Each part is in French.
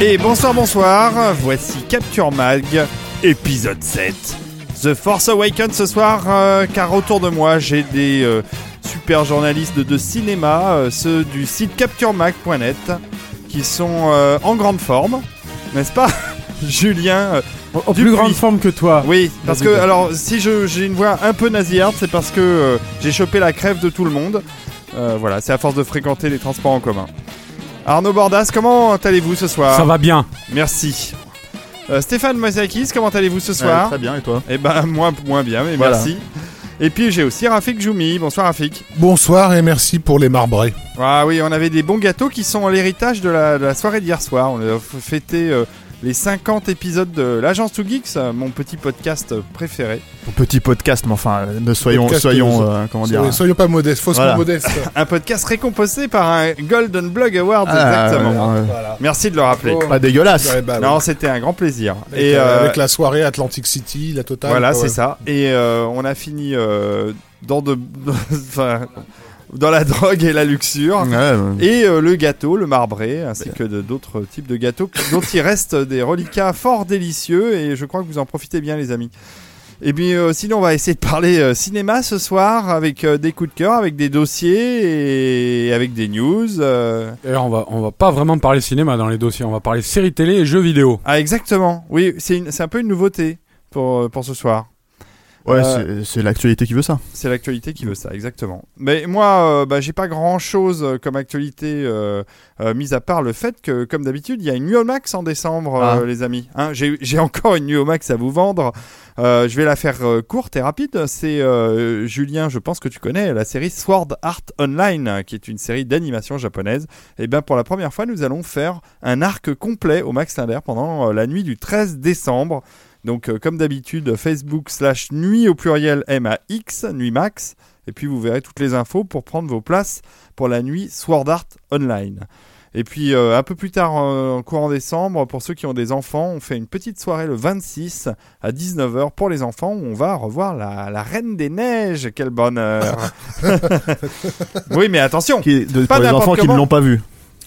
Et bonsoir, bonsoir, voici Capture Mag, épisode 7. The Force Awakens ce soir, euh, car autour de moi j'ai des euh, super journalistes de, cinéma, euh, ceux du site CaptureMag.net, qui sont en grande forme, n'est-ce pas Julien En, plus grande forme que toi. Oui, parce que alors si j'ai une voix un peu nasillarde, c'est parce que euh, j'ai chopé la crève de tout le monde. Euh, voilà, c'est à force de fréquenter les transports en commun. Arnaud Bordas, comment allez-vous ce soir Ça va bien. Merci. Euh, Stéphane Moisakis, comment allez-vous ce soir Très bien, et toi Eh ben, moi, moins bien, mais Voilà. merci. Et puis j'ai aussi Rafik Joumi. Bonsoir Rafik. Bonsoir et merci pour les marbrés. Ah oui, on avait des bons gâteaux qui sont l'héritage de la, de la soirée d'hier soir. On a fêté euh, les 50 épisodes de l'Agence to Geeks, euh, mon petit podcast préféré. Petit podcast, mais enfin, euh, ne soyons, Podcast, soyons, euh, euh, comment dire. Soyons, soyons pas modestes, faussement Voilà. modestes. Un podcast récompensé par un Golden Blog Award, Ah, exactement. euh, voilà. Merci de le rappeler. Oh. Pas dégueulasse. Ouais, bah, ouais. Non, c'était un grand plaisir. avec, Et euh, avec la soirée Atlantic City, la totale. Voilà, c'est ouais. ça. Et euh, on a fini euh, dans de, enfin, dans la drogue et la luxure. Ouais, Et euh, le gâteau, le marbré, ainsi que de- d'autres types de gâteaux, dont il reste des reliquats fort délicieux, et je crois que vous en profitez bien, les amis. Et puis euh, sinon, on va essayer de parler euh, cinéma ce soir, avec euh, des coups de cœur, avec des dossiers et avec des news. euh. D'ailleurs, on va, on va pas vraiment parler cinéma dans les dossiers. On va parler séries télé et jeux vidéo. Ah, exactement. Oui, c'est une- c'est un peu une nouveauté pour, pour ce soir. Ouais, Euh, c'est- l'actualité qui veut ça. C'est l'actualité qui veut ça, exactement. Mais moi, euh, bah, j'ai pas grand chose comme actualité, euh, euh, mis à part le fait que, comme d'habitude, il y a une au max en décembre, euh, Ah. les amis. Hein, j'ai encore une au max à vous vendre. Euh, je vais la faire euh, courte et rapide. C'est euh, Julien, je pense que tu connais la série Sword Art Online, euh, qui est une série d'animation japonaise. Et bien, pour la première fois, nous allons faire un arc complet au Max Linder pendant euh, la nuit du 13 décembre. Donc, euh, comme d'habitude, Facebook slash nuit au pluriel M-A-X, nuit max. Et puis, vous verrez toutes les infos pour prendre vos places pour la nuit Sword Art Online. Et puis, euh, un peu plus tard, euh, en courant décembre, pour ceux qui ont des enfants, on fait une petite soirée le 26 à 19h pour les enfants où on va revoir la, la Reine des Neiges. Quel bonheur Oui, mais attention Qui de, Pas pour les enfants qui ne l'ont pas vu.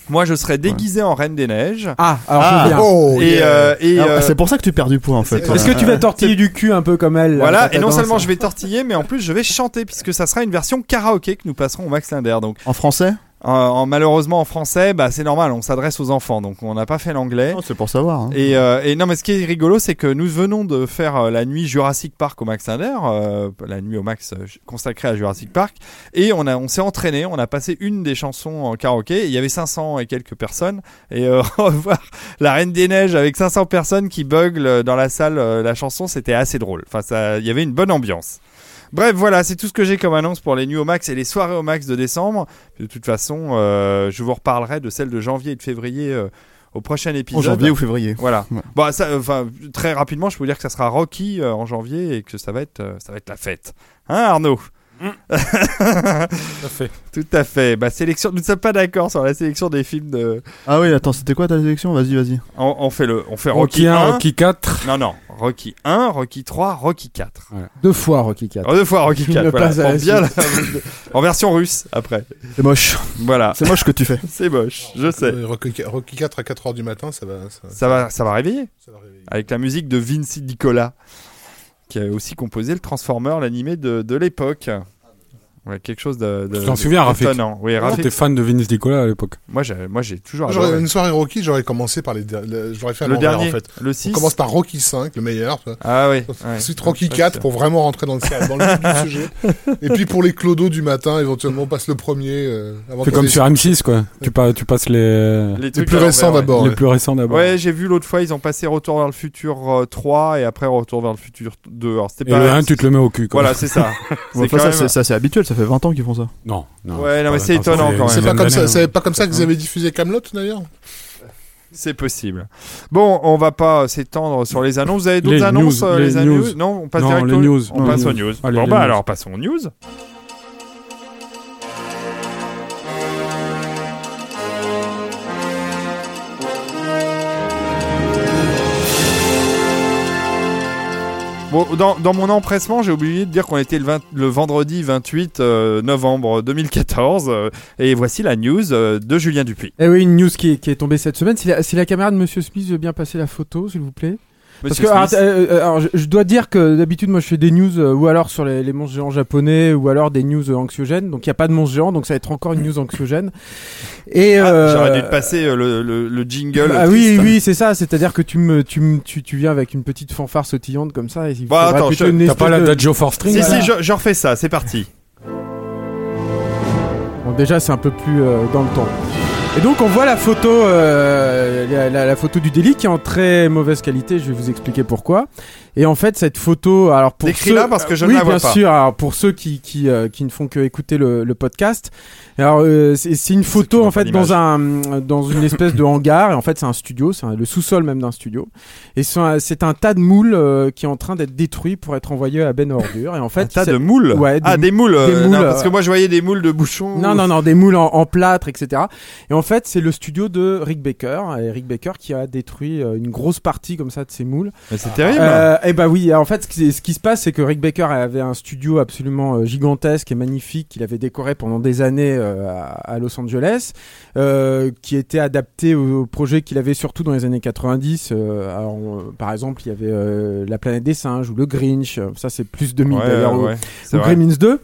Moi, je serai déguisé en Reine des Neiges. Ah, alors Ah. c'est bien. Oh, et yeah. euh, et, euh, C'est pour ça que tu perds du poids en fait. c'est- Est-ce que tu vas tortiller du cul un peu comme elle là, Voilà, et non seulement je vais tortiller, mais en plus je vais chanter, puisque ça sera une version karaoké que nous passerons au Max Linder. Donc, En français? En, en- malheureusement en français, bah, c'est normal, on s'adresse aux enfants, donc on n'a pas fait l'anglais. C'est pour savoir. hein. Et, euh, et non, mais ce qui est rigolo, c'est que nous venons de faire euh, la nuit Jurassic Park au Max Linder, euh, la nuit au Max euh, consacrée à Jurassic Park, et on a, on s'est entraîné, on a passé une des chansons en karaoké. Il y avait 500 et quelques personnes, et euh, revoir la Reine des Neiges avec 500 personnes qui buglent dans la salle, euh, la chanson, c'était assez drôle. Enfin, ça, il y avait une bonne ambiance. Bref, voilà, c'est tout ce que j'ai comme annonce pour les nuits au max et les soirées au max de décembre. De toute façon, euh, je vous reparlerai de celles de janvier et de février euh, au prochain épisode. En janvier ou février. Voilà. Ouais. Bon, ça, euh, enfin, très rapidement, je peux vous dire que ça sera Rocky euh, en janvier et que ça va être, euh, ça va être la fête. Hein, Arnaud? Tout à fait. Tout à fait. Bah, sélection. Nous ne sommes pas d'accord sur la sélection des films de. Ah oui, attends, c'était quoi ta sélection? Vas-y, vas-y. On, on fait le, on fait Rocky Rocky, 1, 1. Rocky 4. Non, non. Rocky 1, Rocky 3, Rocky 4. Voilà. Deux fois Rocky 4. Oh, deux fois Rocky Une 4. Voilà. la bien la- en version russe après. C'est moche. Voilà. C'est moche que tu fais. C'est moche. Je sais. Euh, Rocky, Rocky 4 à 4h du matin, ça va. Ça, Ça va, ça va réveiller. ça va réveiller. avec la musique de Vinci Nicola, qui a aussi composé le Transformer, l'animé de, de l'époque. Ouais, quelque chose de. de Tu t'en souviens, Rafik étonnant. Oui, Rafik. T'es fan de Vince Nicolas à l'époque? Moi, j'ai, moi, j'ai toujours J'aurais- adoré. une soirée Rocky, j'aurais commencé par les. le- J'aurais fait Le dernier, en fait. le On 6. commence par Rocky 5, le meilleur. tu vois. Ah oui. ouais. Ensuite Rocky Ouais, 4 c'est- pour vraiment rentrer dans le, dans le vif du sujet. Et puis pour les clodos du matin, éventuellement on passe le premier. Euh, avant C'est qu'on comme sur M6, quoi. Tu, pas, tu passes les, Les, les plus récents ouais. d'abord. les ouais. plus récents d'abord. Ouais, j'ai vu l'autre fois, ils ont passé Retour vers le futur euh, 3 et après Retour vers le futur 2. Alors, c'était Et pas. le 1, tu te le mets au cul, quoi. Voilà, c'est ça. Ça, c'est habituel, ça fait 20 ans qu'ils font ça. Non, non. Ouais, non, mais c'est étonnant quand même. C'est pas comme ça, c'est pas comme ça qu'ils avaient diffusé Camelot d'ailleurs. C'est possible. Bon, on va pas s'étendre sur les annonces. Vous avez d'autres annonces news, euh, les les annonces news. Non, on passe Non, direct les aux news. On Non, passe aux news. news. Allez, bon bah news. alors passons aux news. Bon, dans, mon empressement, j'ai oublié de dire qu'on était le, 20 le vendredi 28 euh, novembre 2014. euh, et voici la news euh, de Julien Dupuis. Eh oui, une news qui est, qui est tombée cette semaine. Si la, si la caméra de Monsieur Smith veut bien passer la photo, s'il vous plaît. Parce que alors, euh, euh, alors, je, je dois dire que d'habitude moi je fais des news euh, ou alors sur les, les monstres géants japonais ou alors des news euh, anxiogènes. Donc il y a pas de monstres géants, donc ça va être encore une news anxiogène. Et Ah, J'aurais dû te passer le, le, le jingle. Ah oui, oui, c'est ça. C'est-à-dire que tu me, tu me, tu, tu viens avec une petite fanfare sautillante comme ça. Et il faudrait attends, T'as pas la de- Dadjo for String Si, si, je, je refais ça, c'est parti. Bon, déjà, c'est un peu plus dans le temps. Et donc, on voit la photo, euh, la, la- la photo du délit qui est en très mauvaise qualité. Je vais vous expliquer pourquoi. Et en fait, cette photo, alors pour ceux, parce que je oui, ne la vois bien pas. sûr. Alors pour ceux qui qui, euh, qui ne font que écouter le, le podcast, alors euh, c'est c'est une photo en fait dans un dans une espèce de hangar. Et en fait, c'est un studio, c'est le sous-sol même d'un studio. Et c'est un, tas de moules euh, qui est en train d'être détruit pour être envoyé à Ben Ordure. Et en fait, Un tas de moules? Ouais, Ah, des- des moules, euh, des non, moules, parce que moi je voyais des moules de bouchons. Non, non, non, des moules en, en plâtre, etc. Et en fait, c'est le studio de Rick Baker, et Rick Baker qui a détruit euh, une grosse partie comme ça de ces moules. Mais c'est terrible. Euh, et bah oui, en fait, ce qui, ce qui se passe, c'est que Rick Baker avait un studio absolument gigantesque et magnifique qu'il avait décoré pendant des années à, à Los Angeles, euh, qui était adapté au, projet qu'il avait surtout dans les années 90. euh, alors, euh, par exemple, il y avait euh, La planète des singes ou Le Grinch. euh, Ça, c'est plus 2000 Ouais, d'ailleurs. ouais, ou vrai. Gremlins 2.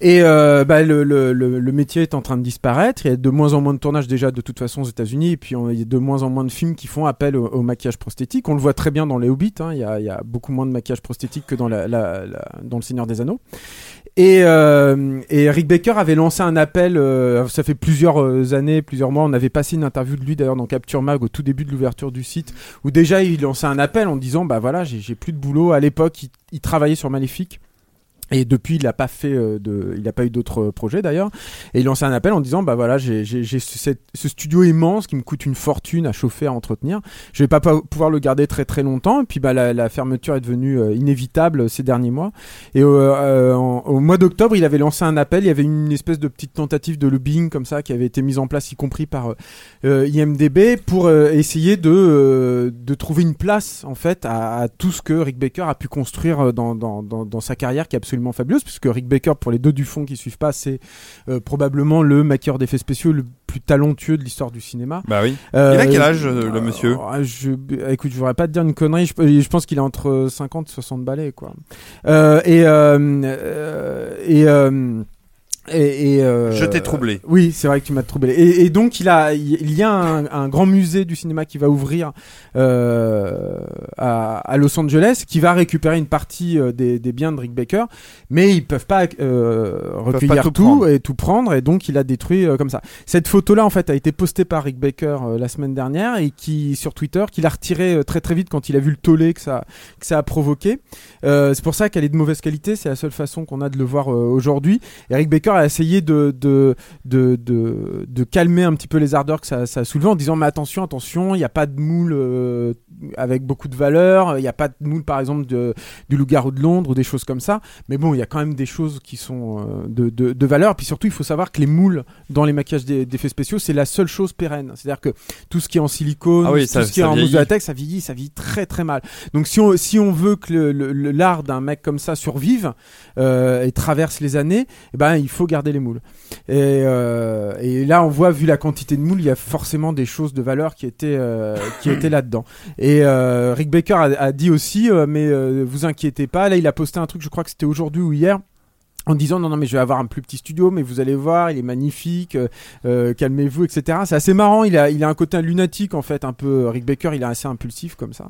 Et euh, bah, le, le, le, le métier est en train de disparaître. Il y a de moins en moins de tournages déjà de toute façon aux États-Unis. Et puis on- il y a de moins en moins de films qui font appel au, au maquillage prosthétique. On le voit très bien dans Les Hobbits. hein. Il, y a, il y a beaucoup moins de maquillage prosthétique que dans, la, la- la- dans Le Seigneur des Anneaux. Et, euh, et Rick Baker avait lancé un appel. euh, ça fait plusieurs euh, années, plusieurs mois. On avait passé une interview de lui d'ailleurs dans Capture Mag au tout début de l'ouverture du site, où déjà il lançait un appel en disant bah voilà j'ai plus de boulot. À l'époque, il, il travaillait sur Maléfique. Et depuis, il n'a pas fait euh, de, il n'a pas eu d'autres euh, projets d'ailleurs. Et il lançait un appel en disant, bah voilà, j'ai, ce, ce studio immense qui me coûte une fortune à chauffer, à entretenir. Je vais pas pa- pouvoir le garder très très longtemps. Et puis bah la, fermeture est devenue euh, inévitable ces derniers mois. Et au mois d'octobre, il avait lancé un appel. Il y avait une espèce de petite tentative de lobbying comme ça qui avait été mise en place, y compris par IMDb, pour essayer de de trouver une place en fait à, tout ce que Rick Baker a pu construire dans dans, dans, dans sa carrière qui est absolument fabuleuse, puisque Rick Baker, pour les deux du fond qui suivent pas, c'est euh, probablement le maquilleur d'effets spéciaux le plus talentueux de l'histoire du cinéma. Bah oui. Euh, Il a quel âge, euh, le monsieur euh, je, Écoute, je voudrais pas te dire une connerie. Je, je pense qu'il est entre 50 et 60 balais, quoi. Et et et, et, euh, Je t'ai troublé. Oui, c'est vrai que tu m'as troublé. Et, et donc il a, il y a un, un grand musée du cinéma qui va ouvrir euh, à, à Los Angeles, qui va récupérer une partie euh, des, des biens de Rick Baker, mais ils peuvent pas euh, recueillir tout et tout prendre, et donc il a détruit euh, comme ça. Cette photo-là, en fait, a été postée par Rick Baker euh, la semaine dernière et qui sur Twitter, qu'il a retiré euh, très très vite quand il a vu le tollé que ça que ça a provoqué. Euh, c'est pour ça qu'elle est de mauvaise qualité. C'est la seule façon qu'on a de le voir euh, aujourd'hui. Eric Baker a essayé de de, de de de calmer un petit peu les ardeurs que ça, ça a soulevé en disant mais attention attention, il n'y a pas de moule euh, avec beaucoup de valeur, il n'y a pas de moule par exemple de, du loup-garou de Londres ou des choses comme ça. Mais bon, il y a quand même des choses qui sont euh, de, de, de valeur. Puis surtout, il faut savoir que les moules dans les maquillages d'e- d'effets spéciaux, c'est la seule chose pérenne. C'est-à-dire que tout ce qui est en silicone, Ah oui, tout ça- ce qui est en mousse de latex, ça vieillit, ça vieillit très très mal. Donc si on, si on veut que le- le- le- l'art d'un mec comme ça survive euh, et traverse les années, eh ben, il faut garder les moules. Et, euh, et là, on voit, vu la quantité de moules, il y a forcément des choses de valeur qui étaient, euh, étaient là-dedans. Et euh, Rick Baker a, a dit aussi, mais vous inquiétez pas, là il a posté un truc, je crois que c'était aujourd'hui ou hier. En disant non non mais je vais avoir un plus petit studio mais vous allez voir il est magnifique euh, euh, calmez-vous etc c'est assez marrant il a il a un côté lunatique en fait un peu Rick Baker il est assez impulsif comme ça.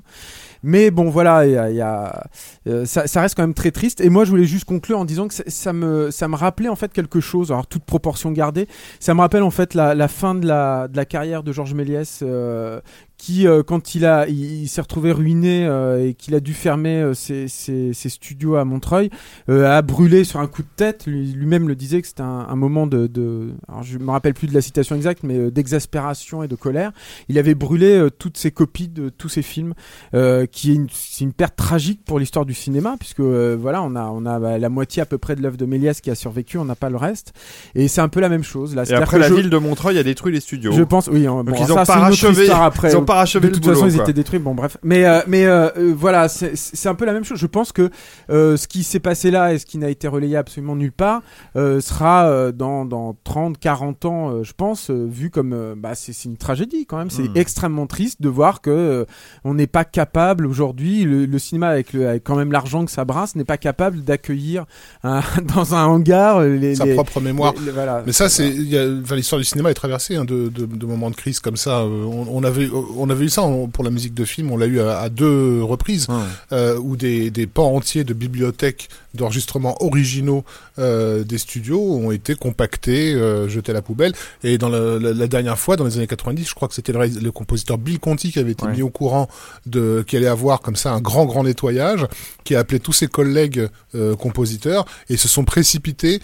Mais bon voilà il y a, y a- euh, ça, ça reste quand même très triste. Et moi je voulais juste conclure en disant que ça, ça me ça me rappelait en fait quelque chose. Alors toute proportion gardée ça me rappelle en fait la, la fin de la de la carrière de Georges Méliès euh, qui, euh, quand il a, il, il s'est retrouvé ruiné euh, et qu'il a dû fermer euh, ses, ses- ses studios à Montreuil, euh, a brûlé sur un coup de tête. Lui- Lui-même le disait que c'était un, un moment de, de, alors je me rappelle plus de la citation exacte, mais euh, d'exaspération et de colère. Il avait brûlé euh, toutes ses copies de tous ses films, euh, qui est une, c'est une perte tragique pour l'histoire du cinéma, puisque euh, voilà, on a, on a bah, la moitié à peu près de l'œuvre de Méliès qui a survécu, on n'a pas le reste. Et c'est un peu la même chose là. Et après, la je- ville de Montreuil a détruit les studios. je pense, oui. hein, bon, ils ça, ont c'est pas une autre rachevé- histoire après. Ils ont pas rachevé de toute façon, ils quoi. étaient détruits. Bon, bref. Mais, euh, mais euh, euh, voilà, c'est- c'est un peu la même chose. Je pense que euh, ce qui s'est passé là et ce qui n'a été relayé absolument nulle part euh, sera euh, dans, dans 30, 40 ans, euh, je pense, euh, vu comme euh, bah, c'est c'est une tragédie quand même. C'est Hmm. extrêmement triste de voir que euh, on n'est pas capable aujourd'hui, le, le cinéma avec, le, avec quand même l'argent que ça brasse, n'est pas capable d'accueillir dans un hangar les, Sa les- propre mémoire. les- les- voilà. Mais ça, c'est il y a- enfin, l'histoire du cinéma est traversée hein, de, de, de moments de crise comme ça. On, on avait on avait eu ça pour la musique de film. On l'a eu à, à deux reprises euh, où des, des pans entiers de bibliothèques d'enregistrements originaux euh, des studios ont été compactés, euh, jetés à la poubelle. Et dans la, la- la dernière fois, dans les années 90, je crois que c'était le, compositeur Bill Conti qui avait été Ouais. mis au courant de qu'il allait avoir comme ça un grand grand nettoyage, qui a appelé tous ses collègues euh, compositeurs et se sont précipités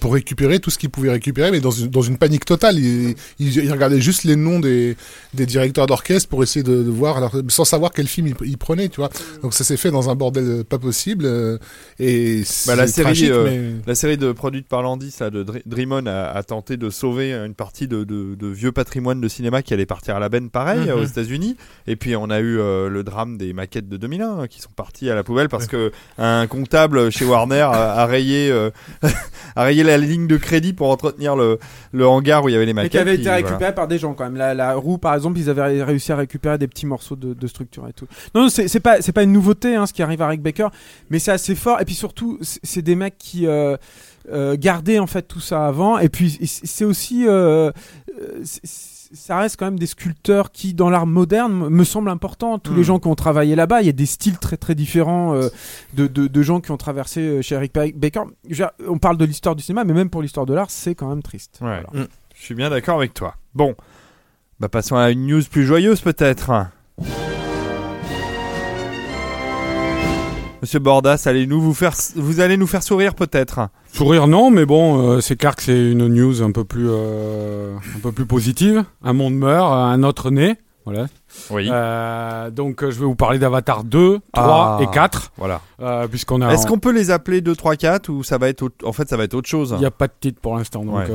pour récupérer tout ce qu'ils pouvaient récupérer, mais dans une, dans une panique totale. Ils, ils, ils regardaient juste les noms des, des directeurs d'orchestre pour essayer de, de voir, alors, sans savoir quel film ils prenaient, tu vois. Donc ça s'est fait dans un bordel pas possible. euh, et Bah, la série, tragique, euh, mais- La série de produite par Landis, là, de Dr- Dreamon, a, a tenté de sauver une partie de, de- de vieux patrimoine de cinéma qui allait partir à la benne, pareil, Mhm. aux États-Unis. Et puis on a eu euh, le drame des maquettes de 2001 hein, qui sont parties à la poubelle parce que un comptable chez Warner a, a rayé, euh, a rayé la ligne de crédit pour entretenir le, le hangar où il y avait les maquettes. qui avait été voilà. récupéré par des gens quand même. La, la roue, par exemple, ils avaient réussi à récupérer des petits morceaux de, de structure et tout. Non, non, c'est pas c'est pas une nouveauté hein, ce qui arrive à Rick Baker, mais c'est assez fort. Et puis surtout, c'est des mecs qui euh, euh, gardaient en fait tout ça avant. Et puis c'est aussi euh, ça reste quand même des sculpteurs qui, dans l'art moderne, me semble important. Tous les gens qui ont travaillé là-bas, il y a des styles très très différents euh, de, de, de gens qui ont traversé euh, chez Eric Baker. Je On parle de l'histoire du cinéma, mais même pour l'histoire de l'art, c'est quand même triste. Ouais. Voilà. Je suis bien d'accord avec toi. Bon, bah passons à une news plus joyeuse peut-être. Monsieur Bordas, allez nous vous faire, vous allez nous faire sourire peut-être? Sourire non, mais bon, euh, c'est clair que c'est une news un peu plus, euh, un peu plus positive. Un monde meurt, un autre naît. Voilà. Oui. Euh, donc je vais vous parler d'Avatar 2, 3 Ah. et 4, Voilà. puisqu'on a. Est-ce qu'on peut les appeler 2, 3, 4 ou ça va être autre- en fait ça va être autre chose? Il n'y a pas de titre pour l'instant, donc Ouais.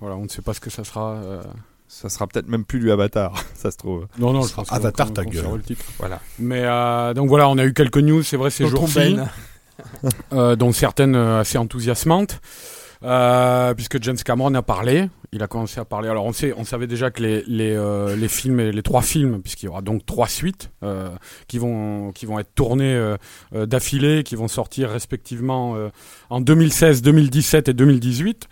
voilà, on ne sait pas ce que ça sera. Ça sera peut-être même plus du Avatar, ça se trouve. Non, non, je pense Avatar, ta gueule. le titre. Voilà. Mais euh, donc voilà, on a eu quelques news, c'est vrai, ces jours-ci, euh, dont certaines euh, assez enthousiasmantes. Euh, puisque James Cameron a parlé, il a commencé à parler. Alors on sait, on savait déjà que les les, euh, les films, et les trois films, puisqu'il y aura donc trois suites euh, qui vont qui vont être tournés euh, d'affilée, qui vont sortir respectivement euh, en 2016, 2017 et 2018.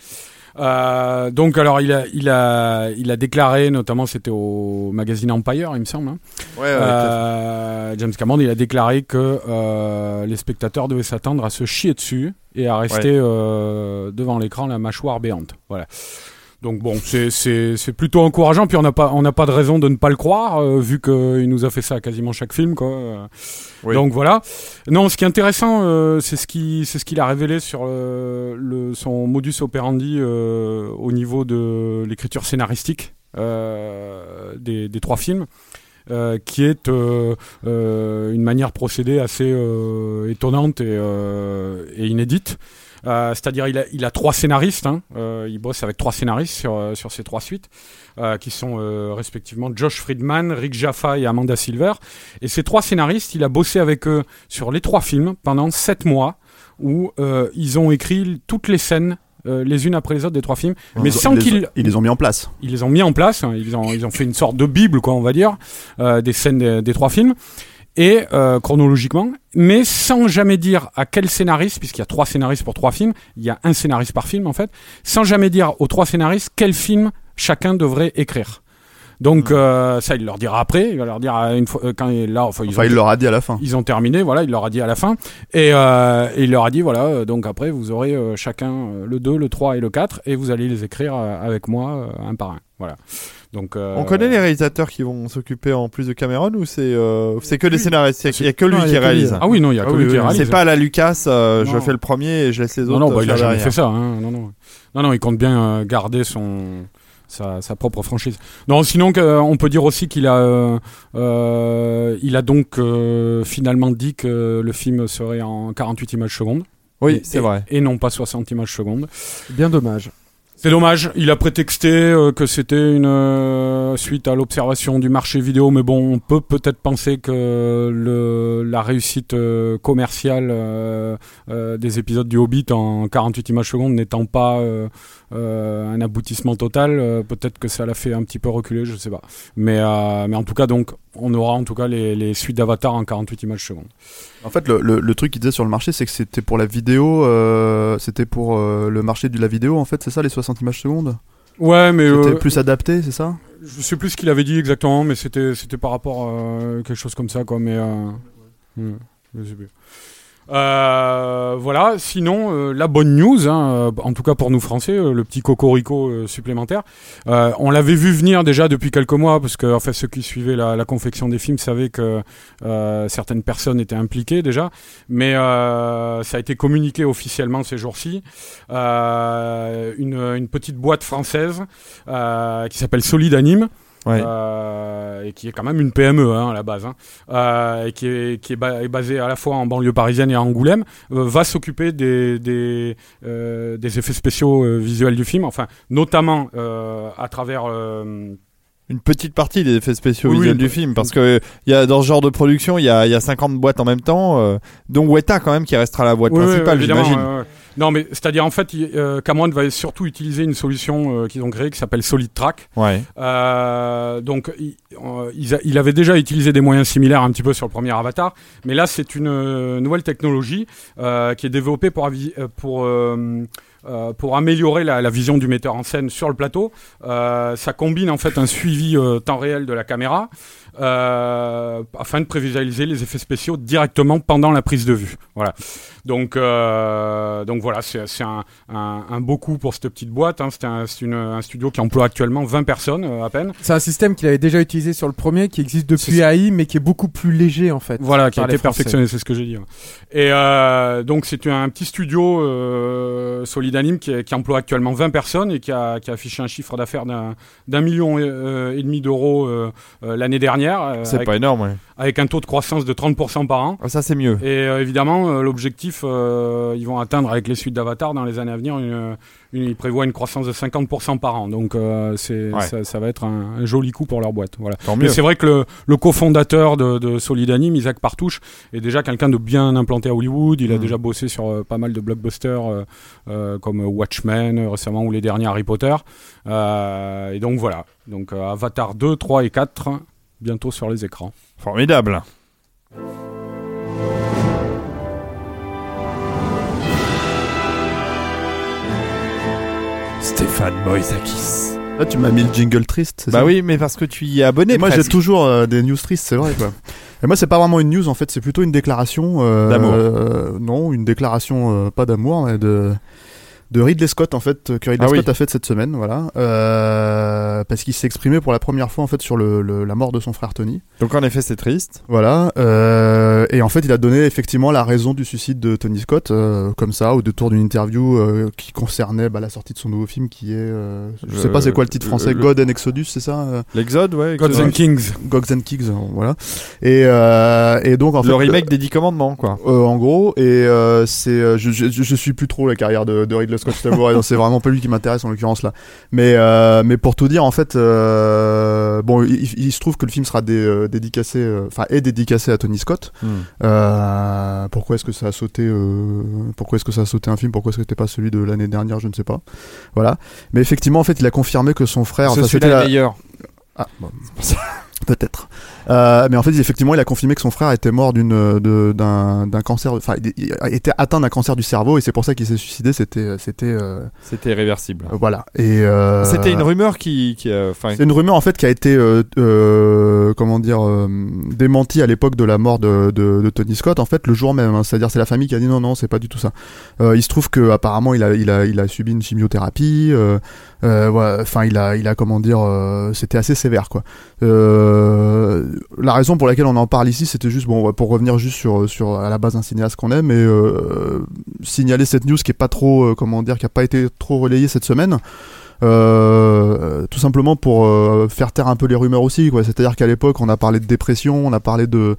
Euh, donc alors il a il a il a déclaré notamment c'était au magazine Empire il me semble hein, Ouais, euh, James Cameron, il a déclaré que euh, les spectateurs devaient s'attendre à se chier dessus et à rester euh, devant l'écran la mâchoire béante. Voilà. Donc bon, c'est- plutôt encourageant. Puis on n'a pas on n'a pas de raison de ne pas le croire euh, vu qu'il nous a fait ça à quasiment chaque film quoi. Euh, Oui. Donc voilà. Non, ce qui est intéressant, euh, c'est ce qui c'est ce qu'il a révélé sur euh, le, son modus operandi euh, au niveau de l'écriture scénaristique euh, des, des trois films. euh, qui est euh, euh, une manière de procéder assez euh, étonnante et, euh, et inédite. Euh, C'est-à-dire, il a, il a trois scénaristes. Hein, euh, il bosse avec trois scénaristes sur, euh, sur ces trois suites, euh, qui sont euh, respectivement Josh Friedman, Rick Jaffa et Amanda Silver. Et ces trois scénaristes, il a bossé avec eux sur les trois films pendant sept mois, où euh, ils ont écrit toutes les scènes. euh, les unes après les autres des trois films, mais Ils- sans qu'ils Ils les ont mis en place. ils les ont mis en place, hein, ils ont, ils ont fait une sorte de bible, quoi, on va dire, euh, des scènes des, des trois films. Et euh, chronologiquement, mais sans jamais dire à quel scénariste, puisqu'il y a trois scénaristes pour trois films, il y a un scénariste par film en fait, sans jamais dire aux trois scénaristes quel film chacun devrait écrire. Donc euh, ça, il leur dira après. Il va leur dire euh, une fois euh, quand il, là, enfin, ils, Enfin, ont, il leur a dit à la fin. ils ont terminé. Voilà, il leur a dit à la fin. Et, euh, il leur a dit voilà. euh, Donc après, vous aurez chacun le 2, le 3 et le 4 et vous allez les écrire avec moi un par un. Voilà. Donc euh, On connaît les réalisateurs qui vont s'occuper en plus de Cameron ou c'est euh, c'est que les scénaristes? Il y a- il y a que lui Non, qui réalise. Ah oui, non, il y a que Ah lui oui, qui réalise. C'est pas à la Lucas, euh, je fais le premier et je laisse les autres. Non, non, bah, il a jamais derrière. fait ça. Hein. Non, non, non, non, il compte bien euh, garder son sa, sa propre franchise. Non, sinon que, euh, on peut dire aussi qu'il a euh, euh, il a donc euh, finalement dit que le film serait en 48 images secondes. Oui, c'est vrai. Et non pas 60 images secondes. Bien dommage. C'est dommage, il a prétexté euh, que c'était une euh, suite à l'observation du marché vidéo, mais bon, on peut peut-être penser que le, la réussite euh, commerciale des épisodes du Hobbit en 48 images secondes n'étant pas un aboutissement total, euh, peut-être que ça l'a fait un petit peu reculer, je sais pas. Mais, euh, mais en tout cas, donc, on aura en tout cas les, les suites d'Avatar en 48 images secondes. En fait, le, le, le truc qu'il disait sur le marché, c'est que c'était pour la vidéo, euh, c'était pour euh, le marché de la vidéo, en fait, c'est ça, les 60 images secondes? Ouais, mais C'était euh, plus adapté, c'est ça? Je sais plus ce qu'il avait dit exactement, mais c'était par rapport à quelque chose comme ça, quoi. Mais euh, hmm, je sais plus. Euh, voilà. Sinon, euh, la bonne news, hein, euh, en tout cas pour nous Français, euh, le petit cocorico euh, supplémentaire. On l'avait vu venir déjà depuis quelques mois, parce que en fait, ceux qui suivaient la, la confection des films savaient que certaines personnes étaient impliquées déjà, mais ça a été communiqué officiellement ces jours-ci. Une, une petite boîte française qui s'appelle Solid Anime. Ouais. Euh, et qui est quand même une PME hein, à la base, hein, euh, et qui, est, qui est, ba- est basée à la fois en banlieue parisienne et à Angoulême, euh, va s'occuper des, des, des effets spéciaux visuels du film, enfin notamment à travers Une petite partie des effets spéciaux Oui, visuels oui, du film, parce que il y a dans ce genre de production, il y a, y a 50 boîtes en même temps, euh, dont Weta quand même qui restera la boîte Oui, principale, j'imagine. Non, mais c'est-à-dire en fait, euh, Cameron va surtout utiliser une solution euh, qu'ils ont créée qui s'appelle Solid Track. Ouais. Euh, donc, il, euh, a- il avait déjà utilisé des moyens similaires un petit peu sur le premier Avatar, mais là, c'est une euh, nouvelle technologie qui est développée pour, pour, euh, pour améliorer la, la vision du metteur en scène sur le plateau. Euh, ça combine en fait un suivi euh, temps réel de la caméra euh, afin de prévisualiser les effets spéciaux directement pendant la prise de vue. Voilà. Donc, euh, donc voilà, c'est un, un, un beau coup pour cette petite boîte. Hein. C'est un, un studio qui emploie actuellement 20 personnes euh, à peine. C'est un système qu'il avait déjà utilisé sur le premier, qui existe depuis. AI, mais qui est beaucoup plus léger en fait. Voilà, qui a été perfectionné, c'est ce que j'ai dit. ouais. Et donc c'est un petit studio euh, Solid Anime qui, qui emploie actuellement 20 personnes et qui a, qui a affiché un chiffre d'affaires d'un d'un million et, et demi d'euros l'année dernière, euh, C'est pas énorme, ouais. avec un taux de croissance de 30% par an. Ah, Ça, c'est mieux. Et euh, évidemment, euh, l'objectif, ils vont atteindre avec les suites d'Avatar dans les années à venir, une, une- ils prévoient une croissance de 50% par an. Donc c'est Ouais. ça, ça va être un, un joli coup pour leur boîte. Voilà. Tant Mais c'est vrai que le, le cofondateur de, de Solid Anime, Isaac Partouche, est déjà quelqu'un de bien implanté à Hollywood. Il a Mm. déjà bossé sur euh, pas mal de blockbusters euh, euh, comme Watchmen récemment ou les derniers Harry Potter. Et donc voilà. Donc Avatar 2, 3 et 4 bientôt sur les écrans. Formidable. Stéphane Moïsakis. Là, tu m'as mis le jingle triste, Bah ça oui, mais parce que tu y es abonné. Et moi, j'ai toujours euh, des news tristes, c'est vrai, quoi. Et moi, c'est pas vraiment une news, en fait, c'est plutôt une déclaration. euh, D'amour. euh, non, une déclaration, euh, pas d'amour, mais de, de Ridley Scott, en fait, que Ridley Ah oui. Scott a fait cette semaine, voilà. Euh, parce qu'il s'est exprimé pour la première fois, en fait, sur le, le- la mort de son frère Tony. Donc en effet, c'est triste. Voilà. euh, et en fait, il a donné effectivement la raison du suicide de Tony Scott, euh, comme ça, au détour d'une interview euh, qui concernait bah, la sortie de son nouveau film, qui est, euh, je Le- sais pas c'est quoi le titre français, le- God and Exodus, c'est ça L'exode, ouais. Gods and Kings. Gods and Kings, voilà. Et, euh, et donc en fait, le remake des Dix Commandements, quoi. euh, en gros, et euh, c'est, je, je, je suis plus trop la carrière de, de Ridley C'est vraiment pas lui qui m'intéresse en l'occurrence là. Mais euh, mais pour tout dire, en fait, euh, bon, il, il se trouve que le film sera dé- euh, dédicacé, enfin est dédicacé à Tony Scott. Hmm. Pourquoi est-ce que ça a sauté Pourquoi est-ce que ça a sauté un film? Pourquoi est-ce que c'était pas celui de l'année dernière? Je ne sais pas. Voilà. Mais effectivement, en fait, il a confirmé que son frère. Ce enfin, celui-là la- meilleur. ah, bon, peut-être. Euh, mais en fait, effectivement, il a confirmé que son frère était mort d'une de- d'un d'un cancer, enfin, était atteint d'un cancer du cerveau et c'est pour ça qu'il s'est suicidé. C'était c'était euh, C'était irréversible. voilà. Et euh, C'était une rumeur qui, qui euh, enfin, c'est une rumeur en fait qui a été euh, euh, comment dire euh, démentie à l'époque de la mort de, de, de Tony Scott en fait le jour même. hein. C'est-à-dire c'est la famille qui a dit non non c'est pas du tout ça. Euh, il se trouve que apparemment il a il a il a subi une chimiothérapie. euh, euh, voilà, enfin il a il a comment dire euh, c'était assez sévère quoi. Euh, la raison pour laquelle on en parle ici c'était juste bon pour revenir juste sur sur à la base un cinéaste qu'on est mais euh, signaler cette news qui est pas trop euh, comment dire qui a pas été trop relayée cette semaine. Euh, tout simplement pour euh, faire taire un peu les rumeurs aussi quoi c'est à dire qu'à l'époque on a parlé de dépression on a parlé de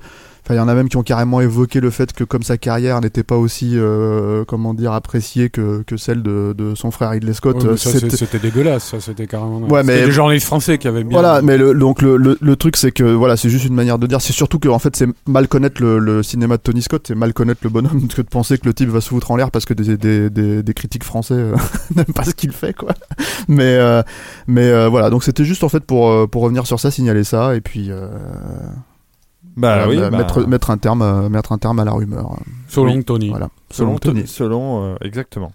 enfin il y en a même qui ont carrément évoqué le fait que comme sa carrière n'était pas aussi euh, comment dire appréciée que, que celle de, de son frère Ridley Scott Ouais, mais ça, c'était- dégueulasse, ça, c'était carrément. Ouais, C'était mais- les journalistes français qui avaient bien. Voilà, mais le, donc le, le, le truc c'est que voilà, c'est juste une manière de dire. C'est surtout que en fait c'est mal connaître le, le cinéma de Tony Scott, c'est mal connaître le bonhomme que de penser que le type va se foutre en l'air parce que des, des, des, des critiques français euh, n'aiment pas ce qu'il fait quoi. Mais euh, mais euh, voilà, donc c'était juste en fait pour pour revenir sur ça, signaler ça et puis euh, bah voilà, oui, bah, mettre mettre un terme euh, mettre un terme à la rumeur. euh, Selon Oui. Tony. Voilà, selon, selon Tony. selon euh, exactement.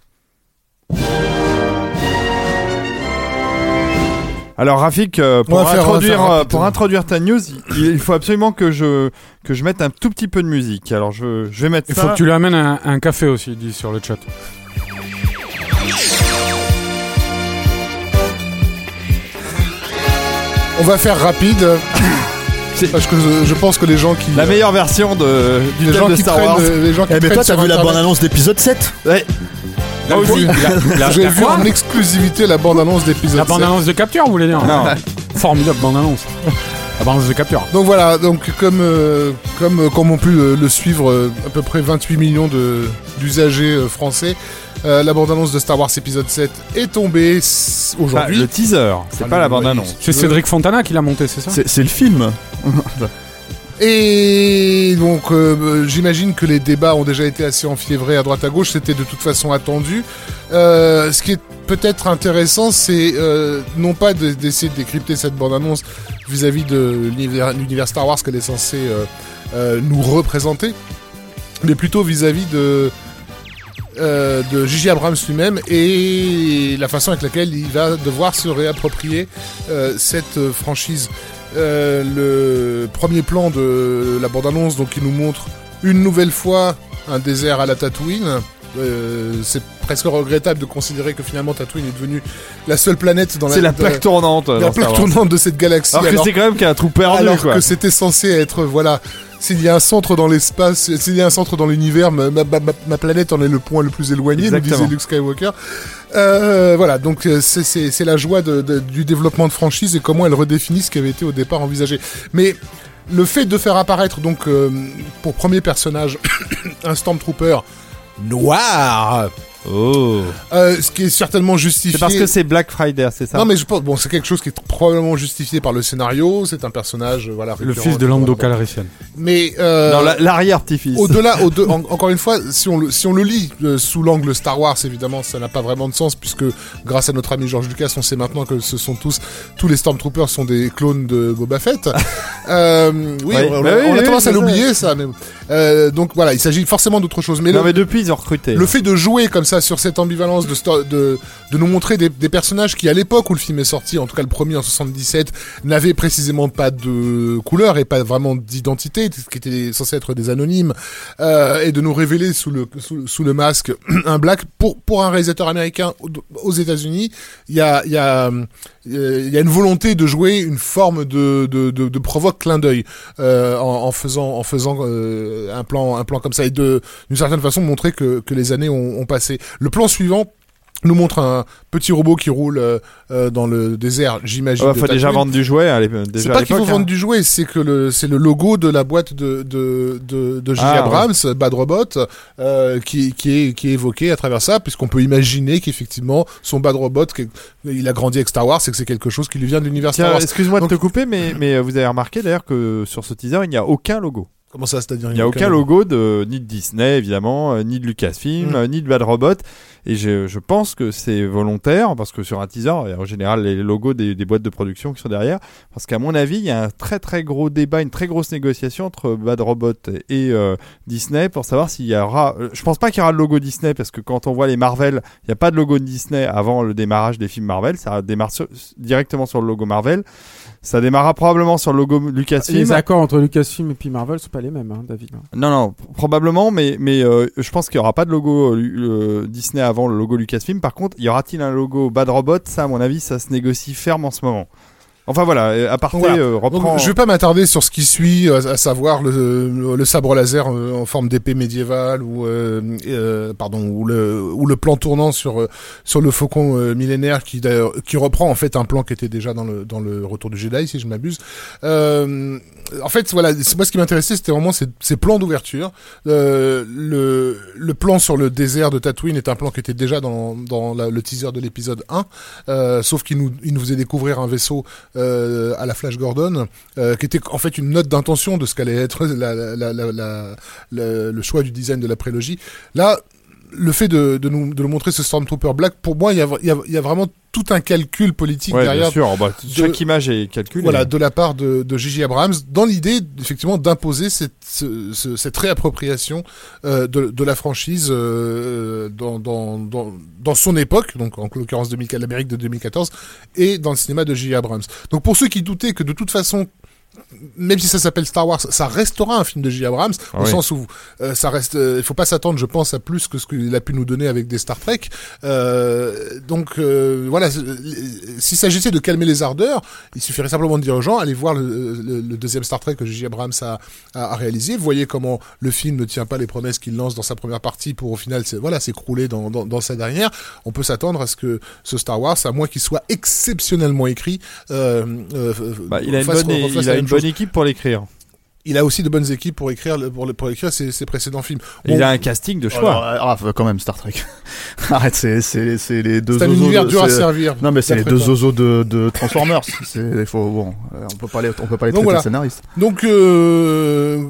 Alors Rafik, euh, pour, introduire, faire euh, pour introduire ta news, il, il faut absolument que je, que je mette un tout petit peu de musique. Alors je, je vais mettre Il ça. faut que tu lui amènes un, un café aussi, il dit sur le chat. On va faire rapide. C'est- Parce que je, je pense que les gens qui. La meilleure version de, du les thème gens de qui Star prennent, Wars. euh, les gens qui Eh mais toi t'as vu la Internet- bande annonce d'épisode 7 Ouais. La, aussi. la, la- J'ai la vu en exclusivité la bande-annonce d'épisode La 7. bande-annonce de capture, vous voulez dire Non. Formidable bande-annonce. La bande-annonce de capture. Donc voilà, donc comme euh, comme euh, comme ont pu le, le suivre euh, à peu près 28 millions de d'usagers euh, français, euh, la bande-annonce de Star Wars épisode 7 est tombée aujourd'hui. le teaser, c'est Enfin, pas la bande-annonce. C'est Cédric Fontana qui l'a monté, c'est ça C'est le film. Et donc euh, j'imagine que les débats ont déjà été assez enfiévrés à droite à gauche, c'était de toute façon attendu. Euh, ce qui est peut-être intéressant, c'est euh, non pas de- d'essayer de décrypter cette bande-annonce vis-à-vis de l'univers Star Wars qu'elle est censée euh, euh, nous représenter, mais plutôt vis-à-vis de euh, de J.J. Abrams lui-même et la façon avec laquelle il va devoir se réapproprier euh, cette euh, franchise. Le premier plan de la bande-annonce, donc, qui nous montre une nouvelle fois un désert à la Tatooine. Euh, c'est presque regrettable de considérer que finalement Tatooine est devenue la seule planète dans la, C'est la plaque tournante. la plaque tournante de cette galaxie. Alors que c'est quand même qu'il y a un trou perdu, alors quoi. que c'était censé être voilà s'il y a un centre dans l'espace s'il y a un centre dans l'univers ma, ma- ma- ma planète en est le point le plus éloigné nous disait Luke Skywalker. Euh, voilà donc euh, c'est- la joie de- de- du développement de franchise et comment elle redéfinit ce qui avait été au départ envisagé. Mais le fait de faire apparaître donc euh, pour premier personnage un Stormtrooper noir Oh. euh, ce qui est certainement justifié C'est parce que c'est Black Friday, c'est ça non mais je pense bon c'est quelque chose qui est probablement justifié par le scénario c'est un personnage voilà Le fils de Lando. Calrissian. mais euh, l'arrière-petit-fils. au-delà, au en- encore une fois, si on le, si on le lit euh, sous l'angle Star Wars, évidemment, ça n'a pas vraiment de sens puisque grâce à notre ami George Lucas, on sait maintenant que ce sont tous, tous les Stormtroopers sont des clones de Boba Fett. euh, oui, on, bah on- oui, on a oui, tendance à l'oublier ça. Mais, euh, donc voilà, il s'agit forcément d'autre chose. Mais Non, le, mais depuis, ils ont recruté. le fait de jouer comme ça sur cette ambivalence de, de, de nous montrer des, personnages qui, à l'époque où le film est sorti, en tout cas le premier en 77, n'avaient précisément pas de couleur et pas vraiment d'identité, qui étaient censés être des anonymes, euh, et de nous révéler sous le, sous, le masque un black. Pour, pour un réalisateur américain aux- États-Unis, il y a, il y a une volonté de jouer une forme de, de, de, de provoque clin d'œil euh, en, faisant, en faisant euh, un plan, un plan comme ça et de, d'une certaine façon montrer que, que les années ont passé. Le plan suivant nous montre un petit robot qui roule euh, euh, dans le désert, j'imagine. Il de faut déjà vendre du jouet. l'ép- déjà C'est pas qu'il faut vendre hein. du jouet, c'est que le c'est le logo de la boîte de de de, de. Ah, Abrams, Bad Robot, euh, qui qui est qui est évoqué à travers ça, puisqu'on peut imaginer qu'effectivement son Bad Robot, il a grandi avec Star Wars, c'est que c'est quelque chose qui lui vient de l'univers Star Wars. excuse-moi de te couper, mais, mais euh, vous avez remarqué d'ailleurs que sur ce teaser, il n'y a aucun logo. Comment ça, c'est-à-dire Il n'y a aucun logo de ni de Disney évidemment, euh, ni de Lucasfilm, Mm. euh, ni de Bad Robot. Et je, je pense que c'est volontaire parce que sur un teaser, il y a en général les logos des, des boîtes de production qui sont derrière. Parce qu'à mon avis, il y a un très très gros débat, une très grosse négociation entre Bad Robot et euh, Disney pour savoir s'il y aura. Je pense pas qu'il y aura le logo Disney parce que quand on voit les Marvel, il n'y a pas de logo de Disney avant le démarrage des films Marvel. Ça démarre sur- directement sur le logo Marvel. Ça démarrera probablement sur le logo Lucasfilm. Les accords entre Lucasfilm et puis Marvel sont pas les mêmes, hein, David. Non, non, p- probablement, mais, mais euh, je pense qu'il n'y aura pas de logo euh, euh, Disney avant le logo Lucasfilm. Par contre, y aura-t-il un logo Bad Robot? Ça, à mon avis, ça se négocie ferme en ce moment. Enfin voilà, euh, à partir Voilà. euh, reprend. Donc, je vais pas m'attarder sur ce qui suit, euh, à savoir le, le, le sabre laser euh, en forme d'épée médiévale ou euh, pardon ou le ou le plan tournant sur sur le faucon euh, millénaire qui d'ailleurs qui reprend en fait un plan qui était déjà dans le dans le retour du Jedi si je m'abuse. Euh, en fait voilà, c'est moi ce qui m'intéressait c'était vraiment ces, ces plans d'ouverture. Euh, le le plan sur le désert de Tatooine est un plan qui était déjà dans dans la- le teaser de l'épisode 1, euh, sauf qu'il nous il nous faisait découvrir un vaisseau euh, à la Flash Gordon, euh, qui était en fait une note d'intention de ce qu'allait être la, la, la, le choix du design de la prélogie. Là, le fait de, de nous de nous montrer ce Stormtrooper Black, pour moi, il y a, y a, y a vraiment tout un calcul politique ouais, derrière. bien sûr. bah, de- Chaque image est calculée. Voilà, de la part de, de J.J. Abrams, dans l'idée effectivement d'imposer cette, ce- ce- cette réappropriation euh, de, de la franchise euh, dans, dans, dans, dans son époque, donc en l'occurrence 2004 l'Amérique de 2014, et dans le cinéma de J.J. Abrams. Donc pour ceux qui doutaient que de toute façon même si ça s'appelle Star Wars, ça restera un film de J. Abrams, Ah au oui. sens où euh, ça reste. euh, il faut pas s'attendre, je pense, à plus que ce qu'il a pu nous donner avec des Star Trek. Euh, donc euh, voilà, euh, s'il s'agissait de calmer les ardeurs, il suffirait simplement de dire aux gens allez voir le, le- le deuxième Star Trek que J. Abrams a, a, a réalisé. Voyez comment le film ne tient pas les promesses qu'il lance dans sa première partie pour au final, voilà, s'écrouler dans, dans, dans sa dernière. On peut s'attendre à ce que ce Star Wars, à moins qu'il soit exceptionnellement écrit, euh, euh, Bah, il a une fasse- bonne, refasse il la a même une chose bonne équipe pour l'écrire. il a aussi de bonnes équipes pour écrire pour, pour écrire ses, ses précédents films. Bon, Il a un casting de Oh, choix. ah, quand même, Star Trek. Arrête, c'est, c'est, c'est les deux c'est un zozos univers de- dur à servir. Non, mais c'est les deux zozos de, de Transformers. c'est, faut, bon, euh, on peut pas les, on peut pas les Donc traiter voilà. de scénaristes. Donc euh,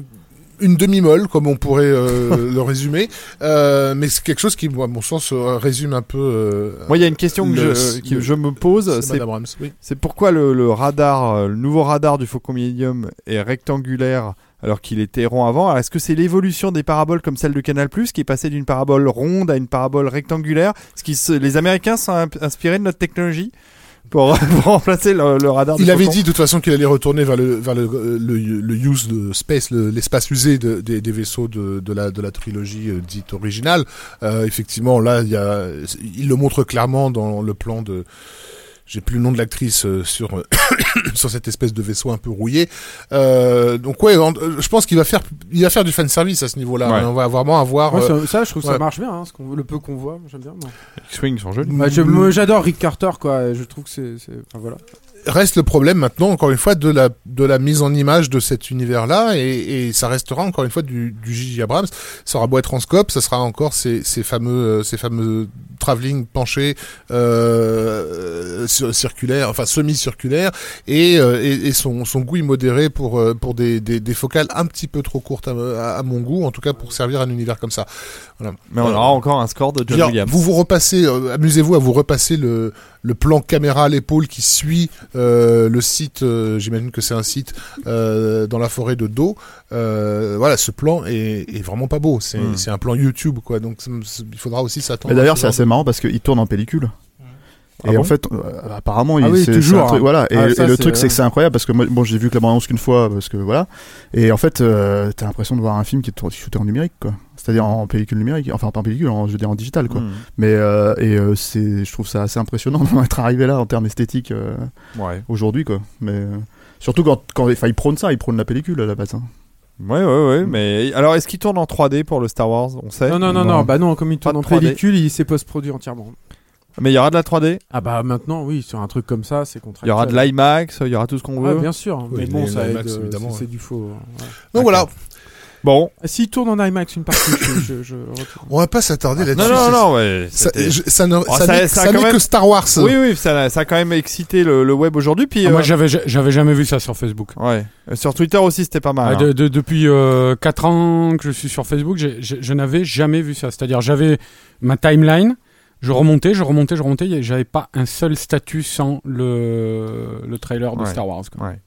une demi-molle, comme on pourrait euh, le résumer, euh, mais c'est quelque chose qui, à mon sens, euh, résume un peu. Euh, Moi, il y a une question que le- je, que le- je me pose. c'est oui. Pourquoi le, le radar, le nouveau radar du Faucon Millennium est rectangulaire alors qu'il était rond avant. Est-ce que c'est l'évolution des paraboles comme celle de Canal qui est passée d'une parabole ronde à une parabole rectangulaire Est-ce que les Américains sont inspirés de notre technologie? Pour, pour remplacer le, le radar Il avait Faucon dit de toute façon qu'il allait retourner vers le vers le, le, le use de space, le- l'espace usé de- des, des vaisseaux de, de la de la trilogie euh, dite originale. Euh, effectivement, là, il y a, il le montre clairement dans le plan de. J'ai plus le nom de l'actrice euh, sur sur cette espèce de vaisseau un peu rouillé. Euh, donc ouais, euh, je pense qu'il va faire il va faire du fan service à ce niveau-là. Ouais. On va vraiment avoir. Ouais, euh, ça, ça, je trouve que ouais. ça marche bien, hein, ce qu'on- le peu qu'on voit, j'aime bien. moi. X-Wing sont jolis. Bah, J'adore Rick Carter, quoi. Je trouve que c'est. c'est- Enfin, voilà. Reste le problème maintenant, encore une fois, de la, de la mise en image de cet univers-là, et, et ça restera encore une fois du, du J.J. Abrams. Ça aura beau être en scope, ça sera encore ces, ces fameux, euh, ces fameux travelling penchés, euh, cir- circulaires, enfin semi-circulaires, et, euh, et, et son, son goût immodéré pour, euh, pour des, des, des focales un petit peu trop courtes à, à, mon goût, en tout cas pour servir un univers comme ça. Voilà. Mais on aura encore un score de John Williams. Vous vous repassez, euh, amusez-vous à vous repasser le, le plan caméra à l'épaule qui suit euh, le site. euh, J'imagine que c'est un site euh, dans la forêt de Do. Euh, voilà, ce plan est, est vraiment pas beau. C'est Hmm. c'est un plan YouTube, quoi. Donc il faudra aussi s'attendre. Mais d'ailleurs, ce c'est assez marrant parce qu'il tourne en pellicule. Ah et bon en fait, euh, apparemment, Ah il, oui, c'est, toujours, un truc- hein. voilà. Et, Ah, et ça, le truc, c'est que c'est incroyable parce que moi, bon, j'ai vu que la bande qu'une fois parce que voilà. Et en fait, euh, t'as l'impression de voir un film qui est shooté en numérique, quoi. C'est-à-dire en pellicule numérique, enfin pas en pellicule, en, je veux dire en digital, quoi. Hmm. Mais euh, et euh, c'est, je trouve ça assez impressionnant d'en être arrivé là en termes esthétiques euh, Ouais. aujourd'hui, quoi. Mais euh, surtout quand, quand, ils prônent ça, ils prônent la pellicule à la base. hein. Ouais, ouais, ouais. Mais alors, est-ce qu'il tourne en 3D pour le Star Wars On sait? Non, non, non, Non. non, bah non, comme il tourne en 3D. pellicule, il s'est post-produit entièrement. Mais il y aura de la 3D. Ah bah maintenant, oui, sur un truc comme ça, c'est Il contractuel. y aura de l'IMAX. Il y aura tout ce qu'on veut. bien sûr, Oui, mais bon, ça c'est- ouais. c'est du faux. hein, ouais. Donc voilà. Bon, S'il tourne en IMAX une partie, je, je, je retourne. On va pas s'attarder là-dessus. non, non, non, ouais. Ça, je- ça ne- Oh, ça ça- n'est ça même- que Star Wars. Oui, oui, ça, ça a quand même excité le, le web aujourd'hui. Puis, Ah, Moi, euh, j'avais j'avais jamais vu ça sur Facebook. ouais. Euh, Sur Twitter aussi, c'était pas mal. Ah, hein. de- de- depuis euh, 4 ans que je suis sur Facebook, j'ai- j'ai- je n'avais jamais vu ça. C'est-à-dire, j'avais ma timeline, je remontais, je remontais, je remontais, et j'avais pas un seul statut sans le, le trailer de Ouais. Star Wars. quoi. Ouais.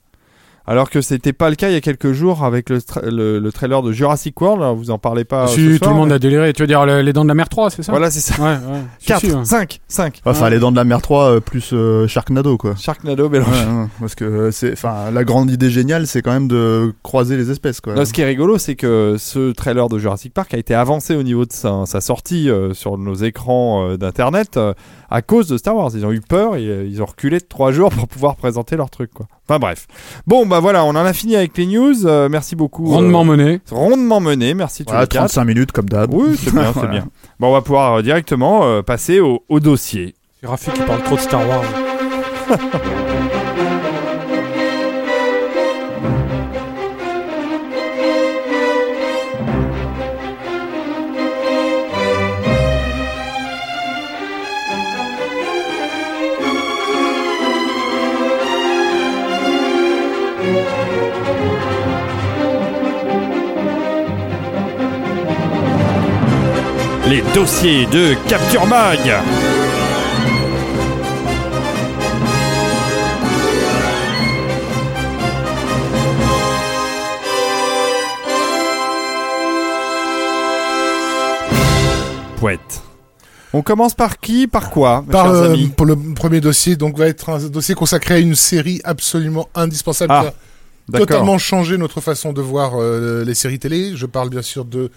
Alors que c'était pas le cas il y a quelques jours avec le, tra- le, le trailer de Jurassic World. alors Vous en parlez pas. si, ce tout soir, le monde mais- a déliré. Tu veux dire le- les dents de la mer 3, c'est ça? Voilà, c'est ça. Ouais, ouais. Si, 4, si, ouais. 5, 5. Enfin, Ouais. les dents de la mer 3 euh, plus euh, Sharknado, quoi. Sharknado mélange. ouais, parce que euh, c'est, enfin, la grande idée géniale, c'est quand même de croiser les espèces, quoi. Non, ce qui est rigolo, c'est que ce trailer de Jurassic Park a été avancé au niveau de sa, sa sortie euh, sur nos écrans euh, d'internet euh, à cause de Star Wars. Ils ont eu peur et euh, ils ont reculé de 3 jours pour pouvoir présenter leur truc. Quoi. Enfin bref. Bon, bah voilà, on en a fini avec les news. Euh, merci beaucoup. Rondement euh, mené. rondement mené. Merci tous Voilà, les quatre. 35 minutes comme d'hab. Oui, c'est bien, c'est Voilà. bien. Bon, on va pouvoir euh, directement euh, passer au, au dossier. C'est Rafi qui parle trop de Star Wars. Les dossiers de Capture Mag. Poète. On commence par qui Par quoi, mes Par, chers euh, amis pour le premier dossier, donc va être un dossier consacré à une série absolument indispensable Ah, qui a totalement changé notre façon de voir euh, les séries télé. Je parle bien sûr de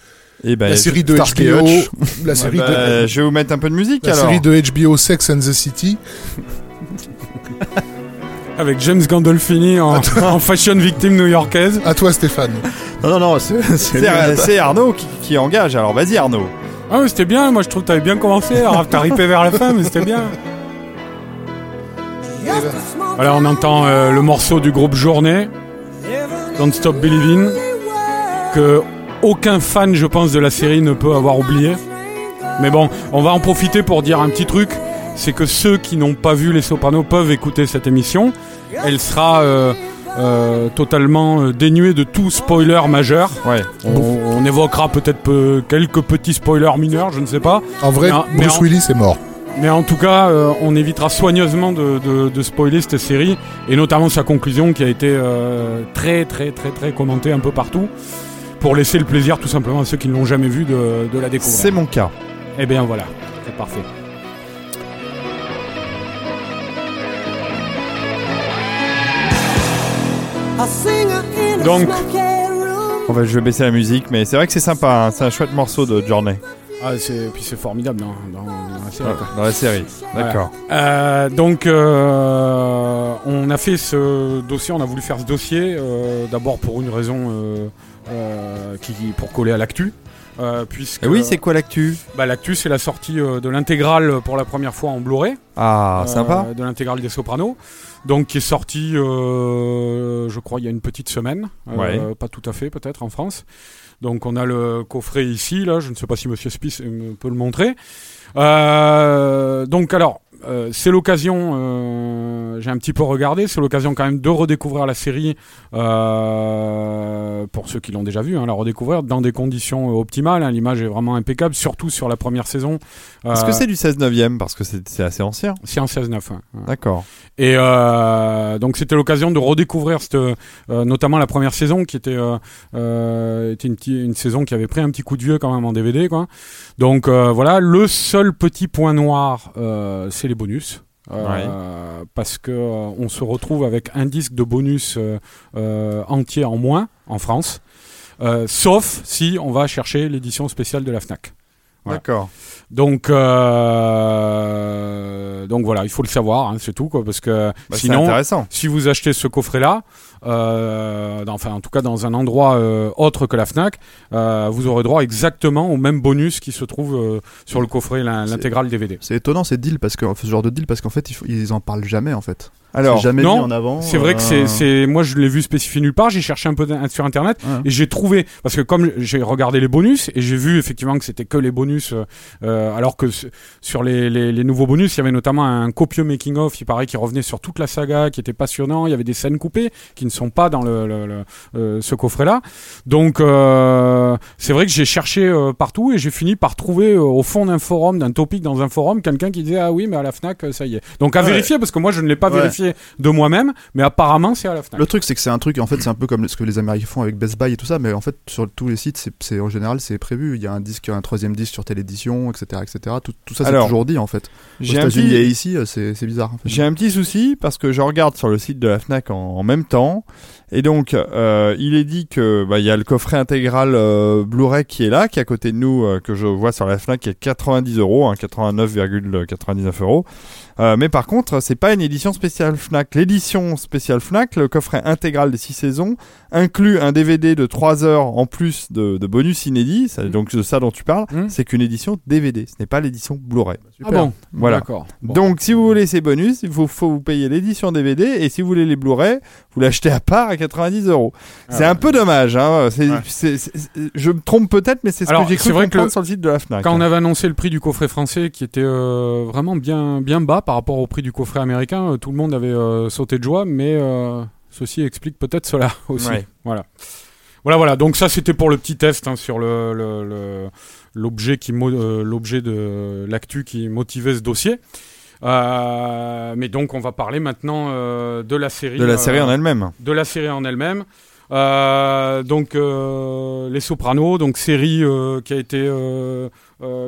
Eh ben, la série de HBO, la je- série bah, de je vais vous mettre un peu de musique la alors. série de HBO Sex and the City. Avec James Gandolfini en, en fashion victime new-yorkaise. À toi Stéphane. Non, non, non, c'est, Arnaud qui, qui engage. Alors vas-y Arnaud. Ah ouais, c'était bien, moi je trouve que t'avais bien commencé. Alors, t'as ripé vers la fin, mais c'était bien. Voilà, on entend euh, le morceau du groupe Journée, Don't Stop Believing, que aucun fan, je pense, de la série ne peut avoir oublié. Mais bon, on va en profiter pour dire un petit truc. C'est que ceux qui n'ont pas vu Les Sopranos peuvent écouter cette émission. Elle sera euh, euh, totalement euh, dénuée de tout spoiler majeur. Ouais. On, on évoquera peut-être peu- quelques petits spoilers mineurs, je ne sais pas. En vrai, Mais Bruce en- Willis est mort. Mais en tout cas, euh, on évitera soigneusement de, de- de spoiler cette série, et notamment sa conclusion qui a été euh, très très très très commentée un peu partout, pour laisser le plaisir tout simplement à ceux qui ne l'ont jamais vu de, de la découvrir. C'est mon cas. Eh bien voilà, c'est parfait. Donc, On va, je vais baisser la musique, mais c'est vrai que c'est sympa. hein. C'est un chouette morceau de Journey ah, c'est, puis c'est formidable dans, dans- dans la série. quoi. dans la série. D'accord. Euh, donc, euh, on a fait ce dossier, on a voulu faire ce dossier, euh, d'abord pour une raison qui, qui- pour coller à l'actu. Euh, puisque Et oui, c'est quoi l'actu? Bah, l'actu, c'est la sortie euh, de l'intégrale pour la première fois en Blu-ray. Ah, euh, sympa. De l'intégrale des Sopranos. Donc, qui est sorti, euh, je crois, il y a une petite semaine. Euh, Ouais. Pas tout à fait, peut-être, en France. Donc, on a le coffret ici, là. Je ne sais pas si Monsieur Spice euh, peut le montrer. Euh, donc, alors, euh, c'est l'occasion, euh, j'ai un petit peu regardé, c'est l'occasion quand même de redécouvrir la série, euh, pour ceux qui l'ont déjà vu, hein, la redécouvrir dans des conditions optimales. hein. L'image est vraiment impeccable, surtout sur la première saison. Est-ce que c'est du 16 neuvième? Parce que c'est assez ancien. C'est en 16-9. hein. Ouais. D'accord. Et donc c'était l'occasion de redécouvrir cette, notamment la première saison qui était, était une, une saison qui avait pris un petit coup de vieux quand même en DVD. Quoi. Donc voilà, le seul petit point noir, c'est les bonus. Euh, Parce que euh, on se retrouve avec un disque de bonus euh, entier en moins en France, sauf si on va chercher l'édition spéciale de la Fnac. Voilà. D'accord. Donc, donc voilà, il faut le savoir, hein, c'est tout, quoi, parce que Bah, sinon, si vous achetez ce coffret-là, euh, dans- enfin en tout cas dans un endroit euh, autre que la Fnac, euh, vous aurez droit exactement au même bonus qui se trouve euh, sur le coffret, l'intégrale DVD. C'est étonnant ces deals parce que ce genre de deal parce qu'en fait ils, ils en parlent jamais en fait. Alors, C'est jamais non, mis en avant. C'est vrai que c'est, c'est, moi je l'ai vu spécifié nulle part. J'ai cherché un peu sur internet Ouais. et j'ai trouvé parce que comme j'ai regardé les bonus et j'ai vu effectivement que c'était que les bonus, euh, alors que sur les, les, les nouveaux bonus, il y avait notamment un copieux making of, il paraît, qui revenait sur toute la saga, qui était passionnant. Il y avait des scènes coupées qui ne sont pas dans le, le- le- euh, ce coffret-là. Donc euh, c'est vrai que j'ai cherché euh, partout et j'ai fini par trouver au fond d'un forum, d'un topic dans un forum, quelqu'un qui disait ah oui mais à la Fnac ça y est. Donc à Ouais. vérifier parce que moi je ne l'ai pas Ouais. vérifié de moi-même, mais apparemment c'est à la Fnac. Le truc, c'est que c'est un truc, en fait, c'est un peu comme ce que les Américains font avec Best Buy et tout ça, mais en fait, sur tous les sites, c'est, en général, c'est prévu. Il y a un disque, un troisième disque sur telle édition, etc., etc. Tout, tout ça, c'est toujours dit, en fait. Aux États-Unis petit- et ici, c'est, c'est bizarre. en fait. J'ai un petit souci parce que je regarde sur le site de la Fnac en, en même temps et donc euh, il est dit que bah, y a le coffret intégral euh, Blu-ray qui est là, qui est à côté de nous, euh, que je vois sur la Fnac qui est de 90 euros, hein, 89,99 euros. Euh, mais par contre, c'est pas une édition spéciale Fnac. L'édition spéciale Fnac, le coffret intégral des 6 saisons, inclut un DVD de 3 heures en plus de, de bonus inédits. C'est donc de ça dont tu parles. Hmm. C'est qu'une édition DVD. Ce n'est pas l'édition Blu-ray. Ah bon, Voilà. D'accord. Bon. Donc, si vous voulez ces bonus, il faut, faut vous payer l'édition DVD et si vous voulez les Blu-ray, vous l'achetez à part à 90 euros. Ah c'est ouais. un peu dommage. Hein. C'est- Ouais. c'est- c'est- c'est- je me trompe peut-être, mais c'est ce Alors, que j'ai c'est cru vrai que comprendre le- sur le site de la Fnac. Quand on avait annoncé le prix du coffret français qui était euh, vraiment bien, bien bas par rapport au prix du coffret américain, euh, tout le monde avait euh, sauté de joie, mais euh, ceci explique peut-être cela aussi. Ouais. Voilà. Voilà, voilà. Donc ça, c'était pour le petit test hein, sur le, le- le- l'objet qui euh, l'objet de l'actu qui motivait ce dossier. Mais donc, on va parler maintenant de la série. De la série en elle-même. de la série en elle-même. Euh, donc euh, Les Sopranos, donc série euh, qui a été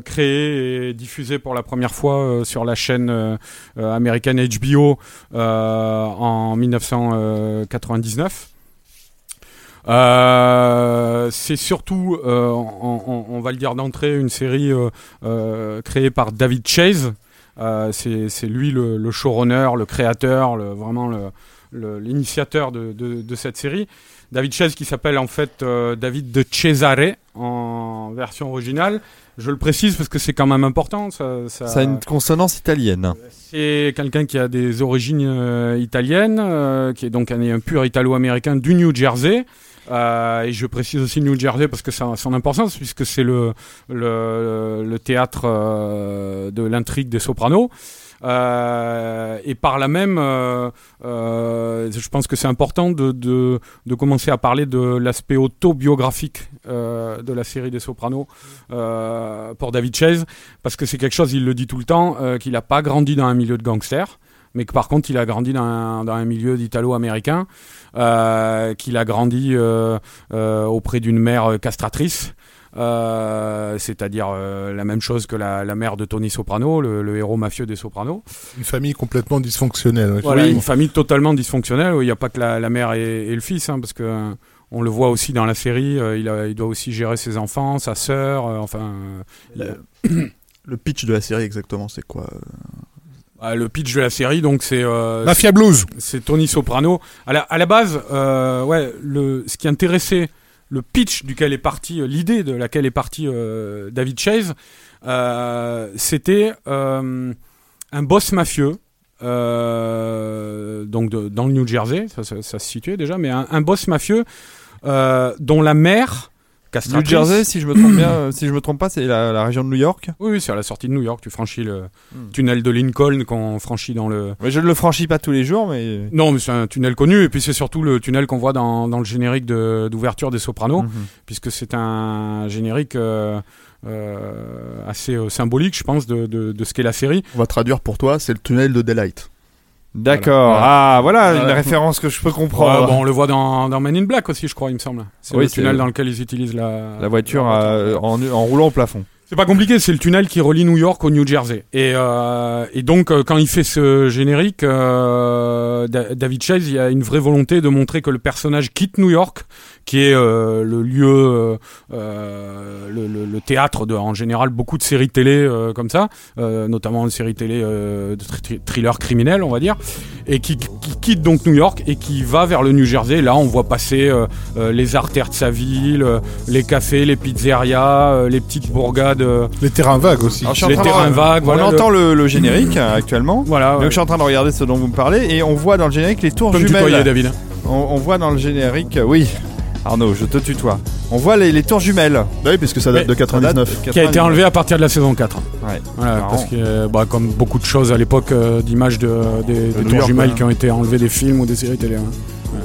créée et diffusée pour la première fois sur la chaîne américaine HBO en 1999. Euh, c'est surtout, on, va le dire d'entrée, une série créée par David Chase. C'est lui le, showrunner, le créateur, vraiment l'initiateur de cette série. David Chase qui s'appelle en fait euh, David de Cesare en version originale. Je le précise parce que c'est quand même important. Ça, ça- Ça a une consonance italienne. c'est quelqu'un qui a des origines euh, italiennes, euh, qui est donc un, un pur italo-américain du New Jersey. Euh, et je précise aussi New Jersey parce que ça a son importance puisque c'est le, le, le théâtre de l'intrigue des Sopranos. Euh, et par là même, euh, euh, je pense que c'est important de, de, de commencer à parler de l'aspect autobiographique de la série des Sopranos pour David Chase, parce que c'est quelque chose, il le dit tout le temps, qu'il n'a pas grandi dans un milieu de gangsters, mais que par contre il a grandi dans un, dans un milieu d'italo-américain, qu'il a grandi auprès d'une mère castratrice. Euh, c'est-à-dire euh, la même chose que la, la mère de Tony Soprano, le, le héros mafieux des Sopranos. Une famille complètement dysfonctionnelle. ouais. Voilà, Oui. une famille totalement dysfonctionnelle où il n'y a pas que la, la mère et, et le fils, hein, parce que euh, on le voit aussi dans la série. euh, il, a- il doit aussi gérer ses enfants, sa sœur. euh, enfin, euh, Le pitch de la série, exactement, c'est quoi euh ah, le pitch de la série, donc c'est euh, Mafia Blues. c'est Tony Soprano. À la, à la base, euh, ouais, le, ce qui intéressait le pitch duquel est parti, euh, l'idée de laquelle est parti euh, David Chase, euh, c'était un boss mafieux. donc dans le New Jersey, ça, se situait déjà, mais un, un boss mafieux dont la mère New. Jersey, si je me trompe bien, euh, si je me trompe pas, c'est la, la région de New York. Oui, oui, c'est à la sortie de New York. Tu franchis le Hmm. tunnel de Lincoln qu'on franchit dans le, Ouais, je ne le franchis pas tous les jours, mais. Non, mais c'est un tunnel connu, et puis c'est surtout le tunnel qu'on voit dans, dans le générique de- d'ouverture des Sopranos, Mhm. puisque c'est un générique euh, euh, assez euh, symbolique, je pense, de, de, de ce qu'est la série. On va traduire pour toi, c'est le tunnel de Daylight. D'accord. Voilà. Ah, voilà une Voilà. référence que je peux Ouais, comprendre. bon, on le voit dans, dans Men in Black aussi, je crois, il me semble. C'est Oui, le tunnel dans lequel ils utilisent la, La voiture la euh, en, en roulant au plafond. C'est pas compliqué, c'est le tunnel qui relie New York au New Jersey. Et, euh, et donc, euh, quand il fait ce générique, euh, Da- David Chase, il y a une vraie volonté de montrer que le personnage quitte New York, qui est euh, le lieu, euh, euh, le, le- le théâtre de, en général, beaucoup de séries télé euh, comme ça, euh, notamment une série télé euh, de thr- thr- thriller criminel, on va dire, et qui, qui quitte donc New York et qui va vers le New Jersey. Là, on voit passer les artères de sa ville, euh, les cafés, les pizzerias, euh, les petites bourgades Les terrains vagues aussi. Alors, je suis en les train de- terrains vagues. On Voilà, entend le, le générique euh, actuellement. Voilà. Donc ouais. je suis en train de regarder ce dont vous me parlez et on voit dans le générique les tours Peux me tutoyer, jumelles. David. On, on voit dans le générique, oui. Arnaud, je te tutoie. On voit les, les tours jumelles. Bah oui, puisque ça date Mais- de Ça date 99. de Qui a été 99. enlevé à partir de la saison 4. Ouais. Voilà, Marrant. parce que, bah, comme beaucoup de choses à l'époque, euh, d'images de, des, des New tours York, jumelles qui ont été enlevées des films ou des séries télé. hein. Ouais.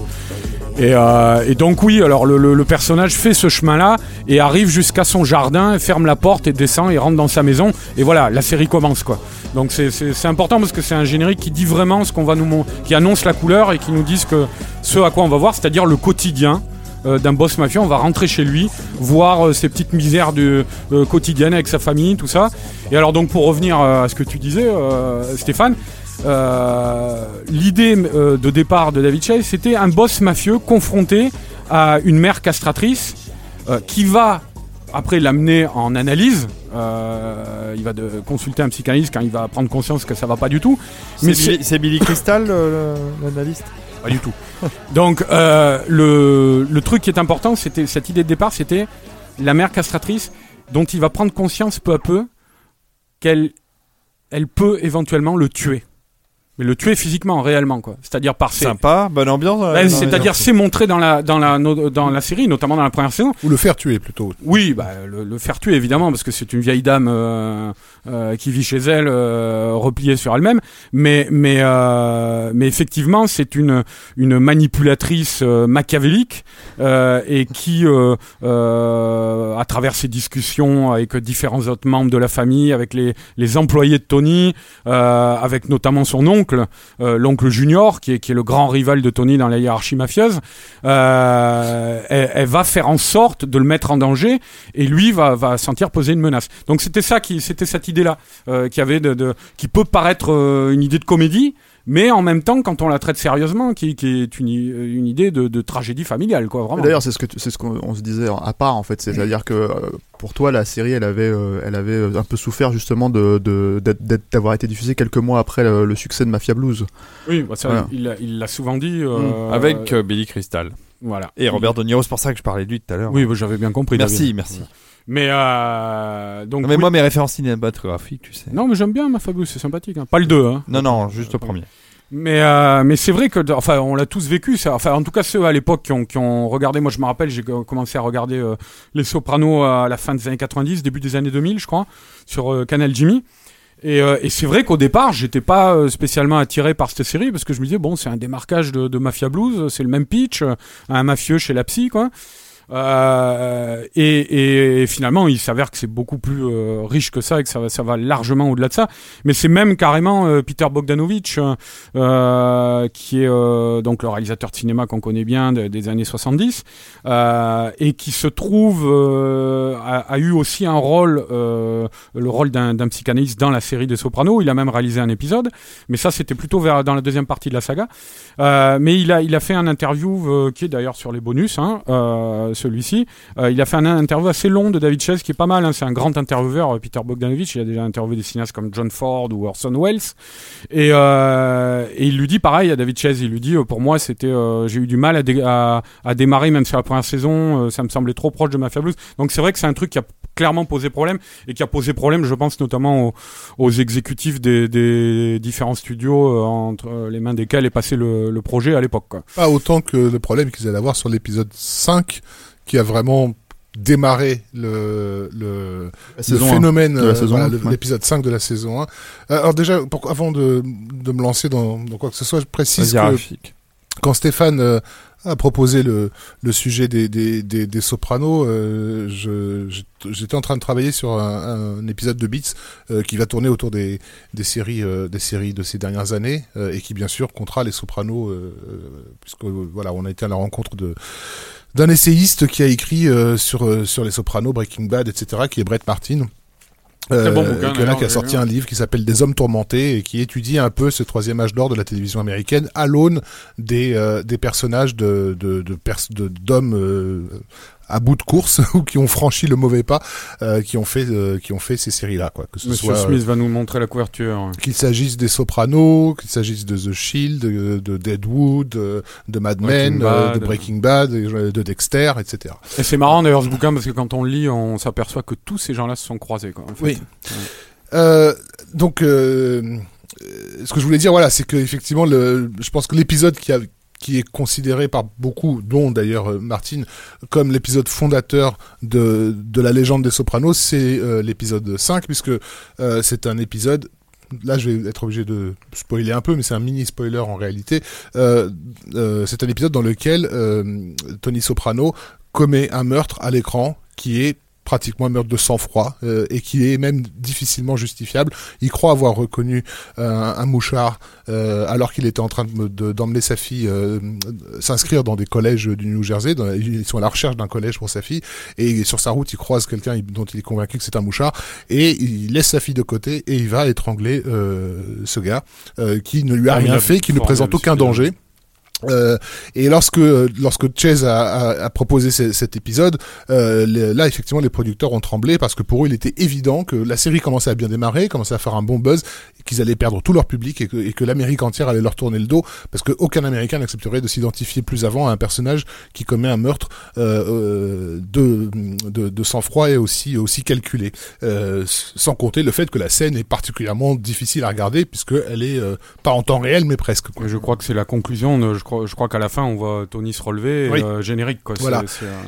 Et, euh, et donc oui, alors le, le- le personnage fait ce chemin-là et arrive jusqu'à son jardin, ferme la porte et descend et rentre dans sa maison. Et voilà, la série commence quoi. Donc c'est- c'est c'est important parce que c'est un générique qui dit vraiment ce qu'on va nous mon- qui annonce la couleur et qui nous dit ce que ce à quoi on va voir, c'est-à-dire le quotidien euh, d'un boss mafieux. On va rentrer chez lui, voir euh, ses petites misères du, euh, quotidiennes avec sa famille, tout ça. Et alors donc pour revenir euh, à ce que tu disais, Stéphane, l'idée de départ de David Chase, c'était un boss mafieux confronté à une mère castratrice qui va après l'amener en analyse. Euh, il va de consulter un psychanalyste quand il va prendre conscience que ça va pas du tout. Mais C'est Billy, Crystal, l'analyste? Pas du tout. Donc euh, le, le truc qui est important, c'était cette idée de départ, c'était la mère castratrice dont il va prendre conscience peu à peu qu'elle elle peut éventuellement le tuer. Mais le tuer physiquement, réellement, quoi. C'est-à-dire par ses... Sympa, bonne ambiance. Euh, C'est-à-dire c'est montré dans la, dans, la, no- dans la série, notamment dans la première saison. Ou le faire tuer plutôt. Oui, bah, le, le faire tuer évidemment parce que c'est une vieille dame euh, euh, qui vit chez elle, euh, repliée sur elle-même. Mais mais euh, mais effectivement, c'est une une manipulatrice euh, machiavélique euh, et qui, euh, euh, à travers ses discussions avec différents autres membres de la famille, avec les les employés de Tony, euh, avec notamment son oncle, euh, l'oncle Junior, qui est le grand rival de Tony dans la hiérarchie mafieuse, euh, elle, va faire en sorte de le mettre en danger et lui va, sentir poser une menace. Donc c'était ça qui, c'était cette idée-là euh, qui peut paraître une idée de comédie, mais en même temps quand on la traite sérieusement, qui, qui est une, i- une idée de, de tragédie familiale, quoi, vraiment. D'ailleurs, c'est ce que c'est ce qu'on on se disait à part en fait, c'est-à-dire que euh, pour toi la série, elle avait, euh, elle avait euh, un peu souffert justement de de- d'être- d'être- d'avoir été diffusée quelques mois après le, le succès de Mafia Blues. Oui, bah ça, Voilà. il l'a- souvent dit. euh, Avec euh, Billy Crystal. voilà. Et Robert De Niro, c'est pour ça que je parlais de lui tout à l'heure. Oui, bah, j'avais bien compris. merci, David. merci. Mais euh, donc. Non, mais oui. moi, mes références cinématographiques, tu sais. Non, mais j'aime bien ma Fabulous, c'est sympathique. hein. Pas le 2, hein. Non, non, juste le premier. Mais euh, mais c'est vrai que enfin on l'a tous vécu ça enfin en tout cas ceux à l'époque qui ont qui ont regardé moi je me rappelle j'ai co- commencé à regarder euh, les Sopranos à la fin des années 90 début des années 2000 je crois sur euh, Canal Jimmy et, et c'est vrai qu'au départ j'étais pas spécialement attiré par cette série parce que je me disais bon c'est un démarquage de, de Mafia Blues c'est le même pitch un mafieux chez la psy quoi euh, et, finalement, il s'avère que c'est beaucoup plus euh, riche que ça et que ça, va- largement au-delà de ça. Mais c'est même carrément euh, Peter Bogdanovich, qui est donc le réalisateur de cinéma qu'on connaît bien de- des années 70, euh, et qui se trouve a, eu aussi un rôle, le rôle d'un psychanalyste dans la série des Sopranos. Il a même réalisé un épisode, mais ça c'était plutôt vers dans la deuxième partie de la saga. Mais il a il a fait un interview qui est d'ailleurs sur les bonus, hein, celui-ci. Euh, il a fait un interview assez long de David Chase qui est pas mal. hein. C'est un grand intervieweur, euh, Peter Bogdanovich. Il a déjà interviewé des cinéastes comme John Ford ou Orson Welles. Et, euh, il lui dit pareil à David Chase. Il lui dit pour moi c'était j'ai eu du mal à, dé- à, à démarrer même sur la première saison. ça me semblait trop proche de Mafia Blues. Donc c'est vrai que c'est un truc qui a clairement posé problème et qui a posé problème, je pense notamment aux, exécutifs des, différents studios entre les mains desquels est passé le, le projet à l'époque. Pas autant que le problème qu'ils allaient avoir sur l'épisode 5, qui a vraiment démarré le, le, le phénomène, de la saison voilà, un, le- ouais. l'épisode 5 de la saison 1. Euh, Alors déjà, pour, avant de, de me lancer dans, dans quoi que ce soit, je précise que quand Stéphane euh, a proposé le, le sujet des, des, des, des sopranos, euh, j'étais en train de travailler sur un, un épisode de Beats euh, qui va tourner autour des, des séries euh, des séries de ces dernières années et qui bien sûr comptera les sopranos puisque voilà on a été à la rencontre de d'un essayiste qui a écrit euh, sur euh, sur les sopranos Breaking Bad etc qui est Brett Martin. Très bon euh, bouquin, qui, là, a sorti un livre qui s'appelle Des hommes tourmentés et qui étudie un peu ce troisième âge d'or de la télévision américaine à l'aune des, euh, des personnages de, de, de pers- de- d'hommes euh, à bout de course ou qui ont franchi le mauvais pas, euh, qui ont fait euh, qui ont fait ces séries-là, quoi. Que ce Monsieur soit Smith va nous montrer la couverture. qu'il s'agisse des Sopranos, qu'il s'agisse de The Shield, de, de Deadwood, de, de Mad Men, euh, de Breaking Bad, de de Dexter, etc. Et c'est marrant d'ailleurs ce bouquin parce que quand on lit, on s'aperçoit que tous ces gens-là se sont croisés. Quoi, en fait. Oui. Euh, donc, euh, euh, ce que je voulais dire, voilà, c'est que effectivement, le, je pense que l'épisode qui a qui est considéré par beaucoup, dont d'ailleurs euh, Martine, comme l'épisode fondateur de, la légende des Sopranos, c'est euh, l'épisode 5, puisque euh, c'est un épisode là je vais être obligé de spoiler un peu, mais c'est un mini spoiler en réalité. C'est un épisode dans lequel Tony Soprano commet un meurtre à l'écran qui est pratiquement meurtre de sang-froid euh, et qui est même difficilement justifiable. Il croit avoir reconnu euh, un mouchard euh, alors qu'il était en train de- de- d'emmener sa fille s'inscrire dans des collèges du New Jersey. Dans- ils sont à la recherche d'un collège pour sa fille et sur sa route il croise quelqu'un dont il est convaincu que c'est un mouchard et il laisse sa fille de côté et il va étrangler ce gars qui ne lui a rien Formidable, fait, qui ne présente aucun danger. Euh, et lorsque lorsque Chase a, a, a proposé ce- cet épisode, euh, là effectivement les producteurs ont tremblé parce que pour eux il était évident que la série commençait à bien démarrer, commençait à faire un bon buzz, qu'ils allaient perdre tout leur public et que, que l'Amérique entière allait leur tourner le dos parce que aucun Américain n'accepterait de s'identifier plus avant à un personnage qui commet un meurtre euh, euh, de, de, de sang-froid et aussi aussi calculé. Euh, sans compter le fait que la scène est particulièrement difficile à regarder puisque elle est pas en temps réel mais presque. je crois que c'est la conclusion. de- je crois, je crois qu'à la fin, on voit Tony se relever. Oui. euh, générique, quoi. Euh,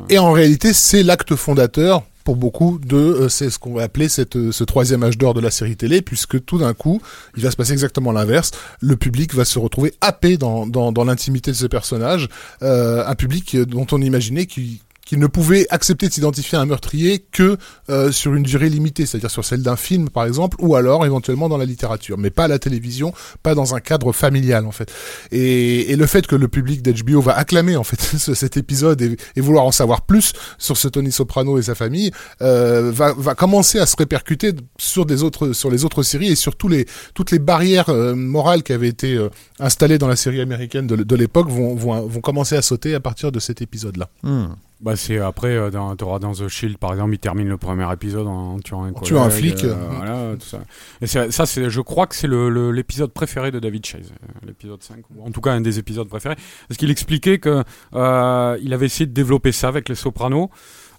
Et en réalité, c'est l'acte fondateur pour beaucoup de euh, c'est ce qu'on va appeler cette, ce troisième âge d'or de la série télé puisque tout d'un coup il va se passer exactement l'inverse le public va se retrouver happé dans, dans, dans l'intimité de ce personnage euh, un public dont on imaginait qu'il qu'il ne pouvait accepter de s'identifier à un meurtrier que euh, sur une durée limitée, c'est-à-dire sur celle d'un film par exemple, ou alors éventuellement dans la littérature, mais pas à la télévision, pas dans un cadre familial en fait. Et, et le fait que le public d'HBO va acclamer en fait ce- cet épisode et, et vouloir en savoir plus sur ce Tony Soprano et sa famille, euh, va, va commencer à se répercuter sur des autres, sur les autres séries et sur tous les, toutes les barrières euh, morales qui avaient été euh, installées dans la série américaine de, de l'époque vont, vont, vont commencer à sauter à partir de cet épisode-là. Hmm. Bah c'est après euh, dans, t'auras dans The Shield par exemple, il termine le premier épisode en, tuant un collègue, tuant un flic, euh, voilà, tout ça. Et c'est- ça c'est, je crois que c'est le, l'épisode préféré de David Chase, euh, l'épisode 5, ou en tout cas un des épisodes préférés, parce qu'il expliquait que euh, il avait essayé de développer ça avec les Sopranos,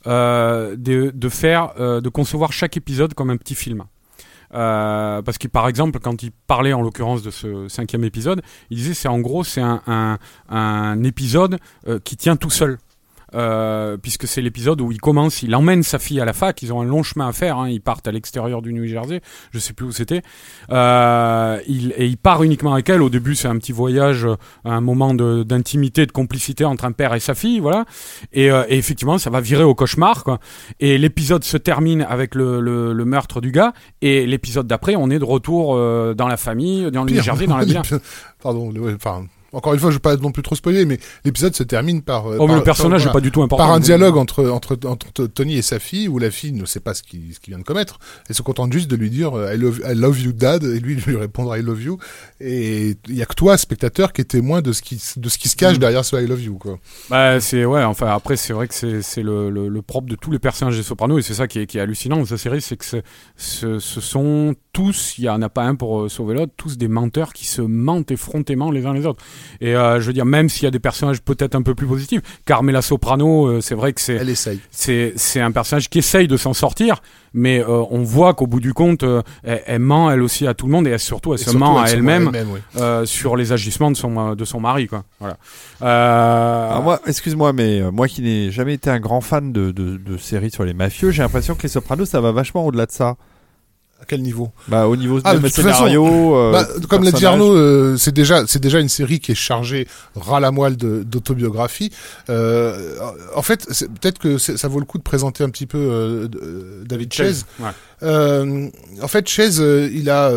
euh, de, de faire, de concevoir chaque épisode comme un petit film. Euh, parce que par exemple, quand il parlait en l'occurrence de ce cinquième épisode, il disait c'est en gros c'est un, un, un épisode euh, qui tient tout seul. Euh, puisque c'est l'épisode où il commence, il emmène sa fille à la fac, ils ont un long chemin à faire, hein, ils partent à l'extérieur du New Jersey, je sais plus où c'était, euh, il, et il part uniquement avec elle, au début c'est un petit voyage, un moment d'intimité, de, complicité entre un père et sa fille, voilà, et, euh, et effectivement ça va virer au cauchemar, quoi. et l'épisode se termine avec le, le, le meurtre du gars, et l'épisode d'après on est de retour euh, dans la famille, dans le New. Jersey, dans la villa. Pardon, enfin, encore une fois, je vais pas non plus trop spoiler, mais l'épisode se termine par. euh, Oh, mais par- le personnage n'est pas du tout important. par un dialogue entre, entre, entre Tony et sa fille, où la fille ne sait pas ce qu'il vient de commettre, et se contente juste de lui dire euh, I love, I love you dad, et lui lui répondre I love you, et il y a que toi, spectateur, qui est témoin de ce qui, de ce qui se cache Mm. derrière ce I love you, quoi. Bah, c'est ouais, enfin après c'est vrai que c'est le, le, le propre de tous les personnages des Sopranos et c'est ça qui est, qui est hallucinant dans cette série, c'est que ce, ce sont tous, il y en a pas un pour euh, sauver l'autre, tous des menteurs qui se mentent effrontément les uns les autres. Et euh, je veux dire même s'il y a des personnages peut-être un peu plus positifs, Carmela Soprano, euh, c'est vrai que c'est Elle essaye. c'est c'est un personnage qui essaye de s'en sortir, mais euh, on voit qu'au bout du compte, euh, elle, elle ment elle aussi à tout le monde et elle, surtout elle Et se surtout, ment à elle-même oui. euh, sur les agissements de son de son mari quoi. Voilà. Euh, Alors moi, excuse-moi, mais moi qui n'ai jamais été un grand fan de, de, de séries sur les mafieux, j'ai l'impression que les Sopranos, ça va vachement au-delà de ça. À quel niveau Bah, au niveau Ah, de scénario. euh, Bah, comme l'a dit. Arnaud, euh, c'est déjà c'est déjà une série qui est chargée ras la moelle de- d'autobiographie. Euh, en fait, peut-être que ça vaut le coup de présenter un petit peu euh, David Chase. Ouais. En fait, Chase, il a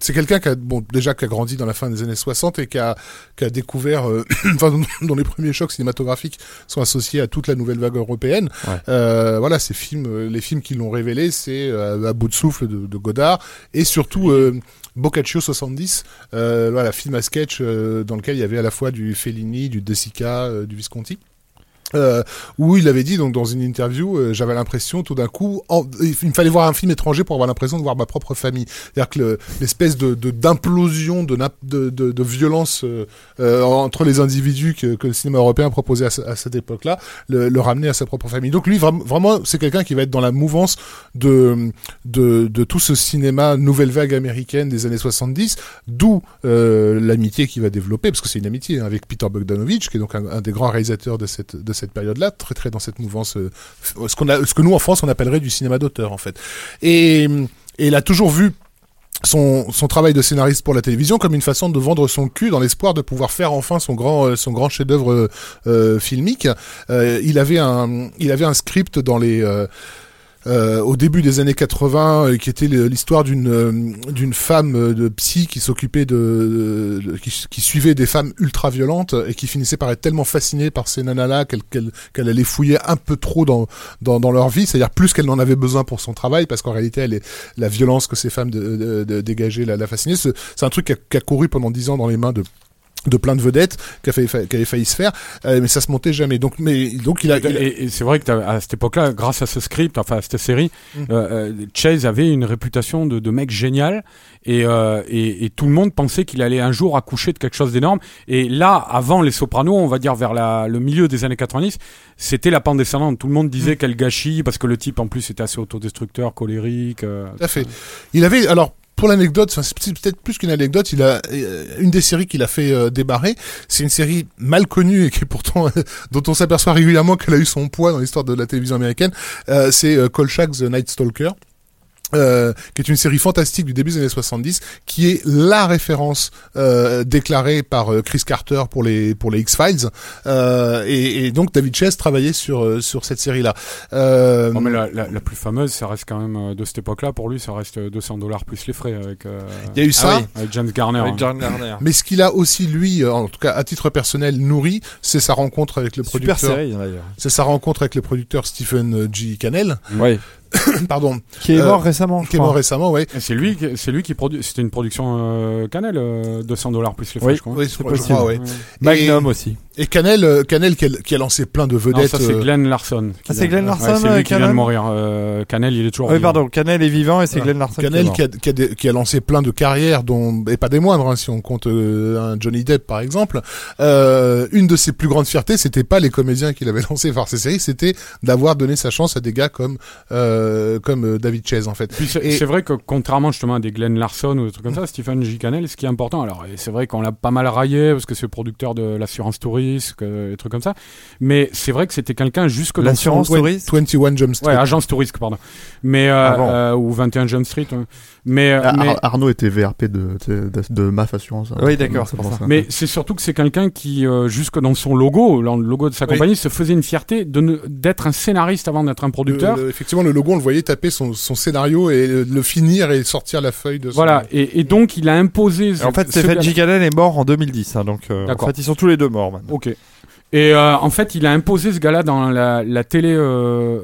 c'est quelqu'un qui a bon déjà qui a grandi dans la fin des années 60 et qui a qui a découvert euh, enfin dont- les premiers chocs cinématographiques sont associés à toute la nouvelle vague européenne. Ouais. Euh, voilà, ces films euh, les films qui l'ont révélé, c'est euh, à bout de souffle de, de Godard et surtout euh, Boccaccio 70, euh, voilà, film à sketch euh, dans lequel il y avait à la fois du Fellini, du De Sica, du Visconti. Euh, où il avait dit donc dans une interview, euh, j'avais l'impression tout d'un coup, il me fallait voir un film étranger pour avoir l'impression de voir ma propre famille. C'est-à-dire que le- l'espèce de d'implosion, de, de, de, violence euh, entre les individus que, le cinéma européen proposait à, ce- à cette époque-là, le, le ramener à sa propre famille. Donc lui, vra- vraiment, c'est quelqu'un qui va être dans la mouvance de, de de tout ce cinéma nouvelle vague américaine des années 70, d'où l'amitié qu'il va développer, parce que c'est une amitié hein, avec Peter Bogdanovich, qui est donc un, des grands réalisateurs de cette cette période-là, très très dans cette mouvance, euh, ce qu'on a, ce que nous en France on appellerait du cinéma d'auteur en fait. Et, il a toujours vu son, travail de scénariste pour la télévision comme une façon de vendre son cul dans l'espoir de pouvoir faire enfin son grand euh, son grand chef-d'œuvre euh, filmique. Il avait un il avait un script dans les euh, au début des années 80, euh, qui était l'histoire d'une euh, d'une femme de psy qui s'occupait de, qui, suivait des femmes ultra violentes et qui finissait par être tellement fascinée par ces nanas-là qu'elle qu'elle qu'elle allait fouiller un peu trop dans dans, dans leur vie, c'est-à-dire plus qu'elle n'en avait besoin pour son travail, parce qu'en réalité, elle est, la violence que ces femmes de, la, fascinait. C'est un truc qui a couru pendant dix ans dans les mains de de plein de vedettes qui, a failli, avait failli se faire, euh, mais ça se montait jamais. Donc, mais donc il a, il a- Et, et c'est vrai que à cette époque-là, grâce à ce script, enfin à cette série, Mm. euh, euh, Chase avait une réputation de, de mec génial et, euh, et, et tout le monde pensait qu'il allait un jour accoucher de quelque chose d'énorme. Et là, avant Les Sopranos, on va dire vers la, le milieu des années 90, c'était la pente descendante. Tout le monde disait quel gâchis parce que le type en plus était assez autodestructeur, colérique. euh, Tout à fait. Il avait alors pour l'anecdote, c'est peut-être plus qu'une anecdote, il a euh, une des séries qu'il a fait euh. C'est une série mal connue et qui pourtant dont on s'aperçoit régulièrement qu'elle a eu son poids dans l'histoire de la télévision américaine. Euh, c'est euh, Kolchak the Night Stalker. Euh, qui est une série fantastique du début des années 70, qui est la référence euh, déclarée par euh, Chris Carter pour les pour les X Files, euh, et, et donc David Chase travaillait sur euh, sur cette série-là. Euh, bon, mais la, la, la plus fameuse, ça reste quand même euh, de cette époque-là. Pour lui, ça reste 200 dollars plus les frais avec, euh, Il y a eu ça. oui. avec James Garner. Avec hein. John Garner. Mais ce qu'il a aussi lui, euh, en tout cas à titre personnel, nourri, c'est sa rencontre avec le Super producteur. série d'ailleurs. C'est sa rencontre avec le producteur Stephen G. Cannell, Ouais. pardon, Qui est Euh, mort récemment, je qui est mort récemment, ouais. Et C'est lui, qui- c'est lui qui produit. C'était une production euh, Canel, euh, 200 dollars plus les frais, Oui. je crois. Oui, je crois, je possible. crois, ouais. Ouais. Magnum aussi. Et Cannell, euh, Cannell qui a, qui a lancé plein de Non, vedettes. ça c'est euh, Glenn Larson. Ah, c'est Glenn Ouais, Larson, c'est euh, lui qui vient de Canel mourir. Euh, Canel, il est toujours. Oui, vivant. pardon. Canel est vivant et c'est. Glenn Larson. Cannell qui a, qui, a, des- qui a lancé plein de carrières, dont et pas des moindres, hein, si on compte euh, un Johnny Depp par exemple. Euh, une de ses plus grandes fiertés, c'était pas les comédiens qu'il avait lancés par ces séries, c'était d'avoir donné sa chance à des gars comme euh, comme euh, David Chase en fait. C'est Et- c'est vrai que contrairement justement à des Glenn Larson ou des trucs comme ça, Stephen J. Cannell, ce qui est important, alors c'est vrai qu'on l'a pas mal raillé parce que c'est le producteur de l'assurance touriste, que- des trucs comme ça, mais c'est vrai que c'était quelqu'un jusque dans L'assurance touriste. 21 Jump Street. Ouais, agence touriste, pardon. Mais euh, Ah euh, ou 21 Jump Street. ouais. Mais euh, Ah, mais Ar- Arnaud était VRP de, de, de, de MAF Assurance. hein. Oui, d'accord, c'est pour ça. Mais c'est surtout que c'est quelqu'un qui, euh, jusque dans son logo, dans le logo de sa Oui. compagnie, se faisait une fierté d'être un scénariste avant d'être un producteur. Le- le- effectivement, le logo, on le voyait taper son, son scénario et le, le finir et sortir la feuille de son... Voilà, et, et donc il a imposé. Et en fait, ce- Stephen ce- G. Cannell est mort en 2010, hein, donc euh, en fait, ils sont tous les deux morts maintenant. Ok. Et euh, en fait, il a imposé ce gars-là dans la, la télé euh,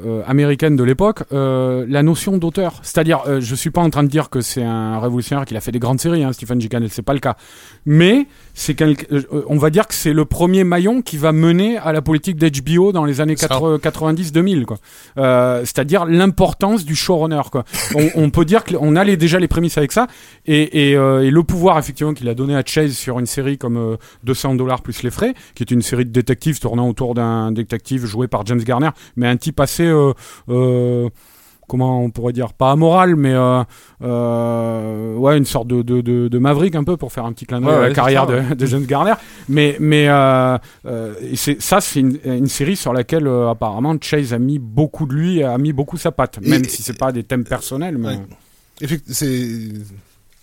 euh, américaine de l'époque euh, la notion d'auteur. C'est-à-dire, euh, je suis pas en train de dire que c'est un révolutionnaire qu'il a fait des grandes séries, hein, Stephen G. Cannell, c'est pas le cas. Mais c'est quelqu'un- euh, on va dire que c'est le premier maillon qui va mener à la politique d'HBO dans les années Ça. 90-2000, quoi. Euh, C'est-à-dire l'importance du showrunner, quoi. on, on peut dire qu'on a les, déjà les prémices avec ça, et, et, euh, et le pouvoir effectivement qu'il a donné à Chase sur une série comme euh, 200 dollars plus les frais, qui est une série de détectives tournant autour d'un détective joué par James Garner, mais un type assez euh, euh, comment on pourrait dire pas amoral mais euh, euh, ouais une sorte de, de, de, de maverick un peu pour faire un petit clin d'œil Ouais, à la carrière ça, de, de James Garner mais mais euh, et ça c'est une, une série sur laquelle apparemment Chase a mis beaucoup de lui a mis beaucoup sa patte Et- même si c'est pas des thèmes personnels mais Ouais. C'est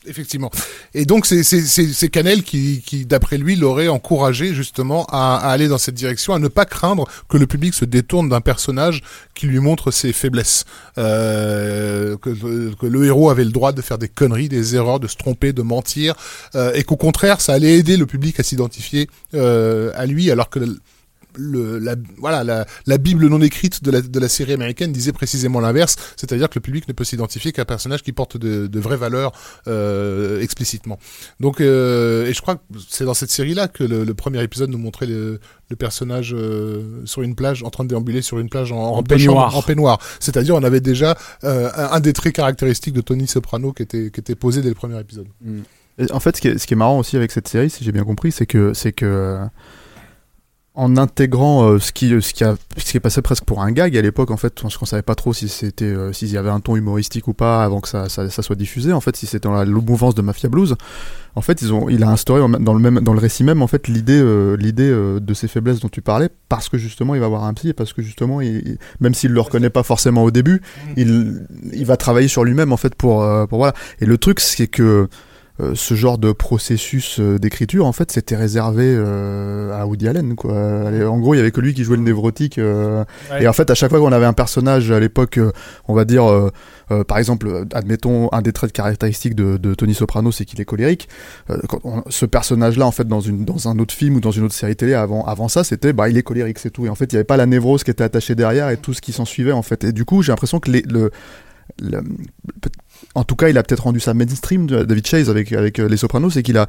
effectivement. Et donc c'est Canel qui qui d'après lui l'aurait encouragé justement à, à aller dans cette direction, à ne pas craindre que le public se détourne d'un personnage qui lui montre ses faiblesses, euh, que, que le héros avait le droit de faire des conneries, des erreurs, de se tromper, de mentir, euh, et qu'au contraire ça allait aider le public à s'identifier euh, à lui, alors que le, la, voilà, la, la Bible non écrite de la, de la série américaine disait précisément l'inverse, c'est-à-dire que le public ne peut s'identifier qu'à un personnage qui porte de, de vraies valeurs euh, explicitement. Donc, euh, et je crois que c'est dans cette série-là que le, le premier épisode nous montrait le, le personnage euh, sur une plage, en train de déambuler sur une plage en, En en peignoir. En peignoir. C'est-à-dire, on avait déjà euh, un, un des traits caractéristiques de Tony Soprano qui était, qui était posé dès le premier épisode. Et en fait, ce qui, est, ce qui est marrant aussi avec cette série, si j'ai bien compris, c'est que, c'est que euh, en intégrant euh, ce qui, ce qui a, ce qui est passé presque pour un gag à l'époque, en fait, parce qu'on savait pas trop si c'était, euh, s'il y avait un ton humoristique ou pas avant que ça, ça, ça soit diffusé. En fait, si c'était dans la mouvance de Mafia Blues, en fait, ils ont, il a instauré dans le même, dans le récit même, en fait, l'idée, euh, l'idée euh, de ces faiblesses dont tu parlais, parce que justement, il va avoir un psy et parce que justement, il, même s'il le reconnaît pas forcément au début, il, il va travailler sur lui-même en fait pour, euh, pour voilà. Et le truc, c'est que euh, ce genre de processus euh, d'écriture, en fait, c'était réservé euh, à Woody Allen. Quoi. En gros, il y avait que lui qui jouait le névrotique. euh, Ouais. Et en fait, à chaque fois qu'on avait un personnage à l'époque, on va dire, par exemple, admettons, un des traits caractéristiques de, de Tony Soprano, c'est qu'il est colérique. Quand on- ce personnage-là, en fait, dans, une, dans un autre film ou dans une autre série télé, avant, avant ça, c'était, bah, il est colérique, c'est tout. Et en fait, il n'y avait pas la névrose qui était attachée derrière et tout ce qui s'en suivait, en fait. Et du coup, j'ai l'impression que les, le, le- en tout cas, il a peut-être rendu ça mainstream, de- David Chase, avec, avec euh, Les Sopranos, c'est qu'il a,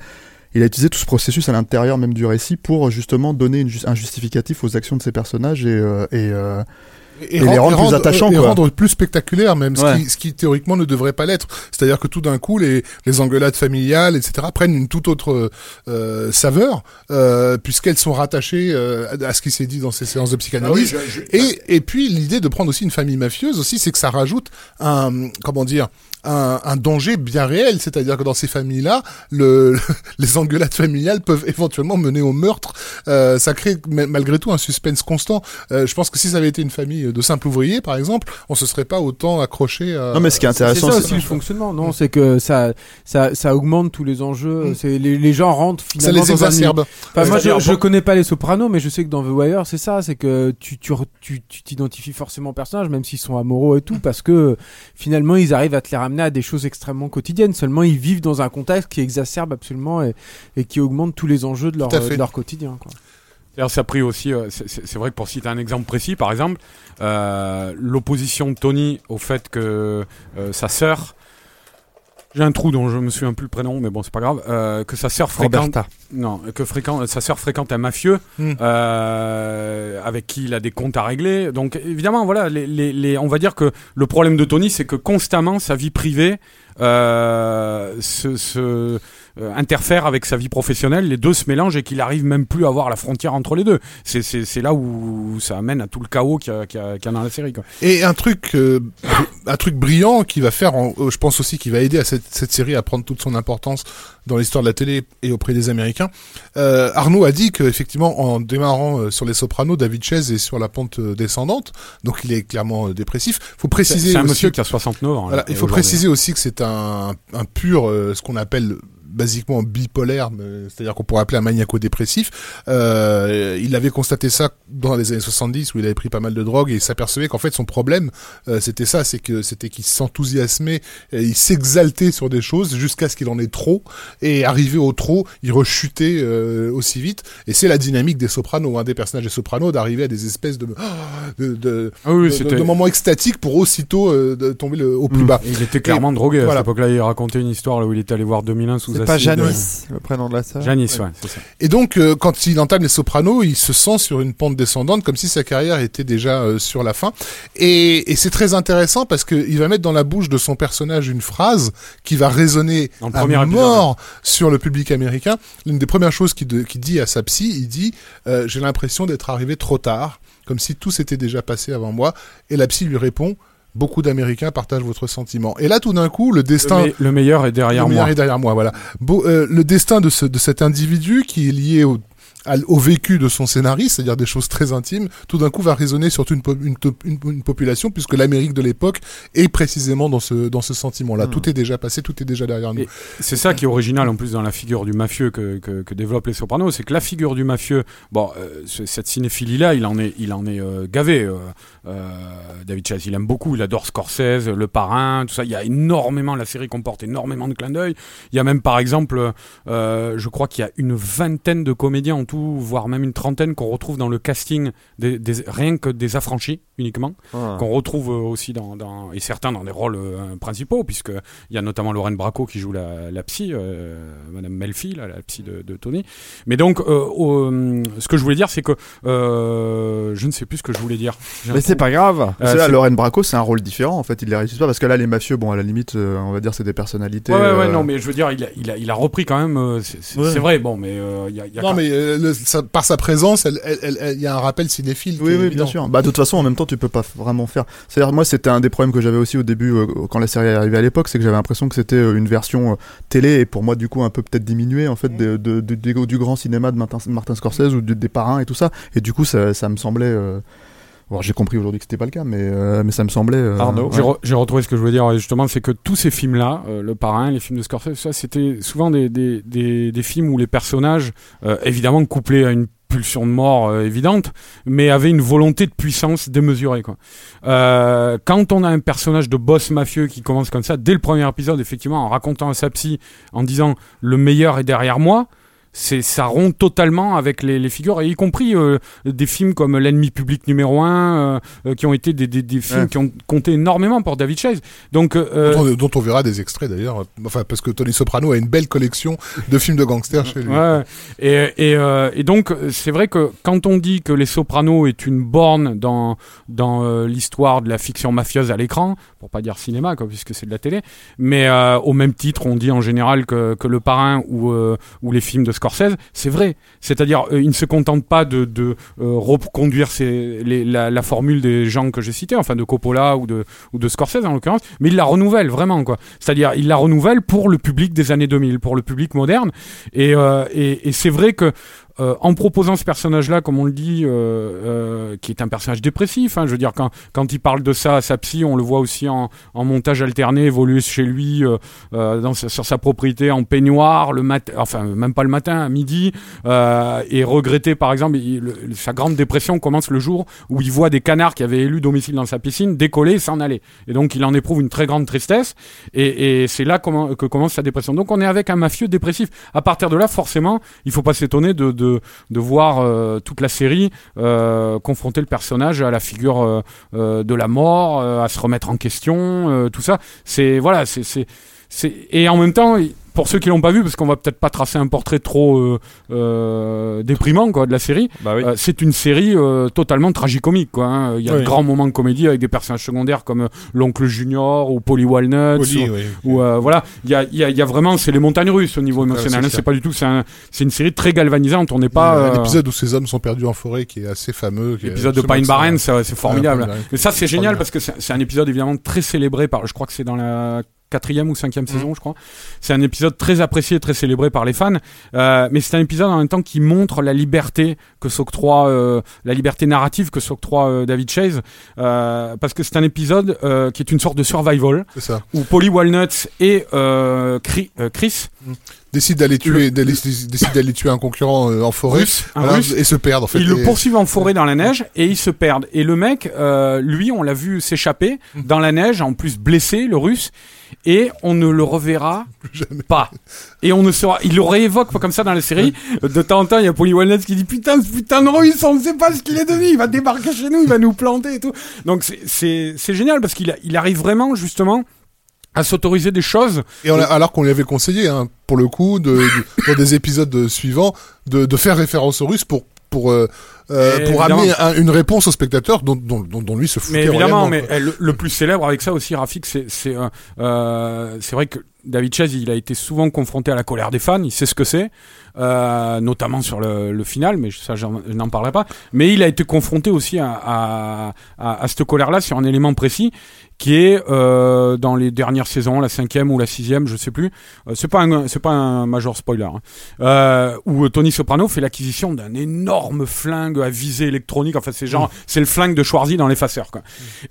il a utilisé tout ce processus à l'intérieur même du récit pour justement donner une un justificatif aux actions de ses personnages et, euh, et, euh, Et les rendre plus attachants, et quoi. rendre plus spectaculaire même, ce, Ouais. qui, ce qui théoriquement ne devrait pas l'être. C'est-à-dire que tout d'un coup, les, les engueulades familiales, etc., prennent une toute autre euh, saveur, euh, puisqu'elles sont rattachées euh, à- à ce qui s'est dit dans ces séances de psychanalyse. Et, et puis l'idée de prendre aussi une famille mafieuse aussi, c'est que ça rajoute un comment dire un, un danger bien réel, c'est-à-dire que dans ces familles-là, le, les engueulades familiales peuvent éventuellement mener au meurtre. Euh, ça crée ma- malgré tout un suspense constant. Euh, je pense que si ça avait été une famille de simples ouvriers, par exemple, on se serait pas autant accroché. À... Non, mais ce qui est C'est intéressant, ça c'est aussi le fonctionnement, non C'est que ça, ça, ça augmente tous les enjeux. Mm. C'est les, les gens rentrent ça finalement les dans un. Enfin, moi, je, je connais pas les Sopranos, mais je sais que dans The Wire, c'est ça, c'est que tu tu tu t'identifies forcément aux personnages, même s'ils sont amoureux et tout, parce que finalement, ils arrivent à te les ramener à des choses extrêmement quotidiennes. Seulement, ils vivent dans un contexte qui exacerbe absolument et, et qui augmente tous les enjeux de leur de quotidien. Quoi. D'ailleurs, ça a pris aussi. euh, c'est vrai que pour citer un exemple précis, par exemple, euh, l'opposition de Tony au fait que euh, sa sœur. J'ai un trou dont je me souviens plus le prénom, mais bon, c'est pas grave. euh, que sa sœur fréquente. Roberta. Non, que fréquente, sa sœur fréquente un mafieux Hmm. euh, avec qui il a des comptes à régler. Donc évidemment, voilà, les, les, les- on va dire que le problème de Tony, c'est que constamment sa vie privée euh, se, se euh, interfère avec sa vie professionnelle. Les deux se mélangent et qu'il arrive même plus à voir la frontière entre les deux. C'est là où ça amène à tout le chaos qu'il y a, y y dans la série. Quoi. Et un truc, euh, un truc brillant qui va faire, en- euh, je pense aussi, qui va aider à cette, cette série à prendre toute son importance dans l'histoire de la télé et auprès des Américains. Euh, Arnaud a dit qu'effectivement, en démarrant sur Les Sopranos, David Chase est sur la pente descendante, donc il est clairement dépressif. Faut préciser c'est un aussi- monsieur qui a 69 ans. Voilà, là, il faut aujourd'hui. préciser aussi que c'est un, un pur, euh, ce qu'on appelle basiquement bipolaire, c'est-à-dire qu'on pourrait appeler un maniaco-dépressif. Euh, il avait constaté ça dans les années 70 où il avait pris pas mal de drogue et il s'apercevait qu'en fait son problème euh, c'était ça, c'est que c'était qu'il s'enthousiasmait, et il s'exaltait sur des choses jusqu'à ce qu'il en ait trop et arrivé au trop, il rechutait euh, aussi vite. Et c'est la dynamique des Sopranos, un des personnages des Sopranos, d'arriver à des espèces de de, de, Ah oui, de- de- c'était. de moments extatiques pour aussitôt euh, de tomber le, au plus Mm. bas. Il était clairement drogué à voilà. cette époque-là. Il racontait une histoire là où il était allé voir 2001 sous C'est pas. Janice, le prénom de la sœur Janice, ouais, c'est ça. Et donc, euh, quand il entame les Sopranos, il se sent sur une pente descendante, comme si sa carrière était déjà euh, sur la fin. Et, et c'est très intéressant parce qu'il va mettre dans la bouche de son personnage une phrase qui va résonner Dans le à premier épisode, mort sur le public américain. L'une des premières choses qu'il de- qu'il dit à sa psy, il dit euh, J'ai l'impression d'être arrivé trop tard, comme si tout s'était déjà passé avant moi. Et la psy lui répond Beaucoup d'Américains partagent votre sentiment. Et là, tout d'un coup, le destin... Le, me- le meilleur est derrière le meilleur moi. est derrière moi, voilà. Euh, le destin de, ce, de cet individu qui est lié au, au vécu de son scénariste, c'est-à-dire des choses très intimes, tout d'un coup va résonner sur toute une, po- une, to- une- une population, puisque l'Amérique de l'époque est précisément dans ce, dans ce sentiment-là. Hmm. Tout est déjà passé, tout est déjà derrière nous. C'est ça qui est original en plus dans la figure du mafieux que, que, que développent les Sopranos, c'est que la figure du mafieux, bon, euh, ce- cette cinéphilie-là, il en est, il en est euh, gavé. euh, euh, David Chase, il aime beaucoup, il adore Scorsese, Le Parrain, tout ça. Il y a énormément, la série comporte énormément de clins d'œil. Il y a même par exemple, euh, je crois qu'il y a une vingtaine de comédiens en tout voire même une trentaine qu'on retrouve dans le casting, des, des- rien que des affranchis uniquement, Ah. qu'on retrouve euh, aussi dans, dans- et certains dans des rôles euh, principaux, puisque il y a notamment Lorraine Bracco qui joue la, la psy, euh, Madame Melfi, là, la psy de, de Tony. Mais donc, euh, euh, ce que je voulais dire, c'est que euh, je ne sais plus ce que je voulais dire. Mais c'est pas grave. Euh, là, Lorraine Bracco, c'est un rôle différent en fait. Il les réussit pas parce que là, les mafieux, bon, à la limite, euh, on va dire, c'est des personnalités. Ouais, ouais, euh, non, mais je veux dire, il a, il a, il a repris quand même. c'est Ouais. vrai, bon, mais euh, il y a, il y a Non, quand- mais euh, le- par sa présence, elle- elle- elle- elle- il y a un rappel cinéphile. Oui, bien sûr. Bah, de toute façon, en même temps, tu peux pas vraiment faire. C'est-à-dire, moi, c'était un des problèmes que j'avais aussi au début, euh, quand la série est arrivée à l'époque, c'est que j'avais l'impression que c'était euh, une version euh, télé et pour moi, du coup, un peu peut-être diminuée, en fait, de, de- de- du- grand cinéma de Martin, Martin Scorsese ou des parrains et tout ça. Et du coup, ça, ça me semblait. euh, bon, j'ai compris aujourd'hui que c'était pas le cas, mais, euh, mais ça me semblait. euh, Arnaud, J'ai ouais. re- j'ai retrouvé ce que je voulais dire justement, c'est que tous ces films-là, euh, Le Parrain, les films de Scorsese, ça, c'était souvent des, des, des, des films où les personnages, euh, évidemment couplés à une pulsion de mort euh, évidente, mais avaient une volonté de puissance démesurée. Quoi. Euh, quand on a un personnage de boss mafieux qui commence comme ça, dès le premier épisode, effectivement, en racontant à sa psy, en disant le meilleur est derrière moi, c'est ça rompt totalement avec les, les figures et y compris euh, des films comme l'ennemi public numéro 1 qui ont été des, des, des films Ouais. qui ont compté énormément pour David Chase donc euh, Dont, on- dont on verra des extraits d'ailleurs. Enfin, parce que Tony Soprano a une belle collection de films de gangsters chez lui. Ouais, et, et, euh, et donc euh, c'est vrai que quand on dit que Les Sopranos est une borne dans dans euh, l'histoire de la fiction mafieuse à l'écran, pour pas dire cinéma quoi, puisque c'est de la télé, mais euh, au même titre on dit en général que, que Le Parrain ou euh, ou les films de Scorsese, c'est vrai. C'est-à-dire euh, il ne se contente pas de euh, reconduire la, formule des gens que j'ai cités, enfin de Coppola ou de Scorsese en l'occurrence, mais il la renouvelle vraiment quoi. C'est-à-dire il la renouvelle pour le public des années 2000, pour le public moderne. Et, euh, c'est vrai que euh, en proposant ce personnage-là, comme on le dit, euh, euh, qui est un personnage dépressif, hein, je veux dire, quand, quand il parle de ça à sa psy, on le voit aussi en, en montage alterné évoluer chez lui, euh, euh, dans sur sa propriété en peignoir, le matin, enfin même pas le matin, à midi, et regretter par exemple, il- sa grande dépression commence le jour où il voit des canards qui avaient élu domicile dans sa piscine décoller et s'en aller. Et donc il en éprouve une très grande tristesse, et, et c'est là que commence sa dépression. Donc on est avec un mafieux dépressif. À partir de là, forcément, il faut pas s'étonner de, de, de voir euh, toute la série euh, confronter le personnage à la figure euh, de la mort, à se remettre en question, tout ça. C'est voilà, c'est et en même temps. Pour ceux qui l'ont pas vu, parce qu'on va peut-être pas tracer un portrait trop euh, euh, déprimant quoi de la série, Bah oui. euh, c'est une série euh, totalement tragicomique quoi. hein. Il y a Oui. de grands moments de comédie avec des personnages secondaires comme euh, l'oncle Junior ou Polly Walnuts Oli, ou- oui. ou euh, voilà, il y a, il y, a, il y a vraiment, c'est les montagnes russes au niveau émotionnel. c'est hein. C'est pas du tout, c'est un- c'est une série très galvanisante. On n'est Il y a pas. un euh, épisode où ces hommes sont perdus en forêt qui est assez fameux. L'épisode de Pine Barren, excellent. ça, c'est formidable. Barren. Mais ça, c'est génial parce que c'est c'est un épisode évidemment très célébré par, je crois que c'est dans la quatrième ou cinquième saison, je crois. C'est un épisode très apprécié, très célébré par les fans. Euh, mais c'est un épisode en même temps qui montre la liberté que s'octroie, euh, la liberté narrative que s'octroie euh, David Chase, parce que c'est un épisode qui est une sorte de survival C'est ça. où Polly Walnuts et Chris, Chris Décide d'aller tuer, d'aller- décide d'aller tuer un concurrent euh, en forêt. russe, voilà, russe, et se perdre en fait. Ils le poursuivent en forêt dans la neige et ils se perdent. Et le mec, euh, lui, on l'a vu s'échapper dans la neige, en plus blessé, le russe, et on ne le reverra pas. Et on ne saura. Il le réévoque comme ça dans la série. De temps en temps, il y a Polly Walnuts qui dit putain, ce putain de russe, on ne sait pas ce qu'il est devenu. Il va débarquer chez nous, il va nous planter et tout. Donc c'est- c'est c'est génial parce qu'il il arrive vraiment justement à s'autoriser des choses Et on a- alors qu'on lui avait conseillé, hein, pour le coup, de, de- dans des épisodes suivants, de, de faire référence aux Russes pour pour euh, euh, pour amener un- une réponse au spectateur dont, dont, dont, dont lui se foutait Mais évidemment, mais le, le plus célèbre avec ça aussi, Rafik, c'est c'est euh, euh, c'est vrai que David Chase, il a été souvent confronté à la colère des fans. Il sait ce que c'est, euh, notamment sur le, le final, mais ça, je n'en parlerai pas. Mais il a été confronté aussi à, à, à, à cette colère-là sur un élément précis qui est euh, dans les dernières saisons, la cinquième ou la sixième, je sais plus. Euh, c'est pas un, c'est pas un major spoiler. Hein. Euh, où Tony Soprano fait l'acquisition d'un énorme flingue à visée électronique. Enfin, c'est genre, c'est le flingue de Schwarzy dans l'effaceur, quoi.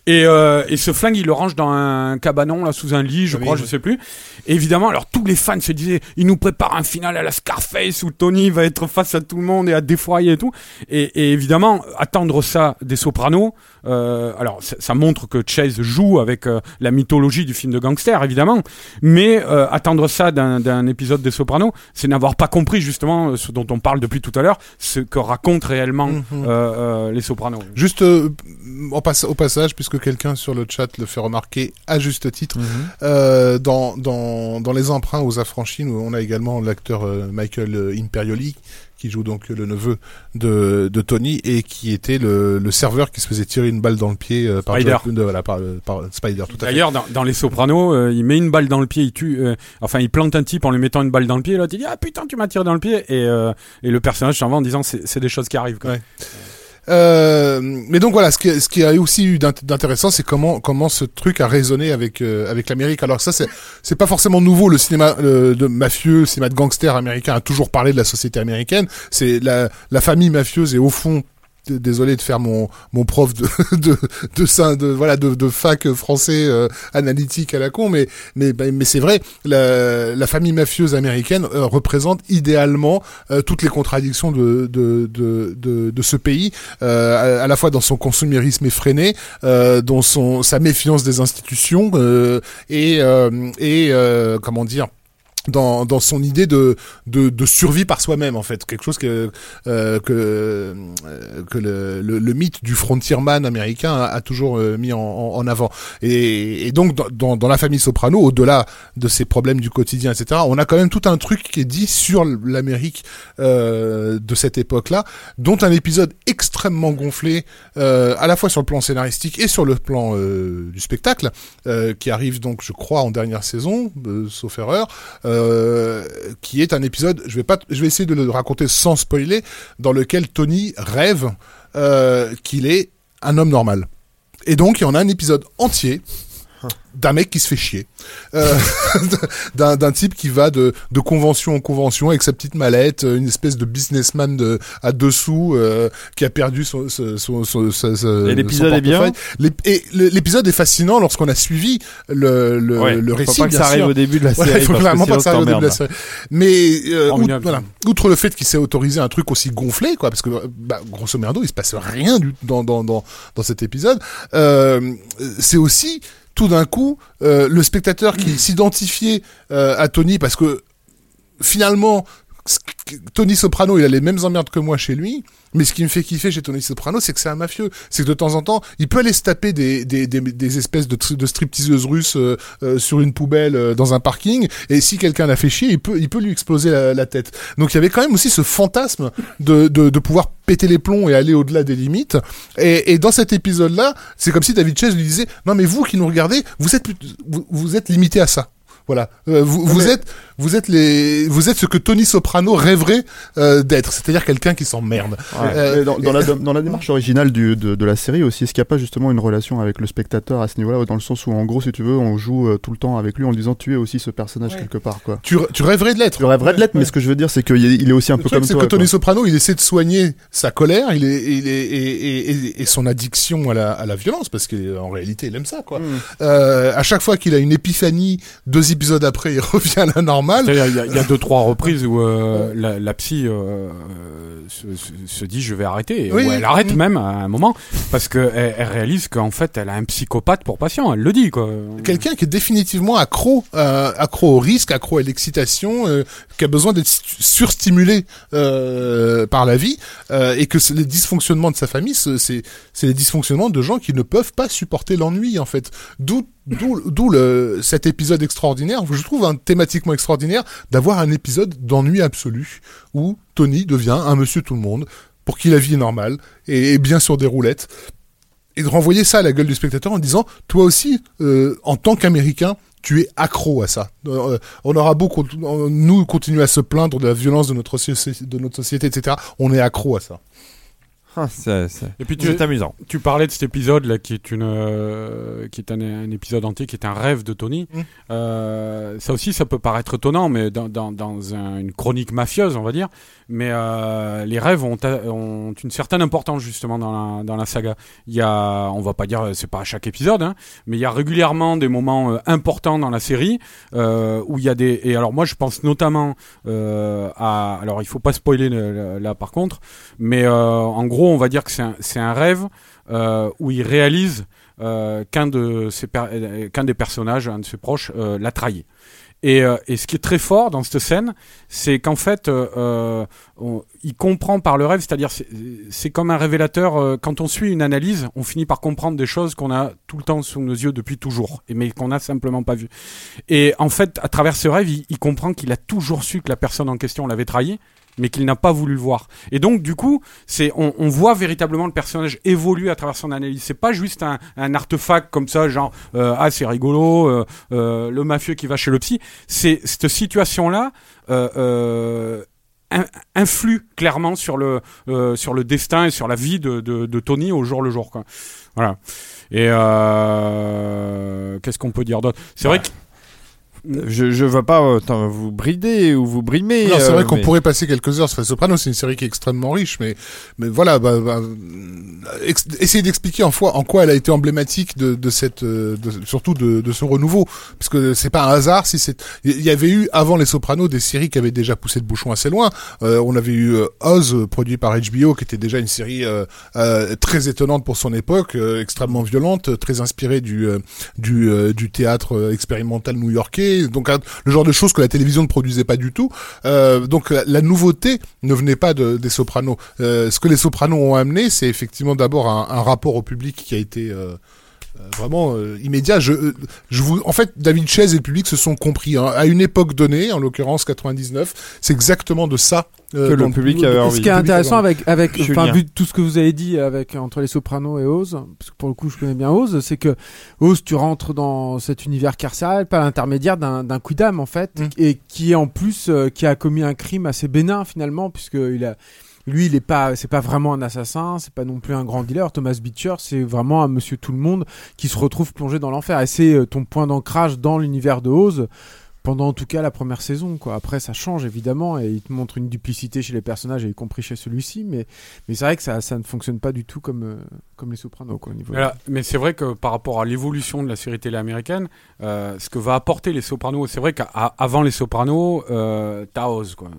Et, euh, et ce flingue, il le range dans un cabanon, là, sous un lit, je Oui, crois, oui. je sais plus. Et évidemment, alors tous les fans se disaient, il nous prépare un final à la Scarface où Tony va être face à tout le monde et à défroyer et tout. Et, et évidemment, attendre ça des Sopranos, euh, alors ça, ça montre que Chase joue avec euh, la mythologie du film de gangster, évidemment. Mais euh, attendre ça d'un épisode des Sopranos, c'est n'avoir pas compris justement euh, ce dont on parle depuis tout à l'heure, ce que racontent réellement Mhm. euh, euh, les Sopranos. Juste euh, au passage, puisque quelqu'un sur le chat le fait remarquer à juste titre, euh, dans, dans, dans les emprunts aux affranchis, nous, on a également l'acteur euh, Michael euh, Imperioli qui joue donc le neveu de, de Tony et qui était le, le serveur qui se faisait tirer une balle dans le pied euh, par, Spider. de- voilà, par, par Spider. Tout à. D'ailleurs, dans, dans Les Sopranos, euh, il met une balle dans le pied, il tue, euh, enfin, il plante un type en lui mettant une balle dans le pied, et l'autre il dit ah putain tu m'as tiré dans le pied, et, et le personnage s'en va en disant c'est c'est des choses qui arrivent. Quoi. Ouais. Euh, mais donc voilà, ce qui, ce qui a aussi eu d'int- d'intéressant, c'est comment comment ce truc a résonné avec euh, avec l'Amérique. Alors ça, c'est c'est pas forcément nouveau. Le cinéma euh, de mafieux, le cinéma de gangsters américain a toujours parlé de la société américaine. C'est la la famille mafieuse et au fond. Désolé de faire mon mon prof de de de, de voilà de, de fac français euh, analytique à la con mais mais mais c'est vrai la, la famille mafieuse américaine euh, représente idéalement euh, toutes les contradictions de de de de, de ce pays euh, à, à la fois dans son consumérisme effréné euh, dans son sa méfiance des institutions euh, et et comment dire dans, dans son idée de, de, de survie par soi-même en fait. Quelque chose que euh, que euh, que le, le, le mythe du frontierman américain a, a toujours euh, mis en, en, avant. Et, et donc dans, dans, dans la famille Soprano au-delà de ces problèmes du quotidien etc on a quand même tout un truc qui est dit sur l'Amérique euh, de cette époque-là dont un épisode extrêmement gonflé euh, à la fois sur le plan scénaristique et sur le plan euh, du spectacle qui arrive donc je crois en dernière saison sauf erreur euh, qui est un épisode, je vais essayer de le raconter sans spoiler, dans lequel Tony rêve euh, qu'il est un homme normal. Et donc il y en a un épisode entier d'un mec qui se fait chier, euh, d'un d'un type qui va de, de convention en convention avec sa petite mallette, euh, une espèce de businessman de, à dessous euh, qui a perdu son, son, son, son- son- son- Et l'épisode est bien l'épisode est fascinant lorsqu'on a suivi le, le, Ouais, le faut récit. pas que ça arrive au début de la série. il faut vraiment pas que ça arrive au début de la série. Mais euh, outre, voilà. outre le fait qu'il s'est autorisé un truc aussi gonflé, quoi, parce que bah, grosso merdo, il se passe rien du, dans, dans, dans, dans cet épisode. Euh, c'est aussi tout d'un coup euh, le spectateur qui s'identifiait euh, à Tony parce que finalement Tony Soprano, il a les mêmes emmerdes que moi chez lui, mais ce qui me fait kiffer chez Tony Soprano, c'est que c'est un mafieux. C'est que de temps en temps, il peut aller se taper des, des, des, des espèces de, tri- de stripteaseuses russes euh, euh, sur une poubelle euh, dans un parking, et si quelqu'un l'a fait chier, il peut, il peut lui exploser la, tête. Donc il y avait quand même aussi ce fantasme de, de, de pouvoir péter les plombs et aller au-delà des limites. Et, et dans cet épisode-là, c'est comme si David Chase lui disait, non mais vous qui nous regardez, vous êtes, vous, vous êtes limité à ça. Voilà, Euh, vous, vous êtes, vous êtes les, vous êtes ce que Tony Soprano rêverait euh, d'être, c'est-à-dire quelqu'un qui s'emmerde. Euh, dans, dans la, dans la démarche originale du, de, de la série aussi, est-ce qu'il n'y a pas justement une relation avec le spectateur à ce niveau-là, dans le sens où en gros, si tu veux, on joue euh, tout le temps avec lui en lui disant tu es aussi ce personnage quelque part, quoi. Tu, tu rêverais de l'être. Tu rêverais de l'être, mais ce que je veux dire, c'est qu'il est, il est aussi un Le peu truc, comme c'est toi. que Tony quoi. Soprano, il essaie de soigner sa colère, il est, il est, et, et, et, et son addiction à la, à la violence, parce qu'en réalité, il aime ça, quoi. Mm. Euh, à chaque fois qu'il a une épiphanie, deux épisodes après, il revient à la normale. Il y, a- il y a deux trois reprises où euh, la, la psy euh, se, se- se dit je vais arrêter, Oui, ou oui. elle arrête Mm. même à un moment parce que elle, réalise qu'en fait elle a un psychopathe pour patient. Elle le dit quoi. Quelqu'un qui est définitivement accro, euh, accro au risque, accro à l'excitation, euh, qui a besoin d'être surstimulé par la vie, et que les dysfonctionnements de sa famille, ce- c'est c'est les dysfonctionnements de gens qui ne peuvent pas supporter l'ennui en fait. D'où d'où cet épisode extraordinaire. Je trouve un thématiquement extraordinaire d'avoir un épisode d'ennui absolu où Tony devient un monsieur tout le monde pour qui la vie est normale et bien sur des roulettes et de renvoyer ça à la gueule du spectateur en disant toi aussi euh, en tant qu'américain tu es accro à ça. Euh, on aura beau nous continuer à se plaindre de la violence de notre, de notre société, etc. On est accro à ça. Ah, c'est c'est- Et puis tu, c'est amusant. tu parlais de cet épisode là qui est une euh, qui est un, un épisode entier qui est un rêve de Tony. Mm. Euh, ça aussi ça peut paraître étonnant mais dans, dans, dans un- une chronique mafieuse on va dire mais euh, les rêves ont, ont une certaine importance justement dans la, dans la saga. Il y a on va pas dire c'est pas à chaque épisode hein, mais il y a régulièrement des moments importants dans la série où il y a des et alors moi je pense notamment à alors il faut pas spoiler le- le- là par contre mais en gros on va dire que c'est un, rêve euh, où il réalise euh, qu'un de euh, qu'un des personnages, un de ses proches, l'a trahi. Et, ce qui est très fort dans cette scène, c'est qu'en fait, on- il comprend par le rêve, c'est-à-dire c'est- comme un révélateur. quand on suit une analyse, on finit par comprendre des choses qu'on a tout le temps sous nos yeux depuis toujours, mais qu'on n'a simplement pas vues. Et en fait, à travers ce rêve, il, il comprend qu'il a toujours su que la personne en question l'avait trahi, mais qu'il n'a pas voulu le voir. Et donc, du coup, c'est on, on voit véritablement le personnage évoluer à travers son analyse. C'est pas juste un, un artefact comme ça, genre euh, ah c'est rigolo, euh, euh, le mafieux qui va chez le psy. C'est cette situation-là. Euh, euh, in- influe clairement sur le euh, sur le destin et sur la vie de, de, de Tony au jour le jour quoi. Voilà. Et euh, qu'est-ce qu'on peut dire d'autre? C'est vrai que Je, je veux pas euh, vous brider ou vous brimer. Non, c'est euh, vrai qu'on mais- pourrait passer quelques heures sur Les Sopranos. C'est une série qui est extrêmement riche, mais mais voilà, bah, bah, ex- essayer d'expliquer en, foi- en quoi elle a été emblématique de, de cette, euh, de- surtout de, de ce renouveau, parce que c'est pas un hasard si c'est. Il y avait eu avant Les Sopranos des séries qui avaient déjà poussé le bouchon assez loin. Euh, on avait eu euh, Oz, euh, produit par HBO, qui était déjà une série euh, euh, très étonnante pour son époque, euh, extrêmement violente, euh, très inspirée du euh, du, euh, du théâtre euh, expérimental new-yorkais. Donc le genre de choses que la télévision ne produisait pas du tout. Euh, donc la, nouveauté ne venait pas de, des Sopranos. Euh, ce que les Sopranos ont amené, c'est effectivement d'abord un, rapport au public qui a été euh, vraiment euh, immédiat. Je, euh, je vous, en fait, David Chase et le public se sont compris hein. à une époque donnée, en l'occurrence 99. C'est exactement de ça euh, Que le public avait envie. ce qui est intéressant avec, avec enfin, vu tout ce que vous avez dit avec entre les Sopranos et Oz, parce que pour le coup je connais bien Oz, c'est que Oz, tu rentres dans cet univers carcéral par l'intermédiaire d'un d'un quidam en fait, Mm. et qui est en plus euh, qui a commis un crime assez bénin finalement, puisque il a lui, il est pas, c'est pas vraiment un assassin, c'est pas non plus un grand dealer. Thomas Beecher, c'est vraiment un monsieur tout le monde qui se retrouve plongé dans l'enfer. Et c'est euh, ton point d'ancrage dans l'univers de Oz pendant en tout cas la première saison quoi. Après ça change évidemment et il te montre une duplicité chez les personnages et y compris chez celui-ci mais mais c'est vrai que ça ça ne fonctionne pas du tout comme euh, comme les Sopranos quoi au niveau. Voilà. Mais c'est vrai que par rapport à l'évolution de la série télé américaine, euh, ce que va apporter les Sopranos, c'est vrai qu'avant les Sopranos, euh, t'as Oz, quoi.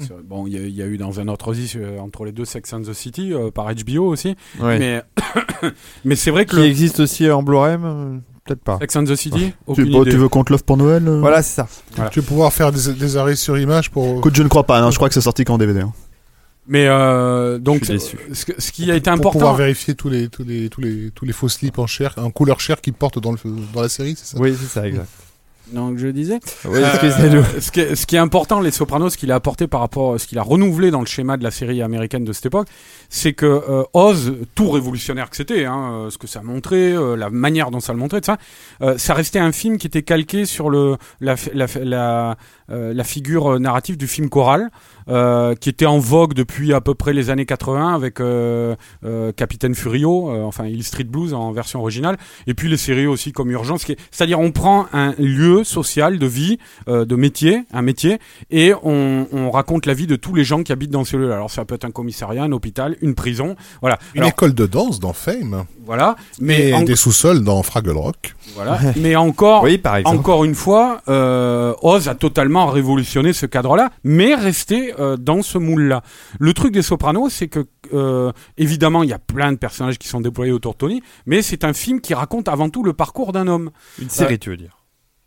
C'est- Bon, il y, a- il y a eu dans un autre euh, entre les deux Sex and the City euh, par HBO aussi, Ouais. mais mais c'est vrai que Qui le existe aussi en Blu-ray euh, Peut-être pas. Sex and the City, Tu, bon, veux qu'on te l'offre pour Noël euh Voilà, c'est ça. Voilà. Tu vas pouvoir faire des, des arrêts sur image pour. Écoute, je ne crois pas. Non, je crois que c'est sorti qu'en DVD. hein. Mais euh, donc ce, qui a été pour important, pouvoir vérifier tous les tous les tous les tous les faux slips en chair, en couleur chair qu'ils portent dans le dans la série, c'est ça? Oui, c'est ça, exact. donc je disais. Oui, Euh, excusez-nous. ce, qui est, ce qui est important, les Sopranos, ce qu'il a apporté par rapport, ce qu'il a renouvelé dans le schéma de la série américaine de cette époque, c'est que euh, Oz, tout révolutionnaire que c'était, hein, euh, ce que ça montrait, euh, la manière dont ça le montrait, ça, euh, ça restait un film qui était calqué sur le la la la, euh, la figure euh, narrative du film choral, qui était en vogue depuis à peu près les années 80 avec Capitaine Furio, enfin Hill Street Blues en version originale, et puis les séries aussi comme Urgence, c'est-à-dire on prend un lieu social de vie, de métier, un métier, et on, on raconte la vie de tous les gens qui habitent dans ce lieu. Alors ça peut être un commissariat, un hôpital, une prison, voilà. Une Alors, école de danse dans Fame, voilà. mais en- des sous-sols dans Fraggle Rock. voilà. Mais encore, Oui, encore une fois, euh, Oz a totalement révolutionné ce cadre-là, mais resté euh, dans ce moule-là. Le truc des Sopranos, c'est que euh, évidemment, il y a plein de personnages qui sont déployés autour de Tony, mais c'est un film qui raconte avant tout le parcours d'un homme. Une série, tu veux dire?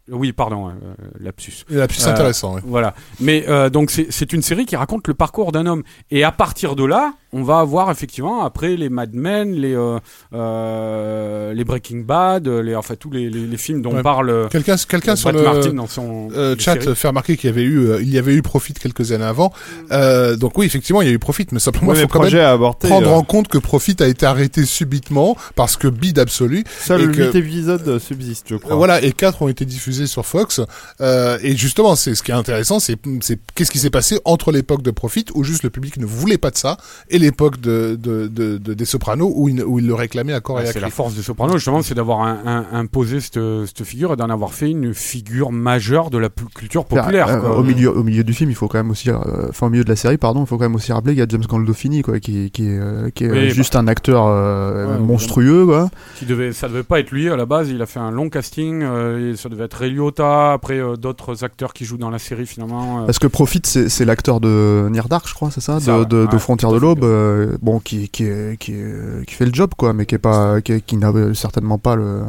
Oui, pardon, euh, lapsus. Et la plus Euh, intéressant. ouais. Voilà. Mais euh, donc c'est c'est une série qui raconte le parcours d'un homme. Et à partir de là, on va avoir effectivement après les Mad Men, les euh, euh, les Breaking Bad, les enfin tous les, les, les films dont Ouais. parle euh, Quelqu'un quelqu'un sur le Martin dans son euh, chat séries. fait remarquer qu'il y avait eu il y avait eu Profit quelques années avant. Euh, donc oui, effectivement, il y a eu Profit, mais simplement il faut quand même prendre euh, en compte que Profit a été arrêté subitement parce que bide absolu. Seul et 8 que- épisodes subsistent, je crois. Voilà, et quatre ont été diffusés sur Fox. Euh, et justement, c'est ce qui est intéressant, c'est c'est qu'est-ce qui s'est passé entre l'époque de Profit où juste le public ne voulait pas de ça, et et l'époque de, de, de, de- des Sopranos où il, où il le réclamait à corps Ouais, et à c'est la force des Sopranos, justement, c'est d'avoir un- un- imposé cette, cette figure et d'en avoir fait une figure majeure de la culture populaire. Euh, quoi. au milieu, au milieu du film, il faut quand même aussi, euh, enfin au milieu de la série, pardon, il faut quand même aussi rappeler qu'il y a James Gandolfini, quoi, qui, qui est, euh, qui est Oui, juste un acteur euh, Ouais, monstrueux, quoi. Qui devait, ça devait pas être lui à la base. Il a fait un long casting. euh, et ça devait être Ray Liotta. Après, euh, d'autres acteurs qui jouent dans la série finalement. euh. Parce que Profit, c'est l'acteur de Near Dark, je crois, c'est ça, Ça, de, ouais. Frontières de l'Aube, euh, bon, qui, qui, qui, qui fait le job, quoi, mais qui est pas, qui, qui n'a certainement pas le.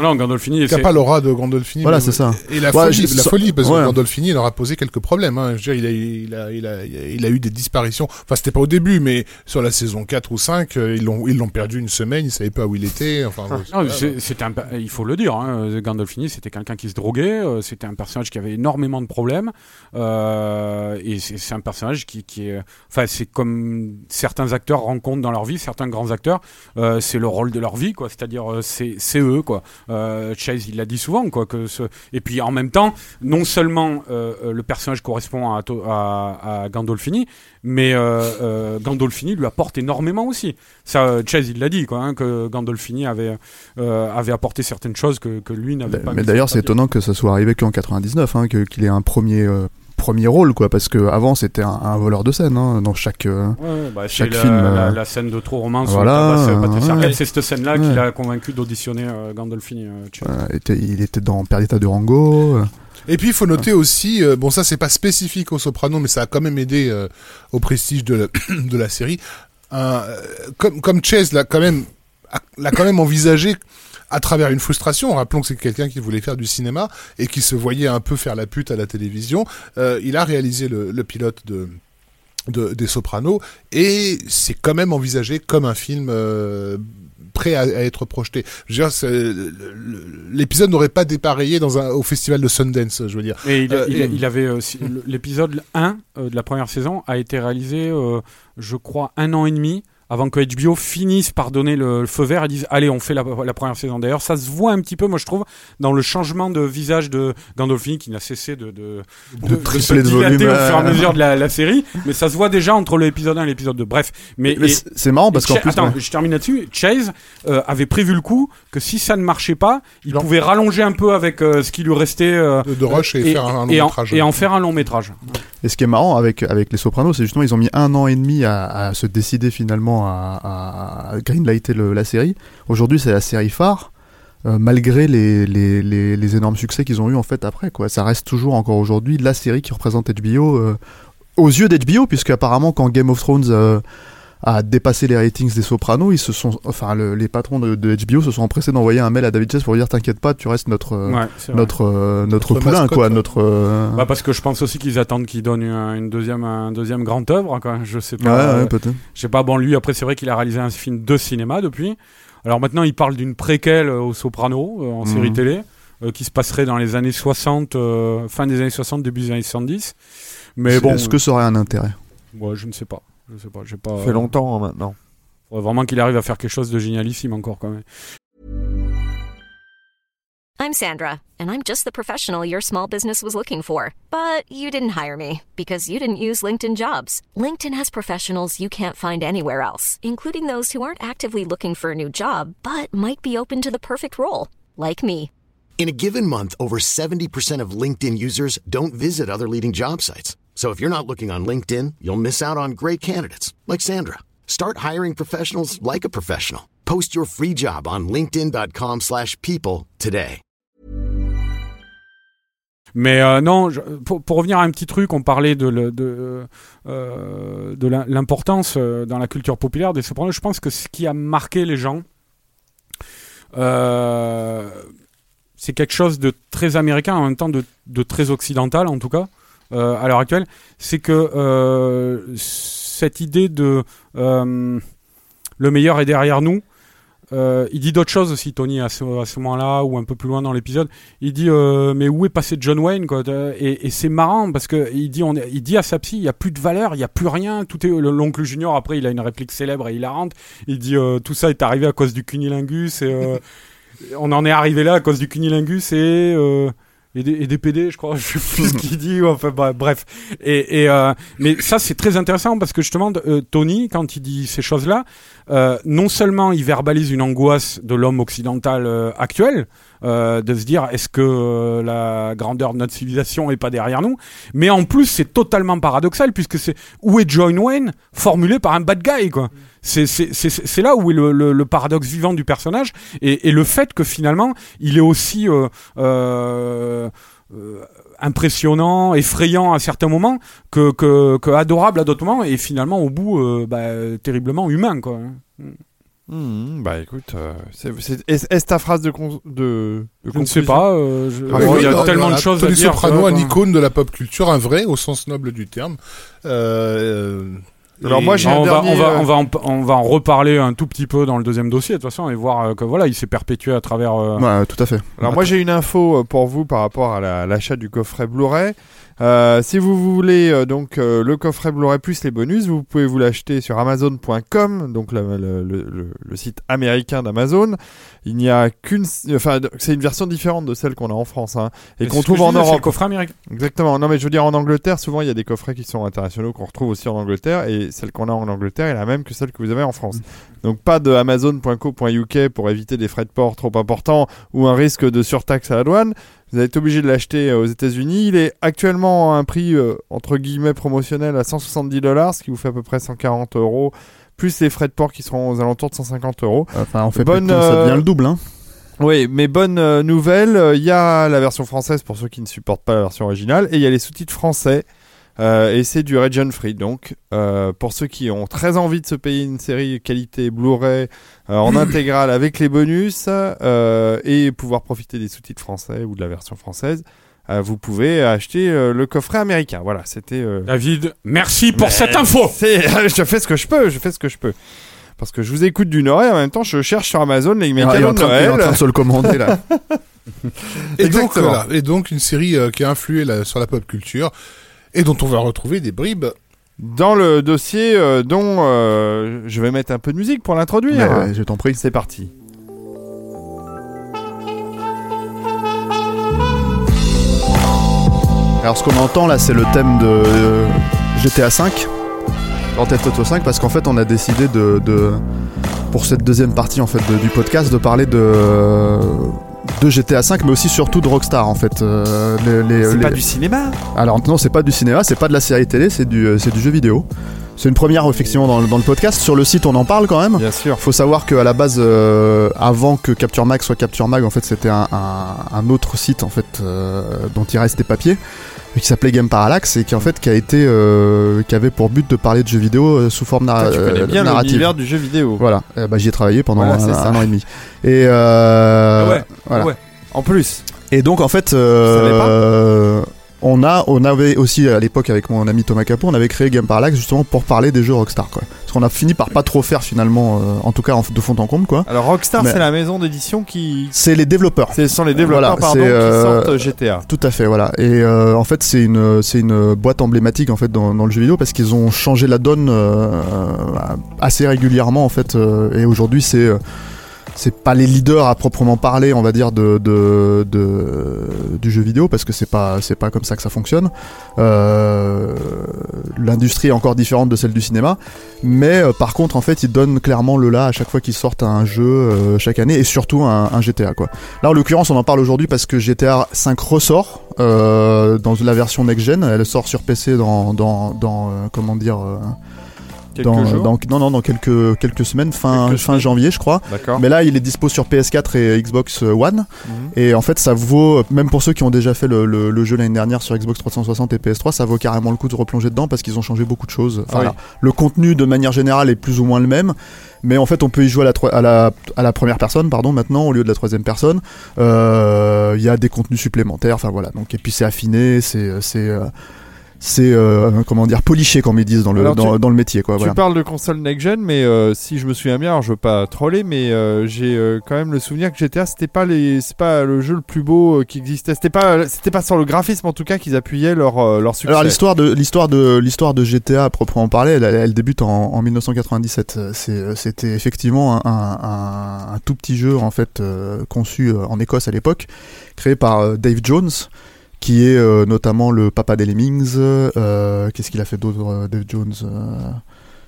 Non, Gandolfini. Il n'y c'est- a pas l'aura de Gandolfini. Voilà, c'est ça. Et la Ouais, folie, je- la ça- folie, parce ouais. que Gandolfini, il leur a posé quelques problèmes. Hein. Je veux dire, il a, il, a, il, a, il, a, il a eu des disparitions. Enfin, c'était pas au début, mais sur la saison 4 ou 5, euh, ils l'ont perdu une semaine, ils savaient pas où il était. Enfin, Non, c'était un, il faut le dire, hein, Gandolfini, c'était quelqu'un qui se droguait, euh, c'était un personnage qui avait énormément de problèmes, euh, et c'est un personnage qui, qui est, enfin, c'est comme certains acteurs rencontrent dans leur vie, certains grands acteurs, euh, c'est le rôle de leur vie, quoi. C'est-à-dire, c'est c'est eux, quoi. Euh, Chase, il l'a dit souvent, quoi. Que ce... Et puis en même temps, non seulement euh, euh, le personnage correspond à, To- à, à Gandolfini, mais euh, euh, Gandolfini lui apporte énormément aussi. Ça, Chase, il l'a dit, quoi, hein, que Gandolfini avait avait apporté certaines choses que, que lui n'avait pas. Mais d'ailleurs, c'est étonnant que ça soit arrivé qu'en 99, hein, qu'il ait un premier, premier rôle, quoi, parce que avant c'était un, un voleur de scène, hein, dans chaque. euh, Ouais, bah, chaque film, la, euh, la scène de trop romance voilà, euh, ouais. C'est cette scène-là qui l'a convaincu d'auditionner euh, Gandolfini. euh, était- il était dans Perdita de Rango. euh, Et puis il faut noter aussi, euh, bon ça c'est pas spécifique au Soprano, mais ça a quand même aidé euh, au prestige de la, de la série. Un, euh, comme comme Chase l'a quand même a- l'a quand même envisagé à travers une frustration. Rappelons que c'est quelqu'un qui voulait faire du cinéma et qui se voyait un peu faire la pute à la télévision. Euh, il a réalisé le, le pilote de de, des Sopranos et c'est quand même envisagé comme un film euh, prêt à, à être projeté. Je veux dire, l'épisode n'aurait pas dépareillé dans un, au festival de Sundance, je veux dire. Et il, Euh, il- et- il avait euh, l'épisode 1 euh, de la première saison a été réalisé, je crois, un an et demi avant que HBO finisse par donner le, le feu vert et dise allez on fait la, la première saison. D'ailleurs ça se voit un petit peu moi je trouve dans le changement de visage de Gandolfini qui n'a cessé de, de, de, de se dilater au fur et à mesure de la, la série, mais ça se voit déjà entre l'épisode 1 et l'épisode 2. Bref, mais, Mais et- c'est- marrant parce et qu'en plus. attends, ouais. je termine là-dessus. Chase euh, avait prévu le coup que si ça ne marchait pas, il Genre- pouvait rallonger un peu avec euh, ce qui lui restait euh, De, de Rush et, faire un long et en, métrage. et en faire un long métrage. Et ce qui est marrant avec, avec les Sopranos, c'est justement ils ont mis un an et demi à, se décider finalement à, à, greenlighter la série. Aujourd'hui, c'est la série phare. euh, malgré les, les, les, énormes succès qu'ils ont eu en fait après ça reste toujours encore aujourd'hui la série qui représente HBO euh, aux yeux d'HBO puisque apparemment quand Game of Thrones euh, a dépassé les ratings des Sopranos ils se sont enfin le- les patrons de, de HBO se sont empressés d'envoyer un mail à David Chase pour lui dire t'inquiète pas tu restes notre euh, Ouais, notre euh, notre, Notre poulain mascotte, quoi ouais. notre euh, Bah parce que je pense aussi qu'ils attendent qu'il donne une, une deuxième un deuxième grande œuvre quoi. Je sais pas. ouais, euh, peut-être je sais pas bon lui après c'est vrai qu'il a réalisé un film de cinéma depuis. Alors maintenant il parle d'une préquelle au Soprano euh, en Mhm. série télé euh, qui se passerait dans les années 60 euh, fin des années 60 début des années 70. Mais bon est-ce que ça aurait un intérêt? Ouais, je ne sais pas. Je sais pas, j'ai pas Ça fait longtemps hein, maintenant. faudrait vraiment qu'il arrive à faire quelque chose de génialissime encore quand même. I'm Sandra, and I'm just the professional your small business was looking for. But you didn't hire me because you didn't use LinkedIn jobs. LinkedIn has professionals you can't find anywhere else, including those who aren't actively looking for a new job but might be open to the perfect role, like me. In a given month, over 70% of LinkedIn users don't visit other leading job sites. So if you're not looking on LinkedIn, you'll miss out on great candidates like Sandra. Start hiring professionals like a professional. Post your free job on linkedin.com/people today. Mais euh, non, pour, revenir à un petit truc, on parlait de, euh, l'importance euh, dans la culture populaire des Sopranos. Je pense que ce qui a marqué les gens, c'est quelque chose de très américain, en même temps de très occidental en tout cas, euh, à l'heure actuelle. C'est que euh, cette idée de euh, le meilleur est derrière nous. il dit d'autres choses aussi, Tony, à ce, moment-là, ou un peu plus loin dans l'épisode il dit mais où est passé John Wayne et, c'est marrant parce que il dit dit à sa psy il y a plus de valeur il y a plus rien tout est le- l'oncle junior après il a une réplique célèbre et hilarante il dit tout ça est arrivé à cause du cunilingus et on en est arrivé là à cause du cunilingus et et des, et des PD, je crois, je sais plus ce qu'il dit, enfin bref, bref. Et, et euh, mais ça c'est très intéressant parce que justement euh, Tony, quand il dit ces choses-là, euh, non seulement il verbalise une angoisse de l'homme occidental euh, actuel, euh, de se dire est-ce que euh, la grandeur de notre civilisation est pas derrière nous, mais en plus c'est totalement paradoxal puisque c'est où est John Wayne? Formulé par un bad guy quoi. C'est là où est le, le, le paradoxe vivant du personnage et, et le fait que finalement il est aussi euh, euh, euh, impressionnant, effrayant à certains moments, que, que, que adorable à d'autres moments, et finalement au bout, euh, bah, terriblement humain, quoi. Hmm, bah écoute, euh, c'est, c'est- est- est-ce ta phrase de, con- de, de Je ne sais pas. euh, je- Ah, il y a Voilà, tellement de voilà, choses à dire. Soprano, un icône de la pop culture, un vrai au sens noble du terme. Euh, Alors et- moi, j'ai un on, va, dernier, on, va, euh, on, va en, on va en reparler un tout petit peu dans le deuxième dossier de toute façon et voir euh, que voilà il s'est perpétué à travers euh, Ouais, tout à fait. Alors moi j'ai une info euh, pour vous par rapport à la- l'achat du coffret Blu-ray. Euh, si vous voulez euh, donc euh, le coffret Blu-ray plus les bonus, vous pouvez vous l'acheter sur Amazon.com, donc le, le- le- le site américain d'Amazon. Il n'y a qu'une, enfin c'est une version différente de celle qu'on a en France, hein, et qu'on trouve en le Europe. coffret américain. Exactement. Non, mais je veux dire, en Angleterre, souvent, il y a des coffrets qui sont internationaux qu'on retrouve aussi en Angleterre, et celle qu'on a en Angleterre est la même que celle que vous avez en France. Donc, pas de Amazon.co.uk pour éviter des frais de port trop importants ou un risque de surtaxe à la douane. Vous êtes obligé de l'acheter euh, aux États-Unis. Il est actuellement à un prix, euh, entre guillemets, promotionnel à 170 dollars, ce qui vous fait à peu près 140 euros, plus les frais de port qui seront aux alentours de 150 euros. Enfin, on fait Bonne, plus de temps, ça euh, devient le double. Hein. Oui, mais bonne euh, nouvelle, euh, il y a la version française pour ceux qui ne supportent pas la version originale, et il y a les sous-titres français, euh, et c'est du region free. Donc, euh, pour ceux qui ont très envie de se payer une série qualité Blu-ray euh, en intégrale avec les bonus, euh, et pouvoir profiter des sous-titres français ou de la version française, euh, vous pouvez acheter euh, le coffret américain. Voilà, c'était... euh, David, merci pour mais cette info. je fais ce que je peux, je fais ce que je peux. Parce que je vous écoute d'une oreille, en même temps je cherche sur Amazon les il, est cadeaux en de train, il est en Noël. train de se le commander là. Et donc, Exactement. voilà. et donc une série euh, qui a influé sur la pop culture et dont on va retrouver des bribes. dans le dossier euh, dont euh, je vais mettre un peu de musique pour l'introduire. Mais, je t'en prie. C'est parti. Alors ce qu'on entend là, c'est le thème de euh, GTA 5, Grand Theft Auto 5, parce qu'en fait, on a décidé de, de- pour cette deuxième partie en fait de- du podcast, de parler de de GTA 5, mais aussi surtout de Rockstar en fait. Euh, C'est les- pas du cinéma. Alors non, c'est pas du cinéma, c'est pas de la série télé, c'est du, euh, c'est du jeu vidéo. C'est une première effectivement dans, le- dans le podcast. Sur le site, on en parle quand même. Bien sûr. Faut savoir qu'à la base, euh, avant que Capture Mag soit Capture Mag, en fait, c'était un, un- un autre site en fait euh, dont il reste des papiers, qui s'appelait Game Parallax et qui en fait qui a été, euh, qui avait pour but de parler de jeux vidéo euh, sous forme narra- Toi, tu connais euh, bien narrative. l'univers du jeu vidéo. Voilà, Euh, bah, j'y ai travaillé pendant Voilà, un, an et demi. Et euh, Ah ouais, voilà. ouais. En plus. Et donc en fait, savais euh, on a, on avait aussi à l'époque avec mon ami Thomas Capot, on avait créé Game Parallax justement pour parler des jeux Rockstar, quoi. Parce qu'on a fini par pas trop faire finalement, euh, en tout cas en- de fond en comble, quoi. Alors Rockstar, c'est la maison d'édition qui. C'est les développeurs. Ce sont les développeurs, Voilà, pardon, qui euh, sortent GTA. Tout à fait, voilà. Et euh, en fait, c'est une, c'est une boîte emblématique en fait dans, dans le jeu vidéo parce qu'ils ont changé la donne euh, euh, assez régulièrement en fait. euh, et aujourd'hui, c'est euh, c'est pas les leaders à proprement parler, on va dire, de, du jeu vidéo parce que c'est pas pas comme ça que ça fonctionne. Euh, L'industrie est encore différente de celle du cinéma, mais euh, par contre, en fait, ils donnent clairement le là à chaque fois qu'ils sortent un jeu euh, chaque année et surtout un, GTA quoi. Là, en l'occurrence, on en parle aujourd'hui parce que GTA 5 ressort dans la version next-gen. Elle sort sur PC dans, dans, comment dire, dans, jours. dans- non, non, dans quelques, quelques semaines, fin, Quelques fin semaines. janvier, je crois. Mais là, il est dispo sur PS4 et Xbox One. Mhm. Et en fait, ça vaut, même pour ceux qui ont déjà fait le, le- le jeu l'année dernière sur Xbox 360 et PS3, ça vaut carrément le coup de replonger dedans parce qu'ils ont changé beaucoup de choses. Enfin, Ah oui. là, Le contenu, de manière générale, est plus ou moins le même. Mais en fait, on peut y jouer à la, à la, à la première personne, pardon, maintenant, au lieu de la troisième personne. Euh, Il y a des contenus supplémentaires. Enfin, voilà. Donc, et puis, c'est affiné, c'est, c'est, euh, comment dire poliché comme ils disent dans le dans, tu- dans le métier quoi. Tu Voilà. parles de console next-gen, mais euh, si je me souviens bien, alors je veux pas troller, mais euh, j'ai euh, quand même le souvenir que GTA c'était pas les, c'est pas le jeu le plus beau qui existait. C'était pas, c'était pas sur le graphisme en tout cas qu'ils appuyaient leur leur succès. Alors l'histoire de l'histoire de l'histoire de GTA à proprement parler, elle, elle débute en, en 1997. Euh, C'est c'était effectivement un, un, tout petit jeu en fait conçu en Écosse à l'époque, créé par Dave Jones, qui est euh, notamment le papa des Lemmings. Euh, Qu'est-ce qu'il a fait d'autre, euh, Dave Jones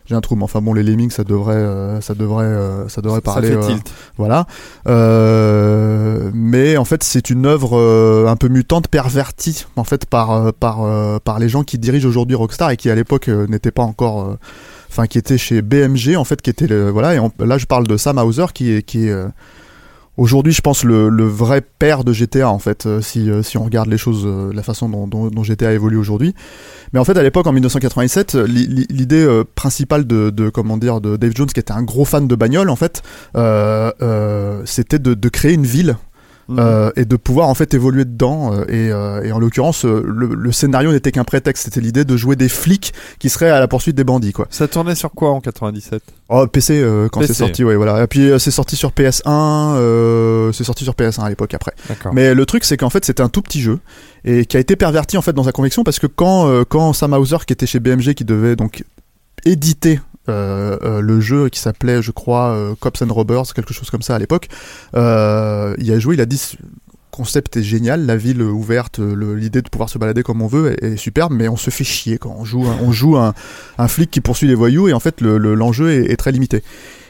J'ai un trou, mais enfin bon, les Lemmings, ça devrait, ça devrait, ça devrait ça parler. fait euh, tilt. voilà. Mais en fait, c'est une œuvre un peu mutante, pervertie en fait par par par les gens qui dirigent aujourd'hui Rockstar et qui à l'époque n'étaient pas encore, enfin qui étaient chez BMG en fait, qui était le, voilà. Et on- là, je parle de Sam Hauser qui est qui est aujourd'hui, je pense le, vrai père de GTA en fait, euh, si euh, si on regarde les choses, euh, la façon dont, GTA évolue aujourd'hui. Mais en fait, à l'époque, en 1987, li- li- l'idée principale de, comment dire de Dave Jones, qui était un gros fan de bagnole, en fait, c'était de créer une ville Euh, et de pouvoir en fait évoluer dedans. euh, et, euh, et en l'occurrence, le, le scénario n'était qu'un prétexte. C'était l'idée de jouer des flics qui seraient à la poursuite des bandits, quoi. Ça tournait sur quoi en 97 Oh, PC euh, quand c'est sorti, ouais, voilà. Et puis euh, c'est sorti sur PS1, euh, c'est sorti sur PS1 à l'époque après. Mais le truc, c'est qu'en fait, c'était un tout petit jeu et qui a été perverti en fait dans sa conviction parce que quand quand Sam Hauser, qui était chez BMG, qui devait donc éditer le jeu qui s'appelait, je crois, euh, Cops and Robbers, quelque chose comme ça à l'époque, euh, il a joué, il a dit ce concept est génial, la ville ouverte, l'idée de pouvoir se balader comme on veut est, superbe, mais on se fait chier quand on joue, on joue un, flic qui poursuit les voyous et en fait le- le- l'enjeu est, très limité.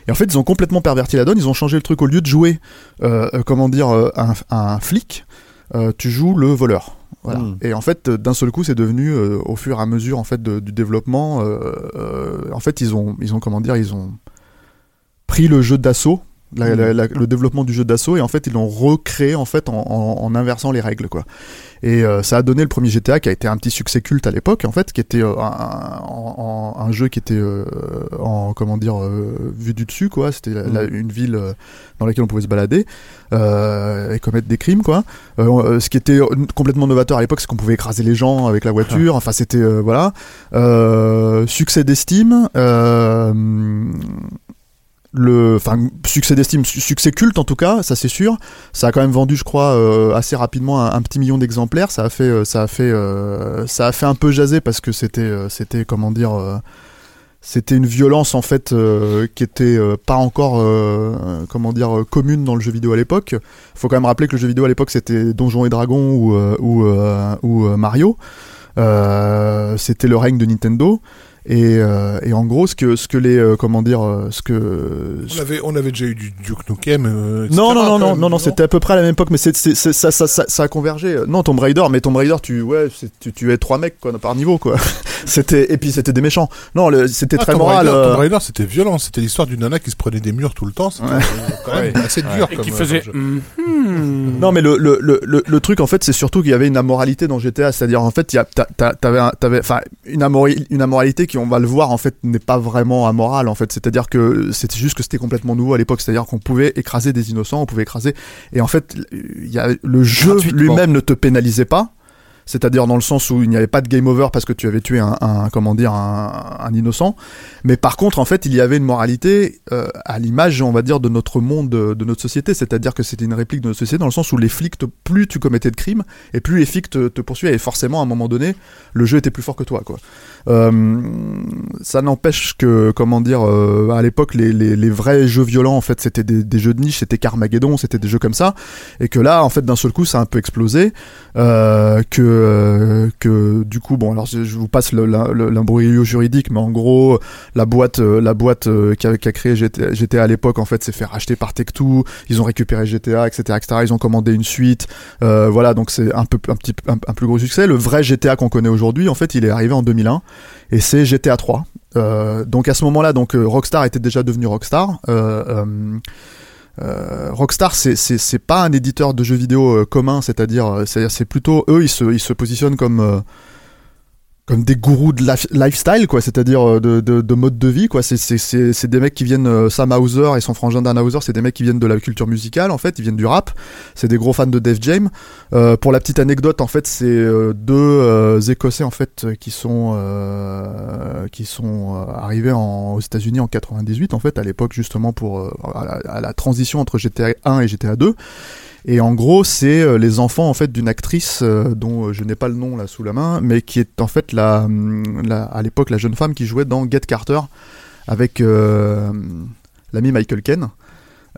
Et en fait, ils ont complètement perverti la donne. Ils ont changé le truc au lieu de jouer, euh, euh, comment dire, euh, un flic, euh, tu joues le voleur. Voilà. Mm. Et en fait, d'un seul coup, c'est devenu, euh, au fur et à mesure en fait de- du développement, euh, euh, en fait, ils ont, ils ont comment dire, ils ont pris le jeu d'assaut, la- la- la- le développement du jeu d'assaut, et en fait, ils l'ont recréé en fait en, en- en inversant les règles, quoi. Et euh, ça a donné le premier GTA qui a été un petit succès culte à l'époque, en fait, qui était euh, un, un- un jeu qui était euh, en comment dire vu du dessus, quoi. C'était la- une ville dans laquelle on pouvait se balader et commettre des crimes, quoi. Ce qui était complètement novateur à l'époque, c'est qu'on pouvait écraser les gens avec la voiture. Enfin, c'était voilà. Succès d'estime. Le, enfin, succès d'estime, su- succès culte en tout cas, ça c'est sûr. Ça a quand même vendu, je crois, euh, assez rapidement un, un petit million d'exemplaires. Ça a fait, euh, ça a fait, euh, ça a fait un peu jaser parce que c'était, euh, c'était comment dire. euh, c'était une violence en fait euh, qui était pas encore comment dire commune dans le jeu vidéo à l'époque. Faut quand même rappeler que le jeu vidéo à l'époque c'était Donjons et Dragons ou ou, ou Mario. C'était le règne de Nintendo. Et, euh, et en gros, ce que ce que les euh, comment dire euh, ce que On avait, on avait déjà eu du Duke Nukem. euh, etc., non, non, non, non, non, non, c'était à peu près à la même époque, mais c'est, c'est, c'est- ça, ça, ça, ça a convergé. Non, Tomb Raider, mais Tomb Raider, tu, ouais, c'est- tu, tu es trois mecs, quoi, par niveau, quoi. c'était, et puis c'était des méchants. Non, le- c'était Ah, très Tomb moral. Raider, euh, Tomb Raider, c'était violent. C'était l'histoire d'une nana qui se prenait des murs tout le temps. C'était Ouais. quand même assez dur. Et comme, qui faisait. comme. Mhm. Non, mais le, le, le, le, le truc, en fait, c'est surtout qu'il y avait une amoralité dans GTA. C'est-à-dire, en fait, il y a, t'as- t'as- t'avais, enfin, une, amori- une amoralité qui, on va le voir, en fait, n'est pas vraiment amorale, en fait. C'est-à-dire que c'était juste que c'était complètement nouveau à l'époque. C'est-à-dire qu'on pouvait écraser des innocents, on pouvait écraser. Et en fait, il y a, le jeu lui-même ne te pénalisait pas. C'est-à-dire dans le sens où il n'y avait pas de game over parce que tu avais tué un, comment dire un, innocent, mais par contre en fait il y avait une moralité euh, à l'image on va dire de notre monde, de, de notre société, c'est-à-dire que c'était une réplique de notre société dans le sens où les flics, plus tu commettais de crimes et plus les flics te, poursuivaient. Et forcément à un moment donné le jeu était plus fort que toi quoi. Euh, ça n'empêche que comment dire euh, à l'époque les, les, les vrais jeux violents en fait c'était des, des jeux de niche, c'était Carmageddon, c'était des jeux comme ça. Et que là en fait d'un seul coup ça a un peu explosé euh, que euh, que du coup bon alors je, vous passe l'imbroglio juridique mais en gros la boîte euh, la boîte euh, créé GTA, à l'époque en fait s'est fait racheter par Tech2 ils ont récupéré GTA etc etc ils ont commandé une suite. Voilà donc c'est un un petit un, plus gros succès. Le vrai GTA qu'on connaît aujourd'hui en fait il est arrivé en 2001 et c'est GTA 3 euh, donc à ce moment-là donc euh, Rockstar était déjà devenu Rockstar euh, Rockstar, c'est pas un éditeur de jeux vidéo euh, commun, c'est-à-dire euh, c'est c'est plutôt eux, ils se positionnent comme comme des gourous de lif- lifestyle quoi. C'est-à-dire euh, de, de, de mode de vie quoi. C'est des mecs qui viennent euh, Sam Hauser et son frangin Dan Hauser c'est des mecs qui viennent de la culture musicale en fait. Ils viennent du rap. C'est des gros fans de Def Jam. Euh, pour la petite anecdote en fait c'est euh, deux euh, écossais en fait qui sont euh, qui sont arrivés en, aux États-Unis en 98 en fait à l'époque justement pour la, à la transition entre GTA 1 et GTA 2 et en gros, c'est euh, les enfants en fait d'une actrice euh, dont euh, je n'ai pas le nom là sous la main, mais qui est en fait la, la à l'époque la jeune femme qui jouait dans Get Carter avec l'ami Michael Ken.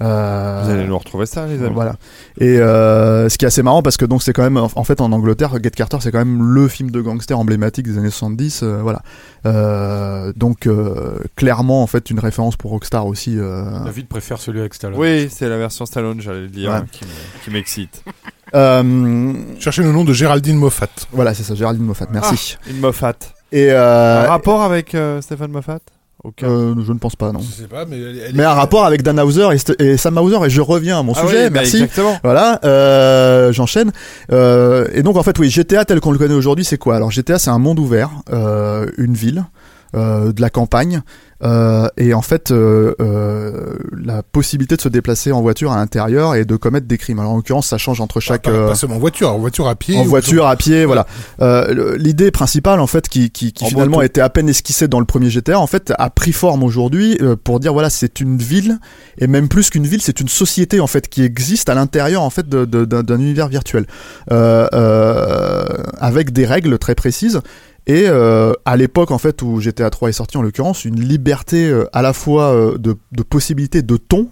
Euh, Vous allez nous retrouver ça, les amis. voilà. Et euh, ce qui est assez marrant parce que donc c'est quand même en fait en Angleterre Get Carter c'est quand même le film de gangster emblématique des années 70 euh, voilà. Euh, donc euh, clairement en fait une référence pour Rockstar aussi euh, David préfère celui avec Stallone. Oui, c'est la version Stallone, j'allais le dire, Ouais. qui me- qui m'excite. euh, Cherchez le nom de Géraldine Moffat. voilà, c'est ça Géraldine Moffat. Merci. Une Moffat. Et euh, Un rapport avec euh, Stéphane Moffat? Aucun. euh, je ne pense pas non. Je sais pas, mais elle, elle Mais est- un rapport avec Dan Hauser et, Sam Hauser et je reviens à mon Ah sujet. oui, bah, merci. Exactement. Voilà, euh, j'enchaîne. Euh, et donc en fait, oui, GTA tel qu'on le connaît aujourd'hui, c'est quoi? Alors GTA, c'est un monde ouvert, euh, une ville, euh, de la campagne, euh, et en fait, euh, euh, la possibilité de se déplacer en voiture à l'intérieur et de commettre des crimes. Alors en l'occurrence, ça change entre chaque. pas, euh, pas seulement en voiture, en voiture à pied. en voiture, à pied, voilà. Euh, L'idée principale, en fait, qui, qui, qui En finalement moto. était à peine esquissée dans le premier GTA, en fait, a pris forme aujourd'hui euh, pour dire voilà, c'est une ville et même plus qu'une ville, c'est une société en fait qui existe à l'intérieur en fait de- de- d'un d'un univers virtuel euh, euh, avec des règles très précises. Et euh, à l'époque en fait où GTA 3 est sorti en l'occurrence, une liberté euh, à la fois euh, de, de possibilités de ton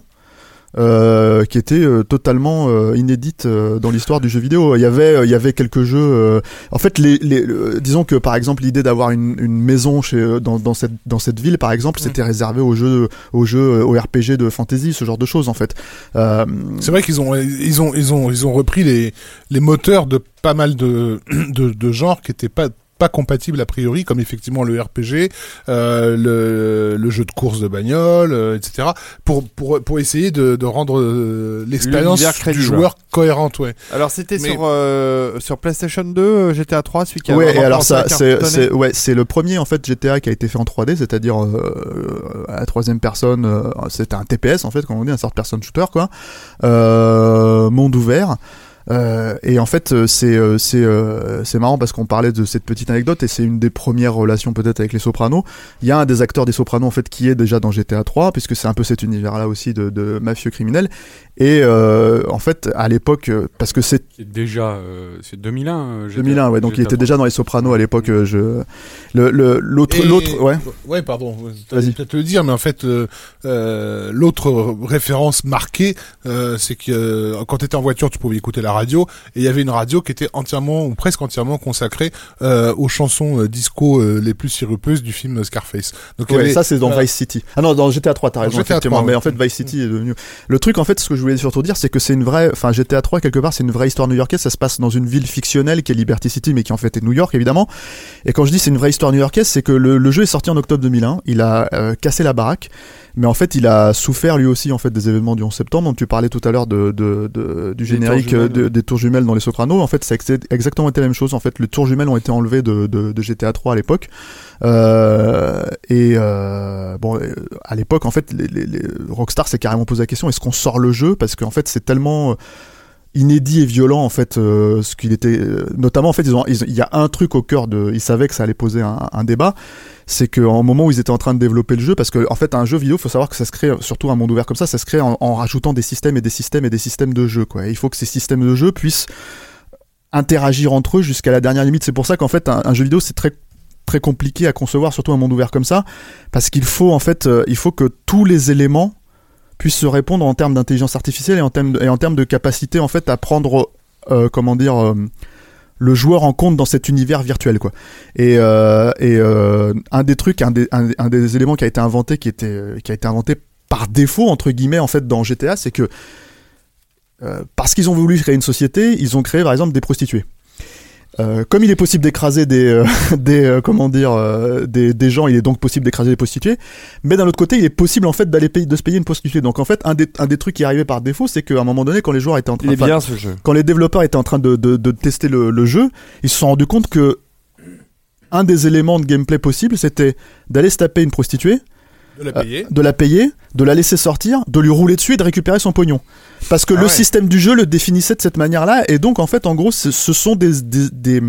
qui était totalement inédite dans l'histoire du jeu vidéo. Il y avait, il y avait quelques jeux. en fait, les, les, le- disons que par exemple l'idée d'avoir une, une maison chez dans, dans cette dans cette ville, par exemple, Mm. c'était réservé aux jeux aux jeux aux RPG de fantasy, ce genre de choses en fait. C'est vrai qu'ils ont, ils ont, ils ont, ils ont repris les, les moteurs de pas mal de, de, de genres qui étaient pas pas compatibles a priori, comme effectivement le RPG, euh, le, le jeu de course de bagnole, euh, etc. Pour, pour, pour essayer de, de rendre euh, l'expérience du joueur cohérente, ouais. Alors c'était Mais- sur euh, sur PlayStation 2, euh, GTA 3, celui qui a Ouais, et alors ça, c'est, ouais, c'est le premier en fait GTA qui a été fait en 3D, c'est-à-dire euh, à la troisième personne. euh, c'était un TPS en fait, comme on dit, un third person shooter quoi, euh, monde ouvert. Euh, et en fait, euh, c'est euh, c'est c'est marrant parce qu'on parlait de cette petite anecdote et c'est une des premières relations peut-être avec les Sopranos. Il y a un des acteurs des Sopranos en fait qui est déjà dans GTA 3 puisque c'est un peu cet univers-là aussi de, de mafieux criminels. Et euh, en fait, à l'époque, parce que c'est C'est déjà, euh, c'est 2001. euh, GTA 2001, ouais, donc il était déjà dans les Sopranos à l'époque. Je le le- l'autre l'autre ouais. Ouais, pardon. Vas-y. Vas-y. Peut-être le dire, mais en fait, euh, euh, l'autre référence marquée, euh, c'est que euh, quand tu étais en voiture, tu pouvais écouter la radio, et il y avait une radio qui était entièrement ou presque entièrement consacrée euh, aux chansons euh, disco euh, les plus sirupeuses du film Scarface. Donc Ouais, avait- ça c'est dans. Vice City. Ah non, dans GTA 3, t'as raison, GTA effectivement. 3, mais ouais. en fait, Vice City est devenu. Le truc, en fait, ce que je voulais surtout dire, c'est que c'est une vraie. Enfin, GTA 3, quelque part, c'est une vraie histoire new-yorkaise. Ça se passe dans une ville fictionnelle qui est Liberty City, mais qui en fait est New York, évidemment. Et quand je dis c'est une vraie histoire new-yorkaise, c'est que le, le jeu est sorti en octobre 2001. Il a euh, cassé la baraque. Mais en fait, il a souffert lui aussi en fait des événements du 11 septembre. dont tu parlais tout à l'heure de, de, de- du générique tours euh, de- des tours jumelles dans les Sopranos. En fait, ça a ex- exactement été la même chose. En fait, les tours jumelles ont été enlevées de, de, de GTA 3 à l'époque. Euh, et euh, bon, euh, à l'époque, en fait, les, les, les Rockstar s'est carrément posé la question est-ce qu'on sort le jeu? Parce qu'en fait, c'est tellement euh, inédit et violent en fait euh, ce qu'il était euh, notamment en fait ils ont il y a un truc au cœur de ils savaient que ça allait poser un, débat c'est qu'en moment où ils étaient en train de développer le jeu parce que en fait un jeu vidéo faut savoir que ça se crée surtout un monde ouvert comme ça ça se crée en, rajoutant des systèmes et des systèmes et des systèmes de jeu quoi. Il faut que ces systèmes de jeu puissent interagir entre eux jusqu'à la dernière limite. C'est pour ça qu'en fait un, un jeu vidéo c'est très très compliqué à concevoir surtout un monde ouvert comme ça parce qu'il faut en fait euh, il faut que tous les éléments puissent se répondre en termes d'intelligence artificielle et en termes de, et en termes de capacité en fait à prendre euh, comment dire euh, le joueur en compte dans cet univers virtuel quoi. Et, euh, et un des trucs un des, un, des éléments qui a été inventé qui était qui a été inventé par défaut entre guillemets en fait dans GTA c'est que parce qu'ils ont voulu créer une société ils ont créé par exemple des prostituées euh, comme il est possible d'écraser des, euh, des euh, comment dire, euh, des, des gens, il est donc possible d'écraser des prostituées. Mais d'un autre côté, il est possible en fait d'aller payer, de se payer une prostituée. Donc en fait, un des, un des trucs qui arrivé par défaut, c'est qu'à un moment donné, quand les joueurs étaient en train, Il est enfin, bien ce jeu. quand les développeurs étaient en train de, de, de tester le, le jeu, ils se sont rendus compte que un des éléments de gameplay possible, c'était d'aller se taper une prostituée, De la euh, payer. de la payer, de la laisser sortir, de lui rouler dessus et de récupérer son pognon. Parce que Ah le ouais. système du jeu le définissait de cette manière-là, et donc en fait, en gros, ce, sont des, des, des-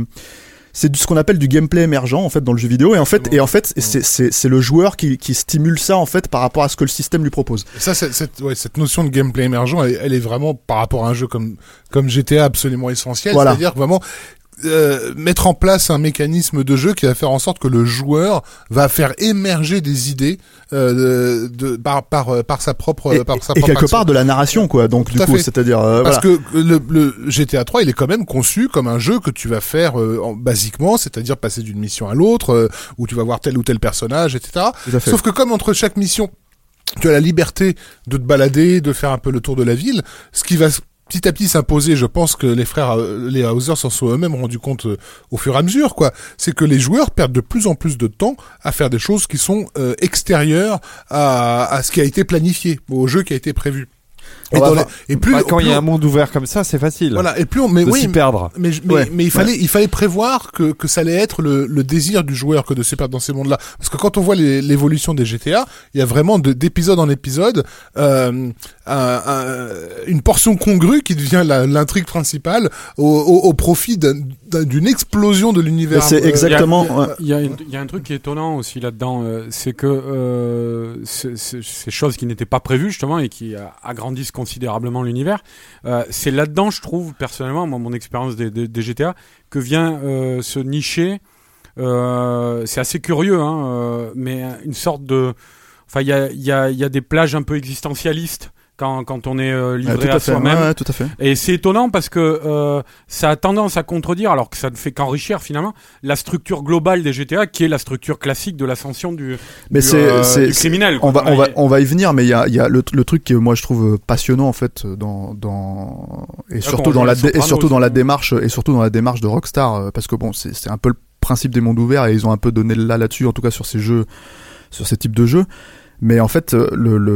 c'est ce qu'on appelle du gameplay émergent en fait dans le jeu vidéo, et en fait, et en fait, c'est- le joueur qui, qui stimule ça en fait par rapport à ce que le système lui propose. Et Ça, cette, ouais, cette notion de gameplay émergent, elle, elle est vraiment par rapport à un jeu comme comme GTA absolument essentielle. Voilà. C'est-à-dire vraiment euh, mettre en place un mécanisme de jeu qui va faire en sorte que le joueur va faire émerger des idées euh, de, par, par euh, par sa propre et, par sa et propre quelque action. part de la narration quoi. Donc Tout du coup, c'est-à-dire euh, Parce voilà. que le, le GTA 3, il est quand même conçu comme un jeu que tu vas faire euh, en- basiquement, c'est-à-dire passer d'une mission à l'autre, euh, où tu vas voir tel ou tel personnage, etc. Sauf que comme entre chaque mission, tu as la liberté de te balader, de faire un peu le tour de la ville, ce qui va petit à petit s'imposer, je pense que les frères, euh, les Hauser s'en sont eux-mêmes rendus compte euh, au fur et à mesure, quoi. C'est que les joueurs perdent de plus en plus de temps à faire des choses qui sont euh, extérieures à, à ce qui a été planifié, au jeu qui a été prévu. Et, les- plus, Bah, quand il y a on- un monde ouvert comme ça, c'est facile voilà, et plus on, mais de oui, s'y perdre. mais, mais, Ouais, mais il fallait, il fallait prévoir que, que ça allait être le, le désir du joueur que de se perdre dans ces mondes-là. Parce que quand on voit l'évolution des GTA, il y a vraiment de- d'épisode en épisode euh, un- un- une portion congrue qui devient la- l'intrigue principale au, au, au profit d'un- d'un- d'une explosion de l'univers. C'est euh, exactement. Il y a- ouais. Il y, a, une- il y a un truc qui est étonnant aussi là-dedans, euh, c'est que euh, c'est- c'est- ces choses qui n'étaient pas prévues justement et qui agrandissent considérablement l'univers, euh, c'est là-dedans, je trouve personnellement, moi, mon expérience des, GTA, que vient euh, se nicher. euh, c'est assez curieux, hein, euh, mais une sorte de, enfin, il y a des plages un peu existentialistes quand, quand on est euh, livré tout à, à soi-même. ouais, ouais, tout à fait. Et c'est étonnant parce que euh, ça a tendance à contredire, alors que ça ne fait qu'enrichir finalement, la structure globale des GTA, qui est la structure classique de l'ascension du, Mais du, c'est euh, du criminel. On va, on va, on va y venir, mais il y a, il y a le, le truc que moi je trouve passionnant en fait dans, dans et surtout dans la Sopranos surtout dans la démarche et surtout dans la démarche de Rockstar euh, parce que bon c'est un peu le principe des mondes ouverts et ils ont un peu donné là là-dessus en tout cas sur ces jeux sur ces types de jeux mais en fait euh,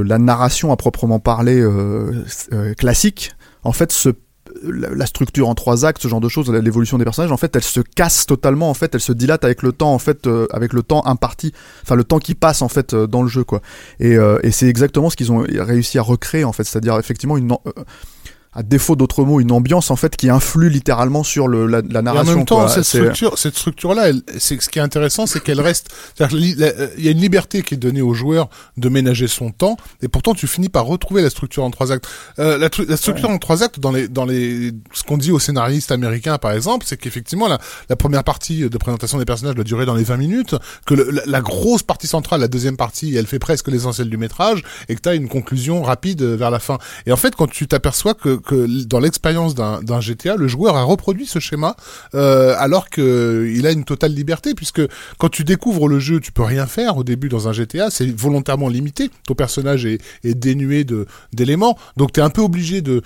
la narration à proprement parler euh, euh, classique en fait se la, la structure en trois actes, ce genre de choses, l'évolution des personnages, en fait, elle se casse totalement, en fait, elle se dilate avec le temps, en fait, euh, avec le temps imparti, enfin le temps qui passe en fait euh, dans le jeu, quoi. Et, euh, et c'est exactement ce qu'ils ont réussi à recréer, en fait, c'est-à-dire effectivement une, euh, à défaut d'autres mots, une ambiance en fait qui influe littéralement sur le, la, la Et en narration. même temps, quoi. cette structure, cette structure-là, elle- c'est ce qui est intéressant, c'est qu'elle reste. euh, Il y a une liberté qui est donnée au joueur de ménager son temps, et pourtant tu finis par retrouver la structure en trois actes. Euh, la, la structure en trois actes dans les dans les ce qu'on dit aux scénaristes américains par exemple, c'est qu'effectivement la, la première partie de présentation des personnages doit durer dans les 20 minutes, que le- la, la grosse partie centrale, la deuxième partie, elle fait presque l'essentiel du métrage, et que tu as une conclusion rapide euh, vers la fin. Et en fait, quand tu t'aperçois que, que dans l'expérience d'un GTA, le joueur a reproduit ce schéma euh, alors que il a une totale liberté puisque quand tu découvres le jeu, tu peux rien faire au début dans un GTA, c'est volontairement limité. Ton personnage est, dénué d'éléments, donc tu es un peu obligé de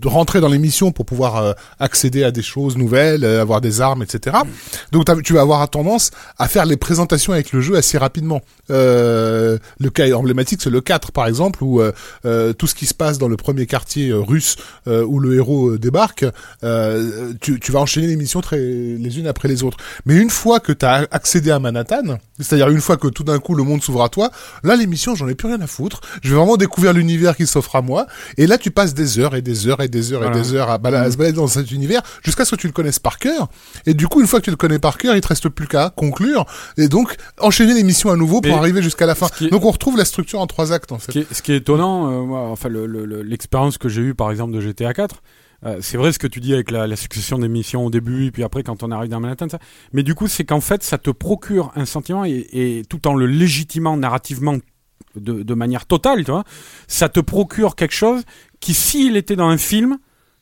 de rentrer dans les missions pour pouvoir euh, accéder à des choses nouvelles, euh, avoir des armes, etc. Donc tu vas avoir tendance à faire les présentations avec le jeu assez rapidement. Euh, le cas emblématique, c'est le 4 par exemple, où euh, euh, tout ce qui se passe dans le premier quartier euh, russe où le héros débarque, tu, tu vas enchaîner les missions très, les unes après les autres. Mais une fois que tu as accédé à Manhattan, c'est-à-dire une fois que tout d'un coup le monde s'ouvre à toi, là les missions, j'en ai plus rien à foutre. Je vais vraiment découvrir l'univers qui s'offre à moi. Et là, tu passes des heures et des heures et des heures Voilà. et des heures à, bala- à se balader dans cet univers jusqu'à ce que tu le connaisses par cœur. Et du coup, une fois que tu le connais par cœur, il te reste plus qu'à conclure et donc enchaîner les missions à nouveau pour arriver jusqu'à la fin. est- Donc on retrouve la structure en trois actes en Ce fait. qui est, ce qui est étonnant, euh, moi, enfin le- le- le- l'expérience que j'ai eue par exemple de GTA 4, euh, c'est vrai ce que tu dis avec la, la succession des missions au début et puis après quand on arrive dans Manhattan, ça. Mais du coup, c'est qu'en fait, ça te procure un sentiment et, et tout en le légitimant narrativement de, de manière totale, tu vois, ça te procure quelque chose qui, s'il était dans un film,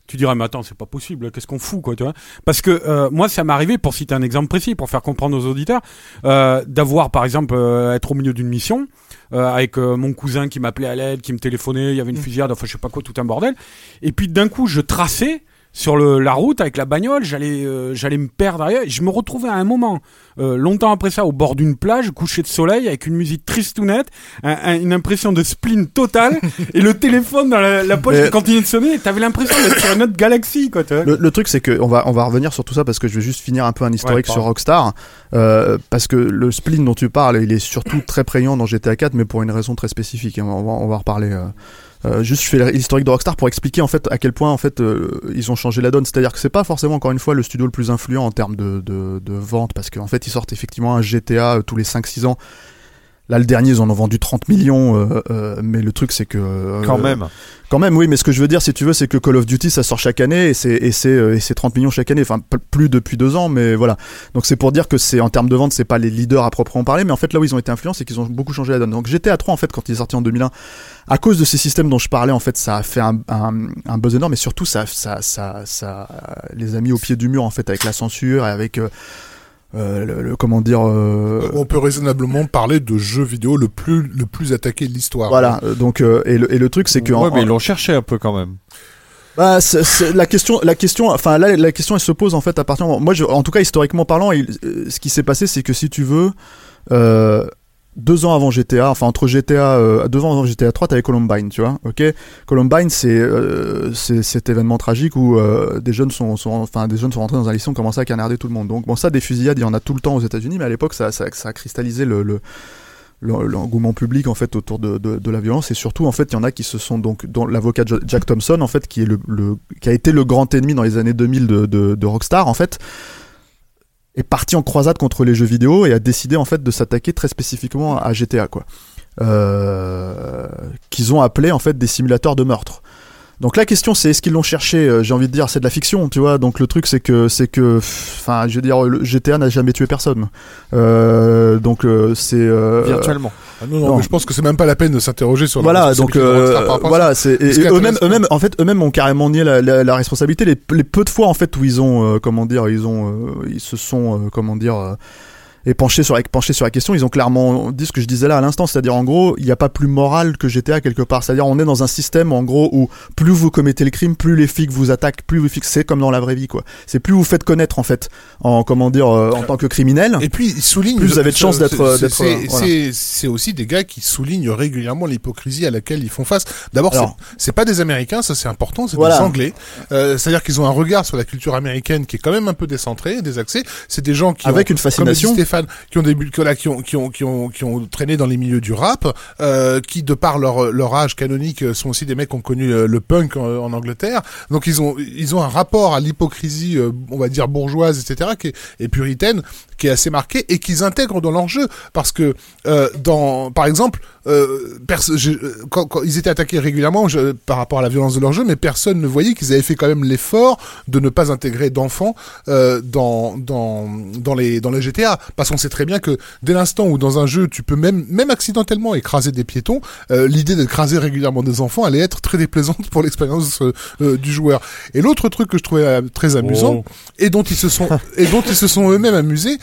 tu dirais mais attends c'est pas possible qu'est-ce qu'on fout quoi tu vois. Parce que euh, moi ça m'est arrivé pour citer un exemple précis pour faire comprendre aux auditeurs euh, d'avoir par exemple euh, être au milieu d'une mission euh, avec euh, mon cousin qui m'appelait à l'aide qui me téléphonait il y avait une fusillade enfin je sais pas quoi tout un bordel. Et puis d'un coup je traçais sur le, la route avec la bagnole, j'allais euh, j'allais me perdre derrière. Je me retrouvais à un moment, euh, longtemps après ça, au bord d'une plage, couché de soleil, avec une musique tristounette, un, un, une impression de spleen totale, et le téléphone dans la, la poche qui continuait de sonner. T'avais l'impression d'être sur une autre galaxie, quoi. Le, le truc, c'est que on va on va revenir sur tout ça parce que je vais juste finir un peu un historique Ouais, sur. Rockstar, euh, parce que le spleen dont tu parles, il est surtout très prégnant dans GTA 4, mais pour une raison très spécifique. hein, On va on va en reparler. Euh. Juste, je fais l'historique de Rockstar pour expliquer en fait à quel point en fait euh, ils ont changé la donne. C'est-à-dire que c'est pas forcément encore une fois le studio le plus influent en termes de, de, de vente, parce qu'en fait ils sortent effectivement un GTA euh, tous les 5-6 ans. Là, le dernier, ils en ont vendu 30 millions, euh, euh, mais le truc, c'est que euh, Quand même. quand même, oui, mais ce que je veux dire, si tu veux, c'est que Call of Duty, ça sort chaque année et c'est et c'est euh, et c'est 30 millions chaque année. Enfin, plus depuis deux ans, mais voilà. Donc c'est pour dire que c'est en termes de vente, c'est pas les leaders à proprement parler, mais en fait là où ils ont été influents, c'est qu'ils ont beaucoup changé la donne. Donc GTA 3, en fait, quand il est sorti en 2001, à cause de ces systèmes dont je parlais, en fait, ça a fait un, un, un buzz énorme, et surtout ça ça ça ça les a mis au pied du mur en fait avec la censure et avec euh, euh, le, le- comment dire euh, On peut raisonnablement parler de jeu vidéo le plus le plus attaqué de l'histoire. voilà. euh, Donc euh, et le et le truc c'est que ouais, en- mais ils l'ont cherché un peu quand même. Bah, la question, la question, enfin là, la question, elle se pose en fait à partir. Moi, je, en tout cas, historiquement parlant, il- ce qui s'est passé, c'est que si tu veux, euh, deux ans avant GTA, enfin entre GTA, euh, deux ans avant GTA 3, t'avais Columbine, tu vois, ok? Columbine, c'est euh, cet événement tragique où euh, des jeunes sont, enfin des jeunes sont rentrés dans un lycée, ont commencé à canarder tout le monde. Donc bon, ça, des fusillades, il y en a tout le temps aux États-Unis, mais à l'époque, ça, ça, ça a cristallisé le, le le- l'engouement public en fait autour de, de, de la violence et surtout en fait il y en a qui se sont donc dont l'avocat Jack Thompson en fait qui est le, le qui a été le grand ennemi dans les années 2000 de, de, de Rockstar en fait est parti en croisade contre les jeux vidéo et a décidé en fait de s'attaquer très spécifiquement à GTA quoi. Euh, qu'ils ont appelé en fait des simulateurs de meurtre donc la question c'est est-ce qu'ils l'ont cherché Euh, J'ai envie de dire c'est de la fiction, tu vois. Donc le truc c'est que c'est que, enfin, je veux dire, le GTA n'a jamais tué personne. Euh, donc euh, c'est euh, Virtuellement. Ah non, non, Non. mais je pense que c'est même pas la peine de s'interroger sur la voilà donc responsabilité de euh, Rockstar par rapport à voilà c'est eux-mêmes eux-mêmes en fait eux-mêmes ont carrément nié la, la, la responsabilité les, les peu de fois en fait où ils ont euh, comment dire ils ont euh, ils se sont euh, comment dire euh, épanchés sur la, penchés sur la question ils ont clairement dit ce que je disais là à l'instant c'est-à-dire en gros il n'y a pas plus moral que GTA quelque part c'est-à-dire on est dans un système en gros où plus vous commettez le crime plus les flics vous attaquent plus vous fixez comme dans la vraie vie quoi c'est plus vous faites connaître en fait en comment dire euh, en tant que criminel Et puis, il souligne. Plus vous avez de chance c'est- d'être- c'est- C'est euh, voilà. aussi des gars qui soulignent régulièrement l'hypocrisie à laquelle ils font face. D'abord, c'est- pas des Américains, ça c'est important, c'est Voilà. des Anglais. Euh, C'est-à-dire qu'ils ont un regard sur la culture américaine qui est quand même un peu décentré, désaxé. C'est des gens qui avec ont, une comme qui ont des qui, ont qui ont qui ont qui ont traîné dans les milieux du rap, euh, qui de par leur leur âge canonique euh, sont aussi des mecs qui ont connu euh, le punk en, en Angleterre. Donc ils ont ils ont un rapport à l'hypocrisie, euh, on va dire bourgeoise, etc., qui est, et puritaine, qui est assez marqué et qu'ils intègrent dans leur jeu parce que euh, dans par exemple euh, euh, quand, ils étaient attaqués régulièrement par rapport à la violence de leur jeu mais personne ne voyait qu'ils avaient fait quand même l'effort de ne pas intégrer d'enfants euh, dans dans dans les dans les GTA parce qu'on sait très bien que dès l'instant où dans un jeu tu peux même même accidentellement écraser des piétons euh, l'idée d'écraser régulièrement des enfants allait être très déplaisante pour l'expérience euh, euh, du joueur et l'autre truc que je trouvais très amusant et dont ils se sont et dont ils se sont eux-mêmes amusés,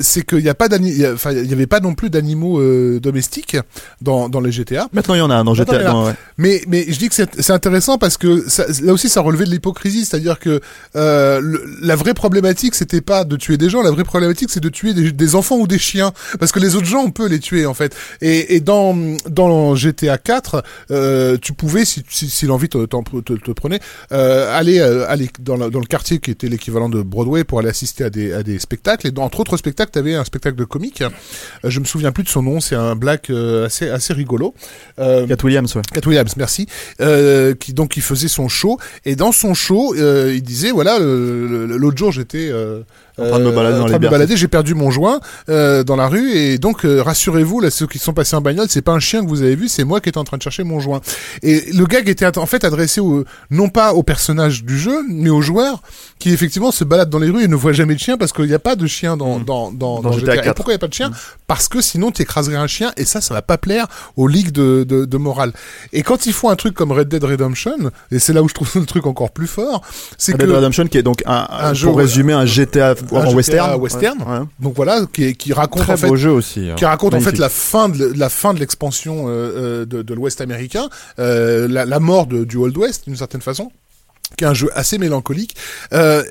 c'est qu'il n'y a pas enfin il y avait pas non plus d'animaux domestiques dans dans les GTA. maintenant il y en a un dans GTA ouais. Mais mais je dis que c'est intéressant parce que ça, là aussi ça relevait de l'hypocrisie, c'est-à-dire que le- la vraie problématique c'était pas de tuer des gens, la vraie problématique c'est de tuer des, des enfants ou des chiens parce que les autres gens on peut les tuer en fait. Et, et dans dans GTA 4, euh, tu pouvais si si, si l'envie te, te, te prenait euh, aller euh, aller dans, la- dans le quartier qui était l'équivalent de Broadway pour aller assister à des à des spectacles et dans, entre autres spectacles tu avais un spectacle de comique. Je me souviens plus de son nom, c'est un black assez assez rigolo. Euh, Cat Williams ouais Cat Williams, merci. Euh, qui donc il faisait son show et dans son show il disait voilà l'autre jour j'étais En train de me balader en dans train les de me balader, j'ai perdu mon joint euh, dans la rue et donc euh, rassurez-vous là ceux qui sont passés en bagnole c'est pas un chien que vous avez vu c'est moi qui étais en train de chercher mon joint. Et le gag était en fait adressé au, non pas au personnage du jeu mais aux joueurs qui effectivement se baladent dans les rues et ne voient jamais de chien parce qu'il n'y a pas de chien dans dans dans, Dans GTA Et 4. pourquoi il n'y a pas de chien parce que sinon tu écraserais un chien et ça ça va pas plaire aux ligues de, de, de morale et quand ils font un truc comme Red Dead Redemption et c'est là où je trouve le truc encore plus fort c'est Red que Dead Redemption qui est donc un, Un jeu, pour résumer un GTA un en GTA western western. Ouais, ouais. donc voilà qui, qui raconte Très en fait beau jeu aussi. hein. qui raconte en fait la fin de la fin de l'expansion euh, euh, de, de l'Ouest américain, euh, la, la mort de- du Old West d'une certaine façon. Qui est un jeu assez mélancolique. Euh,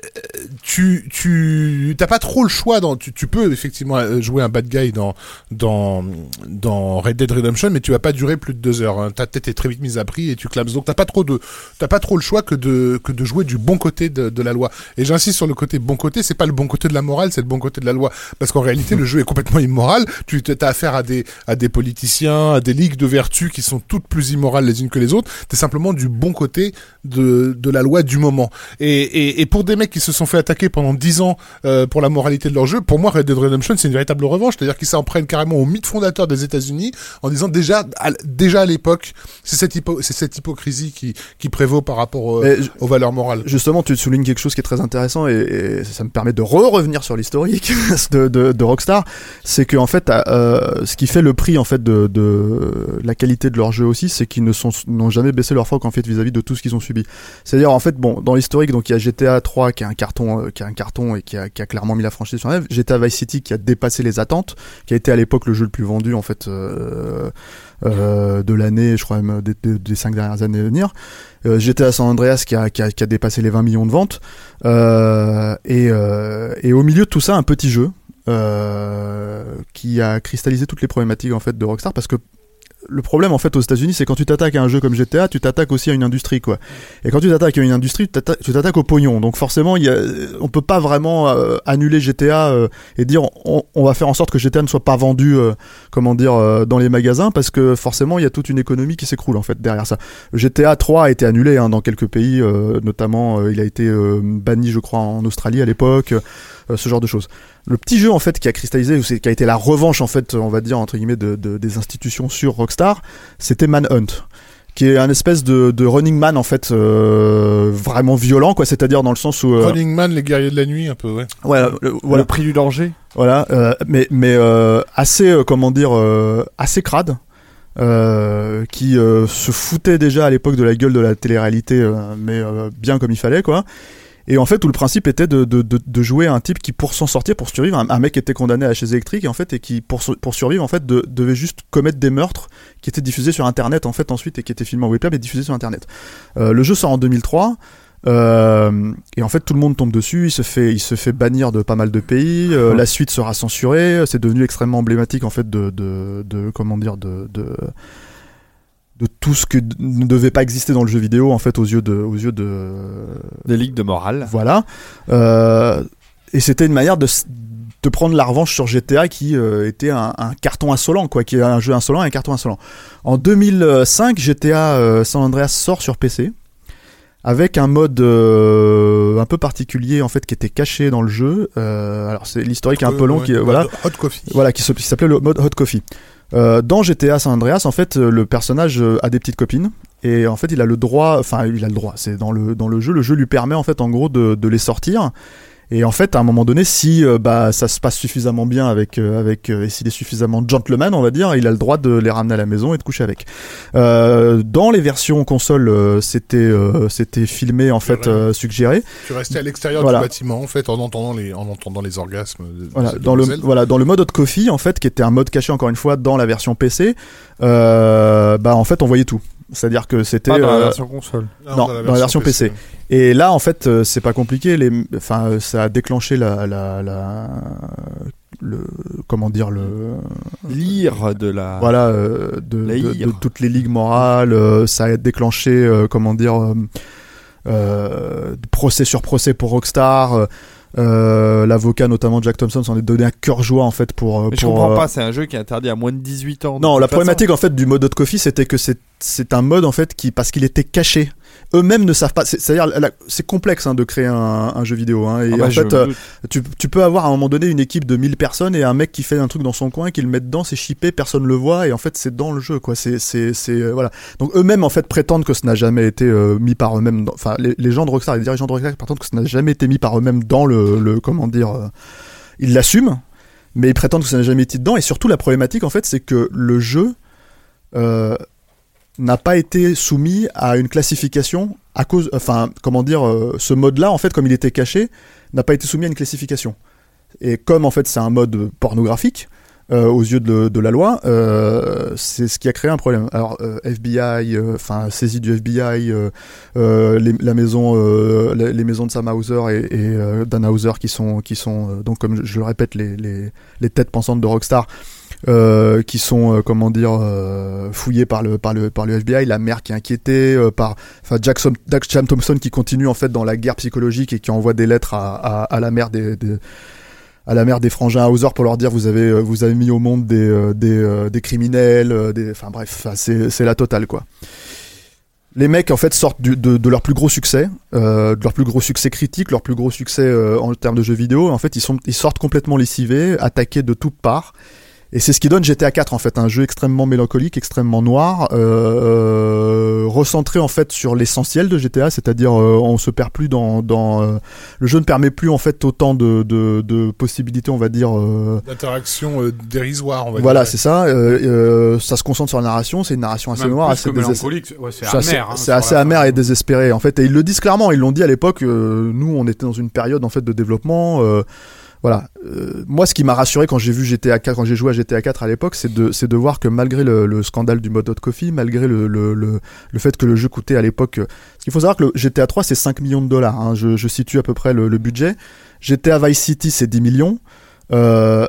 tu tu t'as pas trop le choix dans tu, tu peux effectivement euh, jouer un bad guy dans dans dans Red Dead Redemption, mais tu vas pas durer plus de deux heures. Hein. Ta tête est très vite mise à prix et tu clames. Donc t'as pas trop de t'as pas trop le choix que de que de jouer du bon côté de, de la loi. Et j'insiste sur le côté bon côté. C'est pas le bon côté de la morale, c'est le bon côté de la loi. Parce qu'en réalité, le jeu est complètement immoral. Tu as affaire à des à des politiciens, à des ligues de vertu qui sont toutes plus immorales les unes que les autres. T'es simplement du bon côté de de la loi du moment. Et, et, et pour des mecs qui se sont fait attaquer pendant dix ans euh, pour la moralité de leur jeu, pour moi Red Dead Redemption c'est une véritable revanche, c'est-à-dire qu'ils s'en prennent carrément au mythe fondateur des États-Unis en disant déjà à, déjà à l'époque c'est cette c'est cette hypocrisie qui qui prévaut par rapport euh, aux valeurs morales. Justement, tu soulignes quelque chose qui est très intéressant et, et ça me permet de re-revenir sur l'historique de, de, de Rockstar. C'est que en fait, euh, ce qui fait le prix en fait de, de la qualité de leur jeu aussi, c'est qu'ils ne sont n'ont jamais baissé leur froc en fait vis-à-vis de tout ce qu'ils ont subi. C'est-à-dire en fait, bon, dans l'historique, donc il y a GTA 3 qui est un carton, euh, qui un carton et qui a, clairement mis la franchise sur la. GTA Vice City qui a dépassé les attentes, qui a été à l'époque le jeu le plus vendu en fait. Euh, euh, de l'année, je crois même des, des, cinq dernières années à venir. GTA San Andreas qui a, qui, a, dépassé les 20 millions de ventes. Et, et au milieu de tout ça, un petit jeu qui a cristallisé toutes les problématiques en fait de Rockstar parce que le problème en fait aux États-Unis, c'est quand tu t'attaques à un jeu comme GTA, tu t'attaques aussi à une industrie quoi. Et quand tu t'attaques à une industrie, tu t'atta- tu t'attaques au pognon. Donc forcément, il y a, on peut pas vraiment euh, annuler GTA euh, et dire on, va faire en sorte que GTA ne soit pas vendu, euh, comment dire, dans les magasins parce que forcément il y a toute une économie qui s'écroule en fait derrière ça. GTA 3 a été annulé hein, dans quelques pays, notamment il a été banni je crois en Australie à l'époque, ce genre de choses. Le petit jeu en fait qui a cristallisé, ou qui a été la revanche en fait, on va dire entre guillemets de, de- des institutions sur Rockstar, c'était Manhunt qui est un espèce de, de running man en fait euh, vraiment violent quoi c'est-à-dire dans le sens où euh, Running Man, les guerriers de la nuit, un peu, ouais. voilà, le- voilà Le prix du danger. voilà, euh, mais mais euh, assez euh, comment dire euh, assez crade. euh, qui euh, se foutait déjà à l'époque de la gueule de la télé-réalité, euh, mais euh, bien comme il fallait, quoi. Et en fait, tout le principe était de, de, de, de jouer un type qui, pour s'en sortir, pour survivre, un, un mec qui était condamné à la chaise électrique, et en fait, et qui, pour, pour survivre, en fait, de- devait juste commettre des meurtres qui étaient diffusés sur Internet, en fait, ensuite, et qui étaient filmés en webcam et diffusés sur Internet. Euh, le jeu sort en 2003. Euh, et en fait, tout le monde tombe dessus. Il se fait, il se fait bannir de pas mal de pays. Euh, La suite sera censurée. C'est devenu extrêmement emblématique en fait de, de, de comment dire, de, de de tout ce que ne devait pas exister dans le jeu vidéo en fait aux yeux de, aux yeux de, Des ligues de morale. voilà. Euh, et c'était une manière de, de prendre la revanche sur GTA qui euh, était un, un carton insolent, quoi, qui est un jeu insolent et un carton insolent. En 2005, GTA euh, San Andreas sort sur PC avec un mode euh, un peu particulier en fait qui était caché dans le jeu. Euh, alors c'est l'historique est un peu long, Ouais, qui voilà Hot Coffee. voilà, qui s'appelait le mode Hot Coffee. Euh, dans GTA San Andreas, en fait, euh, le personnage euh, a des petites copines et en fait, il a le droit, enfin, il a le droit. C'est dans le dans le jeu, le jeu lui permet en fait, en gros, de, de les sortir. Et en fait, à un moment donné, si euh, bah ça se passe suffisamment bien avec euh, avec euh, et s'il est suffisamment gentleman, on va dire, il a le droit de les ramener à la maison et de coucher avec. Euh, dans les versions console, euh, c'était euh, c'était filmé en fait euh, suggéré. Tu restais à l'extérieur Voilà. du bâtiment, en fait, en entendant les, en entendant les orgasmes. de- Voilà, dans le voilà dans le mode Hot Coffee en fait qui était un mode caché encore une fois dans la version PC euh, bah en fait on voyait tout c'est à dire que c'était Pas dans la version console. non, dans la version PC. Et là en fait euh, c'est pas compliqué les enfin euh, ça a déclenché la la, la le comment dire le Lire de la. voilà euh, de, La de- toutes les ligues morales euh, ça a déclenché euh, comment dire procès sur procès pour Rockstar l'avocat notamment Jack Thompson s'en est donné à cœur joie en fait pour Mais je comprends pas, c'est un jeu qui est interdit à moins de 18 ans. non, la façon. problématique en fait du mode Hot Coffee, c'était que c'est c'est un mode en fait qui parce qu'il était caché. Eux-mêmes ne savent pas. c'est- C'est-à-dire, c'est complexe hein, de créer un, un jeu vidéo. Hein, et Ah bah, en fait, euh, tu, tu peux avoir à un moment donné une équipe de 1000 personnes et un mec qui fait un truc dans son coin, qui le met dedans, c'est chippé, personne le voit et en fait c'est dans le jeu quoi. C'est c'est c'est euh, voilà. Donc eux-mêmes en fait prétendent que ce n'a jamais été euh, mis par eux-mêmes. Enfin les, les gens de Rockstar, les dirigeants de Rockstar prétendent que ce n'a jamais été mis par eux-mêmes dans le, le comment dire. euh, ils l'assument, mais ils prétendent que ça n'a jamais été dedans. Et surtout la problématique en fait, c'est que le jeu euh, n'a pas été soumis à une classification à cause, enfin, comment dire, euh, ce mode-là, en fait, comme il était caché, n'a pas été soumis à une classification. Et comme en fait c'est un mode pornographique, euh, aux yeux de, la loi, euh, c'est ce qui a créé un problème. Alors FBI, enfin saisie du FBI, les, la maison, les, maisons de Sam Hauser et, et euh, Dan Hauser qui sont qui sont donc comme je, je le répète les, les les têtes pensantes de Rockstar. Euh, qui sont euh, comment dire euh, fouillés par le par le par le FBI la mère qui est inquiétée par enfin Jackson Thompson qui continue en fait dans la guerre psychologique et qui envoie des lettres à, la mère des, à la mère des frangins Hauser pour leur dire vous avez vous avez mis au monde des des, criminels des enfin bref c'est c'est la totale quoi les mecs en fait sortent de, de leur plus gros succès, de leur plus gros succès critique, leur plus gros succès en termes de jeux vidéo. En fait, ils sont ils sortent complètement lessivés, attaqués de toutes parts. Et c'est ce qui donne GTA 4 en fait, un jeu extrêmement mélancolique, extrêmement noir, euh, euh, recentré en fait sur l'essentiel de GTA, c'est-à-dire euh, on se perd plus dans, dans euh, le jeu ne permet plus en fait autant de, de, de possibilités, on va dire. euh, D'interaction euh, dérisoire, on va voilà, c'est ça. euh, euh, ça se concentre sur la narration, c'est une narration assez Même noire, assez mélancolique, ouais, c'est amer. hein, c'est assez amer et désespéré en fait et ils le disent clairement ils l'ont dit à l'époque euh, nous on était dans une période en fait de développement euh, voilà. Euh, moi ce qui m'a rassuré quand j'ai vu GTA 4 quand j'ai joué à GTA 4 à l'époque c'est de de voir que malgré le, le scandale du mode hot coffee malgré le, le, le, le fait que le jeu coûtait à l'époque parce qu'il faut savoir que le GTA 3 c'est 5 millions de dollars hein, je, je situe à peu près le, le budget. GTA Vice City c'est 10 millions. Euh,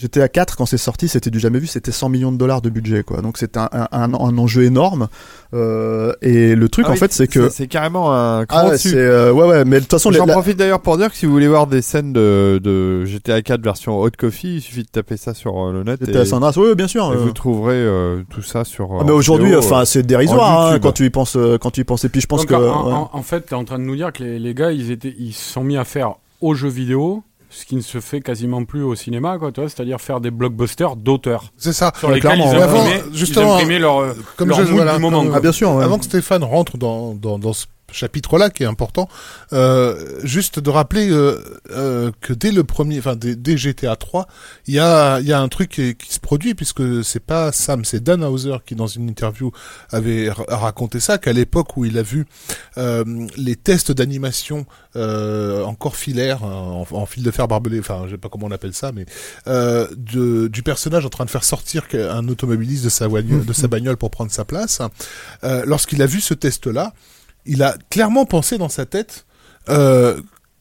GTA 4 quand c'est sorti c'était du jamais vu c'était 100 millions de dollars de budget quoi donc c'est un, un, un, un enjeu énorme euh, et le truc Ah en oui, fait c'est que c'est carrément un cran ah ouais, dessus. c'est euh, ouais ouais mais de toute façon J'en la- profite d'ailleurs pour dire que si vous voulez voir des scènes de, de GTA 4 version Hot Coffee, il suffit de taper ça sur euh, le net GTA et, San Andreas, oui, oui, bien sûr et euh. vous trouverez euh, tout ça sur. Ah, mais aujourd'hui enfin c'est dérisoire en hein, quand tu y penses quand tu y penses et puis je pense Donc, que en, ouais. en- en fait, tu es en train de nous dire que les, les gars, ils, étaient, ils se sont mis à faire aux jeux vidéo ce qui ne se fait quasiment plus au cinéma, quoi, tu vois, c'est-à-dire faire des blockbusters d'auteurs C'est ça. sur Ouais, lesquels clairement, ils imprimaient, Avant, justement, ils imprimaient leur, comme leur je- mood voilà, du moment. ah bien sûr ouais. Avant que Stéphane rentre dans, dans, dans ce chapitre-là, qui est important, euh, juste de rappeler euh, euh, que dès le premier, enfin dès, dès GTA 3, il y a, il y a un truc qui, qui se produit, puisque c'est pas Sam, c'est Dan Hauser qui, dans une interview, avait ra- raconté ça, qu'à l'époque où il a vu euh, les tests d'animation euh, encore filaires, en, en fil de fer barbelé, enfin je sais pas comment on appelle ça, mais euh, de, du personnage en train de faire sortir un automobiliste de sa, de sa bagnole pour prendre sa place, euh, lorsqu'il a vu ce test-là, il a clairement pensé dans sa tête euh,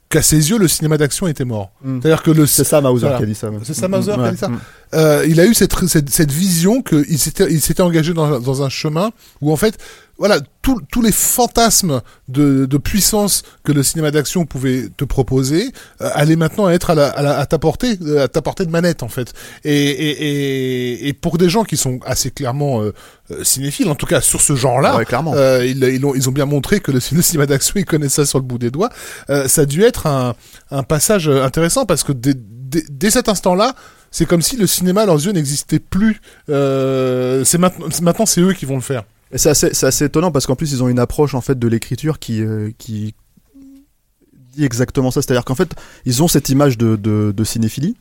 qu'à ses yeux, le cinéma d'action était mort. Mm. C'est-à-dire que le, c'est Sam Hauser Voilà. qui a dit ça. C'est Sam Hauser qui a dit ça mm. euh, il a eu cette, cette, cette vision qu'il s'était, il s'était engagé dans, dans un chemin où en fait, voilà, tous les fantasmes de, de puissance que le cinéma d'action pouvait te proposer euh, allaient maintenant être à, la, à, la- à ta portée, euh, à ta portée de manette en fait. Et, et, et, et pour des gens qui sont assez clairement euh, euh, cinéphiles, en tout cas sur ce genre-là, ouais, clairement euh, ils, ils, ont, ils ont bien montré que le, le cinéma d'action, ils connaissent ça sur le bout des doigts. Euh, ça a dû être un, un passage intéressant parce que dès, dès, dès cet instant-là, c'est comme si le cinéma à leurs yeux n'existait plus. Euh, c'est maintenant, c'est- maintenant, c'est eux qui vont le faire. C'est assez, assez étonnant parce qu'en plus ils ont une approche en fait de l'écriture qui euh, qui dit exactement ça. C'est-à-dire qu'en fait ils ont cette image de, de, de cinéphilie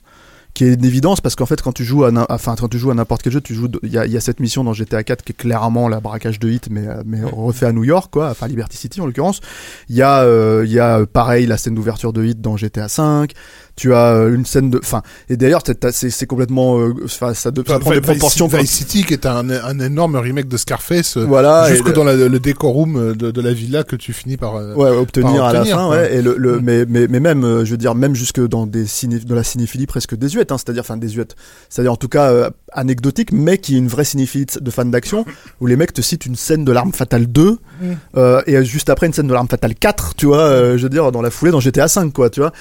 qui est une évidence parce qu'en fait quand tu joues à enfin quand tu joues à n'importe quel jeu tu joues il y a, y a cette mission dans GTA 4 qui est clairement la braquage de hit mais mais refait à New York quoi enfin Liberty City en l'occurrence. Il y a euh, il y a pareil la scène d'ouverture de hit dans GTA 5 tu as euh, une scène de enfin et d'ailleurs c'est complètement euh, enfin ça, de- ça Enfin, prend des proportions Vice City, qui est un, un énorme remake de Scarface, euh, voilà jusque dans la- le décorum de, de la villa que tu finis par. obtenir, à la fin, ouais. Et le, le, mais, mais, mais même, je veux dire, même jusque dans des ciné, dans la cinéphilie presque désuète, hein, c'est-à-dire, enfin désuète, c'est-à-dire en tout cas euh, anecdotique, mais qui est une vraie cinéphilie de fan d'action, où les mecs te citent une scène de l'arme fatale 2, Mm. euh, et juste après une scène de l'arme fatale 4, tu vois, euh, je veux dire, dans la foulée dans GTA 5, quoi, tu vois.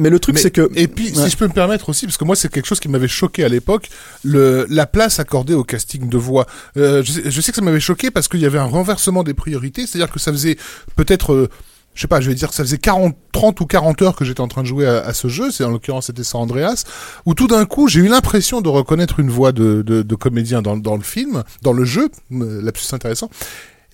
Mais le truc, c'est que, Et puis, Ouais. si je peux me permettre aussi, parce que moi, c'est quelque chose qui m'avait choqué à l'époque, le, la place accordée au casting de voix. Euh, je, sais, je sais que ça m'avait choqué parce qu'il y avait un renversement des priorités, c'est-à-dire que ça faisait peut-être, euh, je sais pas, je vais dire que ça faisait 40, 30 ou 40 heures que j'étais en train de jouer à, à ce jeu, c'est en l'occurrence c'était San Andreas, où tout d'un coup, j'ai eu l'impression de reconnaître une voix de, de, de comédien dans, dans le film, dans le jeu, euh, lapsus intéressant.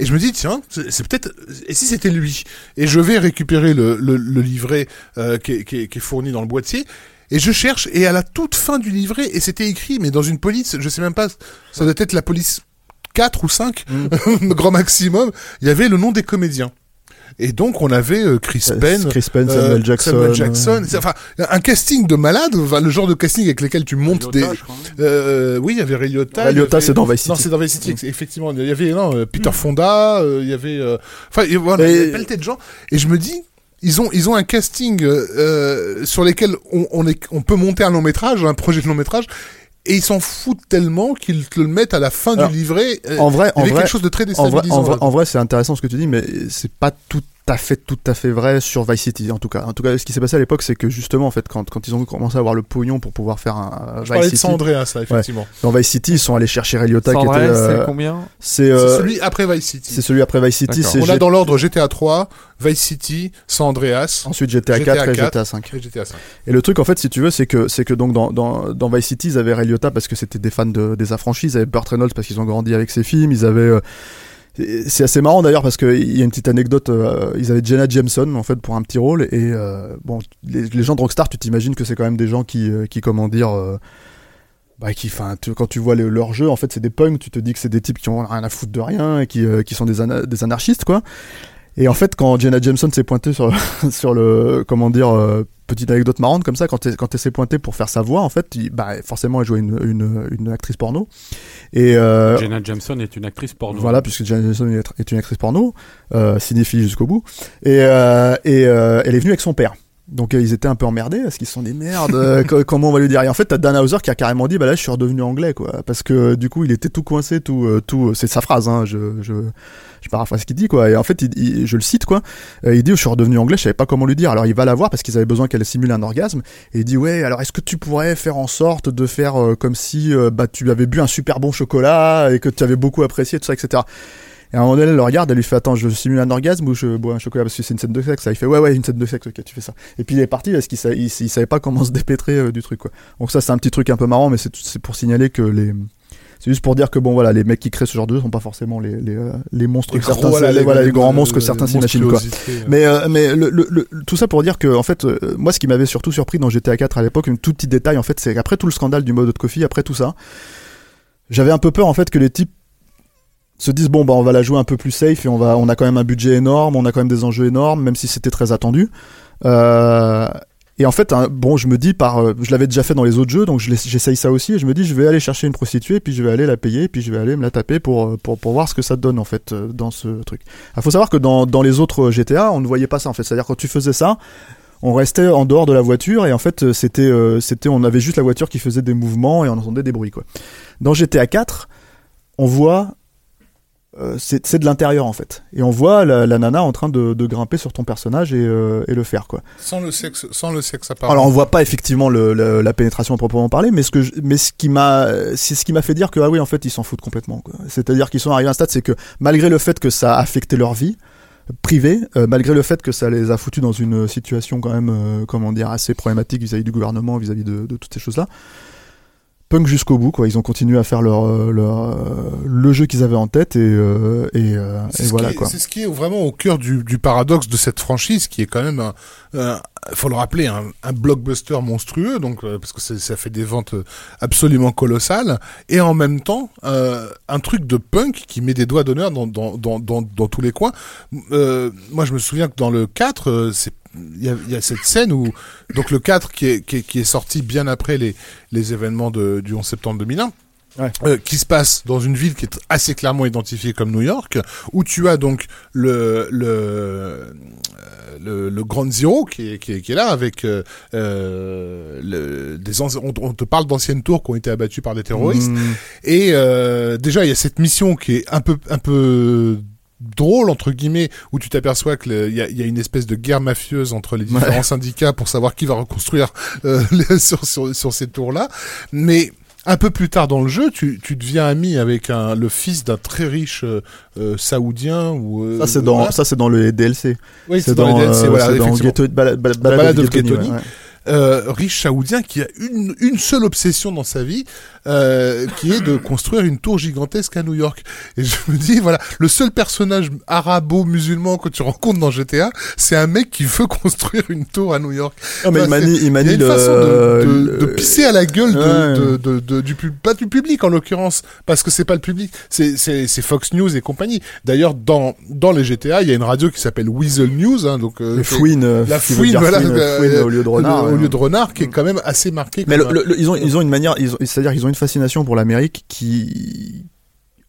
Et je me dis, tiens, c'est peut-être. Et si c'était lui? Et je vais récupérer le, le, le livret euh, qui, est, qui, est, qui est fourni dans le boîtier. Et je cherche, et à la toute fin du livret, et c'était écrit, mais dans une police, je sais même pas, ça doit être la police 4 ou 5, grand maximum, il y avait le nom des comédiens. Et donc on avait euh, Chris Euh, Penn, Chris Penn, euh, Samuel Jackson. Samuel Jackson. Enfin, un casting de malade, enfin, le genre de casting avec lequel tu montes des. Euh, oui, il y avait Ray Liotta. Liotta, avait- c'est dans Vice Non, City. c'est dans Vice City, effectivement. Il y avait non, Peter Fonda, euh, il y avait. Enfin, il y- il avait pelleté de gens. Et je me dis. Ils ont, ils ont un casting euh, sur lesquels on, on, est, on peut monter un long métrage, un projet de long métrage, et ils s'en foutent tellement qu'ils te le mettent à la fin Alors, du livret. Euh, En vrai, il y en avait vrai, quelque chose de très en vrai, déstabilisant. en vrai, en vrai, c'est intéressant ce que tu dis, mais c'est pas tout à fait, tout à fait vrai sur Vice City, en tout cas. En tout cas, ce qui s'est passé à l'époque, c'est que justement, en fait, quand, quand ils ont commencé à avoir le pognon pour pouvoir faire un, Je parlais Vice de City, Sandrea, ça, effectivement. dans Vice City, ils sont allés chercher Ray Liotta, qui était, euh, c'est combien c'est, euh, celui après Vice City. c'est celui après Vice City, On a dans l'ordre GTA 3, Vice City, San Andreas ensuite GTA 4 et GTA 5. et GTA 5. Et le truc, en fait, si tu veux, c'est que, c'est que donc dans, dans, dans Vice City, ils avaient Ray Liotta parce que c'était des fans de, des affranchis, ils avaient Burt Reynolds parce qu'ils ont grandi avec ses films, ils avaient. euh, c'est assez marrant d'ailleurs parce qu'il y a une petite anecdote. euh, ils avaient Jenna Jameson en fait pour un petit rôle et euh, bon, les, gens de Rockstar, tu t'imagines que c'est quand même des gens qui, euh, qui comment dire. bah, qui, tu- quand tu vois les- leur jeu, en fait, c'est des punks. Tu te dis que c'est des types qui ont rien à foutre de rien et qui, sont des anarchistes, quoi. Et en fait, quand Jenna Jameson s'est pointée sur, sur le, comment dire, euh, petite anecdote marrante comme ça, quand elle, quand elle s'est pointée pour faire sa voix, en fait, il- bah, forcément, elle jouait une, une, une actrice porno. Et euh, Jenna Jameson est une actrice porno. voilà, puisque Jenna Jameson est- une actrice porno, euh, cinéphile jusqu'au bout. Et, euh, et elle est venue avec son père. Donc ils étaient un peu emmerdés parce qu'ils sont dit merde, euh, co- comment on va lui dire? Et en fait, t'as Dan Hauser qui a carrément dit bah là je suis redevenu anglais quoi, parce que du coup il était tout coincé, tout, tout, c'est sa phrase, hein, je, je, je paraphrase ce qu'il dit quoi. Et en fait, il, il- je le cite quoi. Euh, il dit je suis redevenu anglais, je savais pas comment lui dire. Alors il va la voir parce qu'ils avaient besoin qu'elle simule un orgasme. Et il dit ouais, alors est-ce que tu pourrais faire en sorte de faire euh, comme si euh, bah tu avais bu un super bon chocolat et que tu avais beaucoup apprécié tout ça, etc. Et à un moment donné, elle le regarde, elle lui fait Attends, je simule un orgasme ou je bois un chocolat? Parce que c'est une scène de sexe. Il fait Ouais, ouais, une scène de sexe, ok, tu fais ça. Et puis il est parti parce qu'il sa- il, il savait pas comment se dépêtrer du truc, quoi. Donc ça, c'est un petit truc un peu marrant, mais c'est pour signaler que les. C'est juste pour dire que bon voilà les mecs qui créent ce genre de jeu sont pas forcément les les, euh, les monstres que certains les, voilà, les grands monstres que certains s'imaginent quoi. Mais, euh, mais le, le- le- tout ça pour dire que, en fait, euh, moi, ce qui m'avait surtout surpris dans GTA 4 à l'époque, une tout petit détail, en fait, c'est qu'après tout le scandale du mode de coffee, après tout ça, j'avais un peu peur, en fait, que les types se disent bon bah on va la jouer un peu plus safe et on va on a quand même un budget énorme on a quand même des enjeux énormes même si c'était très attendu euh, et en fait hein, bon je me dis euh, je l'avais déjà fait dans les autres jeux donc j'essaye ça aussi et je me dis je vais aller chercher une prostituée puis je vais aller la payer puis je vais aller me la taper pour euh, pour voir ce que ça donne en fait euh, dans ce truc. Il faut savoir que dans dans les autres GTA on ne voyait pas ça en fait. C'est à dire quand tu faisais ça on restait en dehors de la voiture et en fait c'était c'était on avait juste la voiture qui faisait des mouvements et on entendait des bruits quoi. Dans GTA 4 on voit euh, c'est de l'intérieur en fait. Et on voit la, la nana en train de, de grimper sur ton personnage et, euh, et le faire quoi. Sans le sexe, sans le sexe apparent. alors on voit pas effectivement le, le- la pénétration à proprement parler mais ce que je- mais ce qui m'a c'est ce qui m'a fait dire que ah oui en fait ils s'en foutent complètement c'est-à-dire qu'ils sont arrivés à un stade c'est que malgré le fait que ça a affecté leur vie privée euh, malgré le fait que ça les a foutus dans une situation quand même euh, comment dire assez problématique vis-à-vis du gouvernement vis-à-vis de, de toutes ces choses là punk jusqu'au bout quoi ils ont continué à faire leur, euh, leur euh, le jeu qu'ils avaient en tête et euh, et, euh, et ce, voilà est, quoi c'est ce qui est vraiment au cœur du, du paradoxe de cette franchise, qui est quand même, un, un- faut le rappeler, un, un blockbuster monstrueux, donc parce que ça fait des ventes absolument colossales, et en même temps euh, un truc de punk qui met des doigts d'honneur dans, dans, dans, dans, dans tous les coins. Euh, moi, je me souviens que dans le 4, euh, c'est il y a, il y a cette scène où donc le 4 qui est, qui est, qui est sorti bien après les, les événements de, du 11 septembre 2001 Ouais. euh, qui se passe dans une ville qui est assez clairement identifiée comme New York, où tu as donc le le euh, le, le Grand Zero qui est, qui est, qui est là avec euh, le, des on, on te parle d'anciennes tours qui ont été abattues par des terroristes Mmh. et euh, déjà il y a cette mission qui est un peu un peu drôle entre guillemets où tu t'aperçois que le- il y a, y a une espèce de guerre mafieuse entre les différents syndicats pour savoir qui va reconstruire euh, les- sur, sur, sur ces tours là mais un peu plus tard dans le jeu, tu, tu deviens ami avec un, le fils d'un très riche euh, euh, saoudien ou euh, ça c'est dans voilà. ça c'est dans le DLC oui, c'est dans, les DLC, euh, voilà, c'est dans. Ghetto- Bala- Balade Balade of of Ghetto, Ghetto, ouais, ouais. euh, riche saoudien qui a une, une seule obsession dans sa vie, euh, qui est de construire une tour gigantesque à New York. Et je me dis, voilà, le seul personnage arabo-musulman que tu rencontres dans GTA, c'est un mec qui veut construire une tour à New York. Non, mais Enfin, il manie, il manie y a une le, façon de, de, de le- pisser à la gueule de, Ouais. de, de, de- du pub- pas du public en l'occurrence parce que c'est pas le public c'est Fox News et compagnie d'ailleurs dans dans les GTA il y a une radio qui s'appelle Weasel News hein, donc euh, fouines, euh, la fouine voilà fouine, euh, fouine au lieu de renard. au lieu de renard qui est quand même assez marqué Mais le- le- le- ils ont ils ont une manière, c'est-à-dire qu'ils ont une fascination pour l'Amérique qui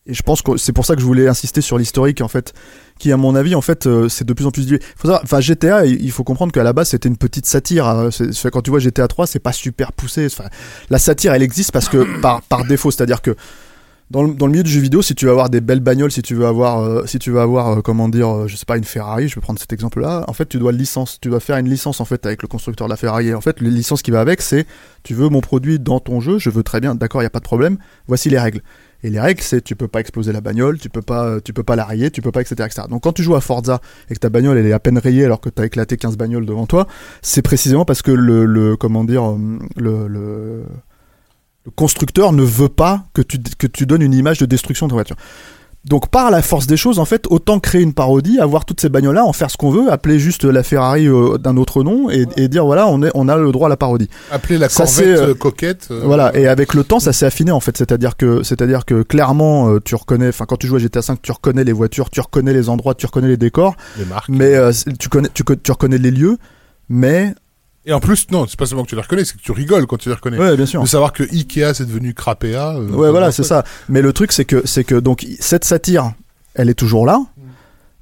et je pense que c'est pour ça que je voulais insister sur l'historique en fait, qui à mon avis en fait euh, c'est de plus en plus. Faut savoir, enfin GTA, il faut comprendre qu'à la base c'était une petite satire. hein. Quand tu vois GTA 3, c'est pas super poussé. La satire elle existe parce que par par défaut, c'est-à-dire que dans le, milieu du jeu vidéo, si tu veux avoir des belles bagnoles, si tu veux avoir, euh, si tu veux avoir, euh, comment dire, euh, je sais pas, une Ferrari, je vais prendre cet exemple-là. En fait, tu dois licence, tu dois faire une licence en fait avec le constructeur de la Ferrari. Et en fait, les licences qui va avec, c'est, tu veux mon produit dans ton jeu, je veux très bien, d'accord, il y a pas de problème. Voici les règles. Et les règles, c'est tu peux pas exploser la bagnole, tu peux pas, tu peux pas la rayer, tu peux pas, etc., etc. Donc quand tu joues à Forza et que ta bagnole elle est à peine rayée alors que t'as éclaté 15 bagnoles devant toi, c'est précisément parce que le, comment dire, euh, le, le constructeur ne veut pas que tu, que tu donnes une image de destruction de ta voiture. Donc par la force des choses, en fait, autant créer une parodie, avoir toutes ces bagnoles-là, en faire ce qu'on veut, appeler juste la Ferrari euh, d'un autre nom et, et dire voilà, on, est, on a le droit à la parodie. appelé la corvette euh, euh, coquette euh, Voilà, et avec le temps, ça s'est affiné en fait. C'est-à-dire que, c'est-à-dire que clairement, tu reconnais, enfin, quand tu joues à GTA 5, tu reconnais les voitures, tu reconnais les endroits, tu reconnais les décors, les marques mais tu connais, tu, tu reconnais les lieux, mais et en plus non c'est pas seulement que tu les reconnais c'est que tu rigoles quand tu les reconnais ouais, bien sûr. de savoir que Ikea c'est devenu Crapea euh, Ouais, voilà, c'est ça. Mais le truc, c'est que, c'est que donc cette satire, elle est toujours là,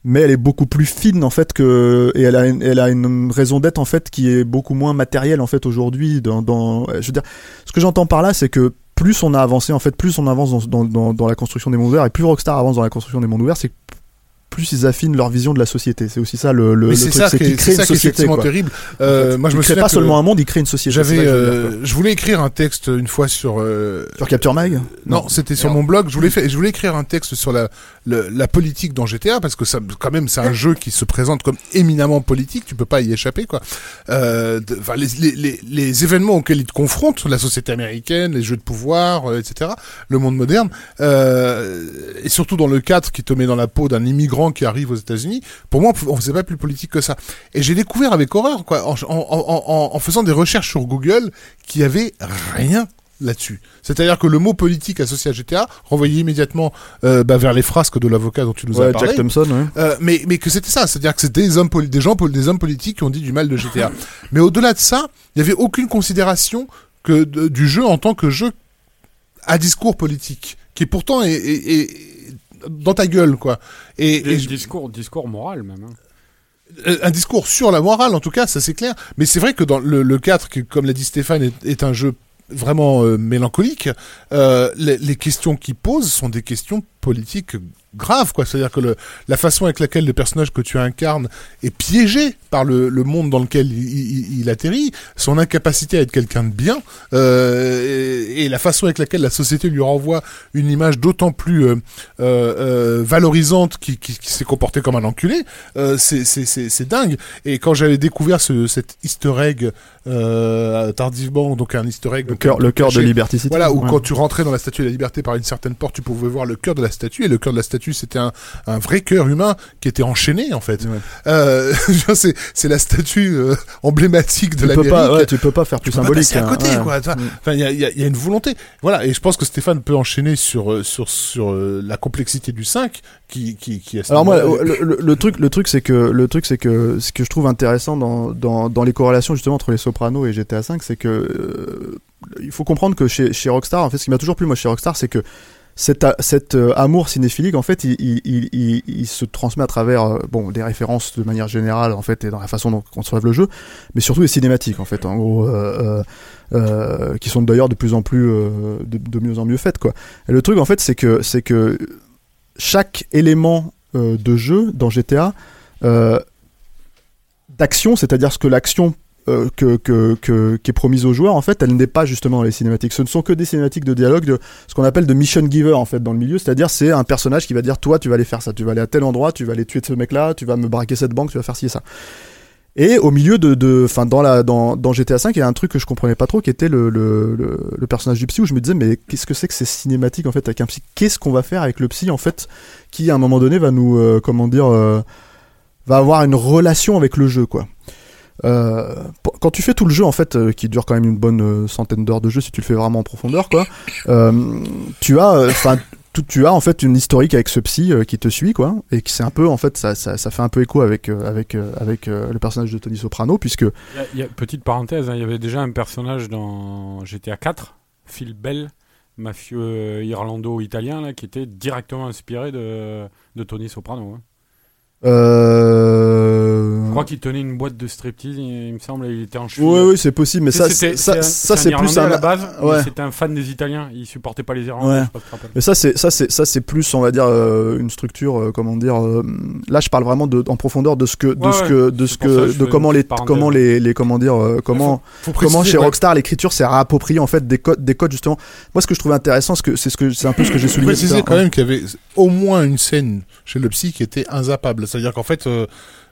mais elle est beaucoup plus fine en fait que et elle a une, elle a une raison d'être en fait qui est beaucoup moins matérielle en fait aujourd'hui. Dans, dans, je veux dire, ce que j'entends par là, c'est que plus on a avancé en fait, plus on avance dans, dans, dans, dans la construction des mondes ouverts et plus Rockstar avance dans la construction des mondes ouverts, c'est plus ils affinent leur vision de la société. C'est aussi ça le, le, le c'est truc, ça c'est qui qu'ils créent c'est une ça société. quoi. terrible euh, moi je ils me créent souviens pas seulement un monde, ils créent une société. j'avais C'est euh, je voulais écrire un texte une fois sur euh. Sur Capture Mag Non, c'était sur mon blog. Je voulais faire, je voulais écrire un texte sur la, la politique dans GTA parce que ça, quand même, c'est un jeu qui se présente comme éminemment politique. Tu peux pas y échapper, quoi. Euh, les, les, les, les événements auxquels ils te confrontent, la société américaine, les jeux de pouvoir, euh, etc., le monde moderne, euh, et surtout dans le cadre qui te met dans la peau d'un immigrant qui arrive aux États-Unis. Pour moi, on faisait pas plus politique que ça. Et j'ai découvert avec horreur, quoi, en, en, en, en faisant des recherches sur Google, qu'il y avait rien là-dessus. C'est-à-dire que le mot politique associé à GTA renvoyait immédiatement euh, bah, vers les frasques de l'avocat dont tu nous as Ouais, parlé. Jack Thompson, ouais. Euh, mais mais que c'était ça, c'est-à-dire que c'était des hommes des gens poli- des hommes politiques qui ont dit du mal de GTA. mais au-delà de ça, il y avait aucune considération que de- du jeu en tant que jeu à discours politique, qui pourtant est, est- est dans ta gueule quoi. Et, et Et je- discours, discours moral même. hein. euh, un discours sur la morale en tout cas, ça c'est clair. Mais c'est vrai que dans le, le 4, qui, comme l'a dit Stéphane, est, est un jeu vraiment euh, mélancolique, euh, les, les questions qu'il pose sont des questions politiques graves, quoi. C'est-à-dire que le, la façon avec laquelle le personnage que tu incarnes est piégé par le, le monde dans lequel il, il- il atterrit, son incapacité à être quelqu'un de bien, euh, et, et la façon avec laquelle la société lui renvoie une image d'autant plus euh, euh, valorisante qui, qui, qui s'est comporté comme un enculé, c'est- c'est c'est- c'est dingue. Et quand j'avais découvert ce, cet easter egg tardivement, donc un easter egg, Le cœur, le cœur de Liberty City. voilà, où Ouais. quand tu rentrais dans la statue de la liberté par une certaine porte, tu pouvais voir le cœur de la statue, et le cœur de la statue, c'était un, un vrai cœur humain qui était enchaîné, en fait. Ouais. Euh, c'est, c'est la statue euh, emblématique de l'Amérique. pas, ouais, tu peux pas faire plus Tu peux pas symbolique. à hein, côté, ouais. quoi. Mm. Enfin, il y a, il y a- il y a une volonté. Voilà, et je pense que Stéphane peut enchaîner sur euh, sur sur euh, la complexité du 5 qui qui qui. Alors moi, le, le- le truc, le truc, c'est que le truc, c'est que ce que je trouve intéressant dans, dans, dans les corrélations justement entre les Sopranos et GTA V, c'est que il faut comprendre que chez, chez Rockstar, en fait, ce qui m'a toujours plu moi chez Rockstar, c'est que cet, cet euh, amour cinéphilique, en fait, il, il, se transmet à travers euh, bon des références de manière générale, en fait, et dans la façon dont on se le jeu, mais surtout les cinématiques, en fait, en gros, euh, qui sont d'ailleurs de plus en plus de, de mieux en mieux faites, quoi. Et le truc, en fait, c'est que c'est que chaque élément de jeu dans GTA d'action, c'est-à-dire ce que l'action euh, que, que, que- qui est promise aux joueurs, en fait, elle n'est pas justement dans les cinématiques. Ce ne sont que des cinématiques de dialogue, de ce qu'on appelle de mission giver en fait dans le milieu, c'est-à-dire c'est un personnage qui va dire toi tu vas aller faire ça, tu vas aller à tel endroit, tu vas aller tuer ce mec-là, tu vas me braquer cette banque, tu vas faire ci et ça. Et au milieu de, enfin dans la, dans, dans GTA 5, il y a un truc que je comprenais pas trop, qui était le, le, le, le personnage du psy, où je me disais mais qu'est-ce que c'est que ces cinématiques en fait avec un psy? Qu'est-ce qu'on va faire avec le psy en fait, qui à un moment donné va nous, euh, comment dire, euh, va avoir une relation avec le jeu quoi. Euh, quand tu fais tout le jeu en fait, euh, qui dure quand même une bonne euh, centaine d'heures de jeu si tu le fais vraiment en profondeur quoi, tu as, enfin tu as en fait une historique avec ce psy qui te suit quoi et c'est un peu en fait ça, ça, fait un peu écho avec avec avec le personnage de Tony Soprano puisque petite parenthèse, hein, il y avait déjà un personnage dans GTA 4, Phil Bell, mafieux irlando-italien, là, qui était directement inspiré de, de Tony Soprano. hein. Euh... Je crois qu'il tenait une boîte de striptease, il, me semble, et il était en cheville. oui oui c'est possible mais ça ça c'est ça c'est c'est un plus un à la base, mais ouais. c'était un fan des Italiens, il supportait pas les Irlandais, Ouais. Mais ça c'est ça c'est ça c'est plus on va dire euh, une structure euh, comment dire euh, là je parle vraiment de en profondeur de ce que de Ouais, ce que de C'est ce ça que de comment les comment les les comment dire euh, comment Faut comment préciser chez Rockstar l'écriture s'est réappropriée en fait des codes des codes justement moi ce que je trouvais intéressant ce que c'est ce que c'est un peu ce que j'ai souligné préciser quand même qu'il y avait au moins une scène chez le psy qui était inzappable. C'est-à-dire qu'en fait, euh,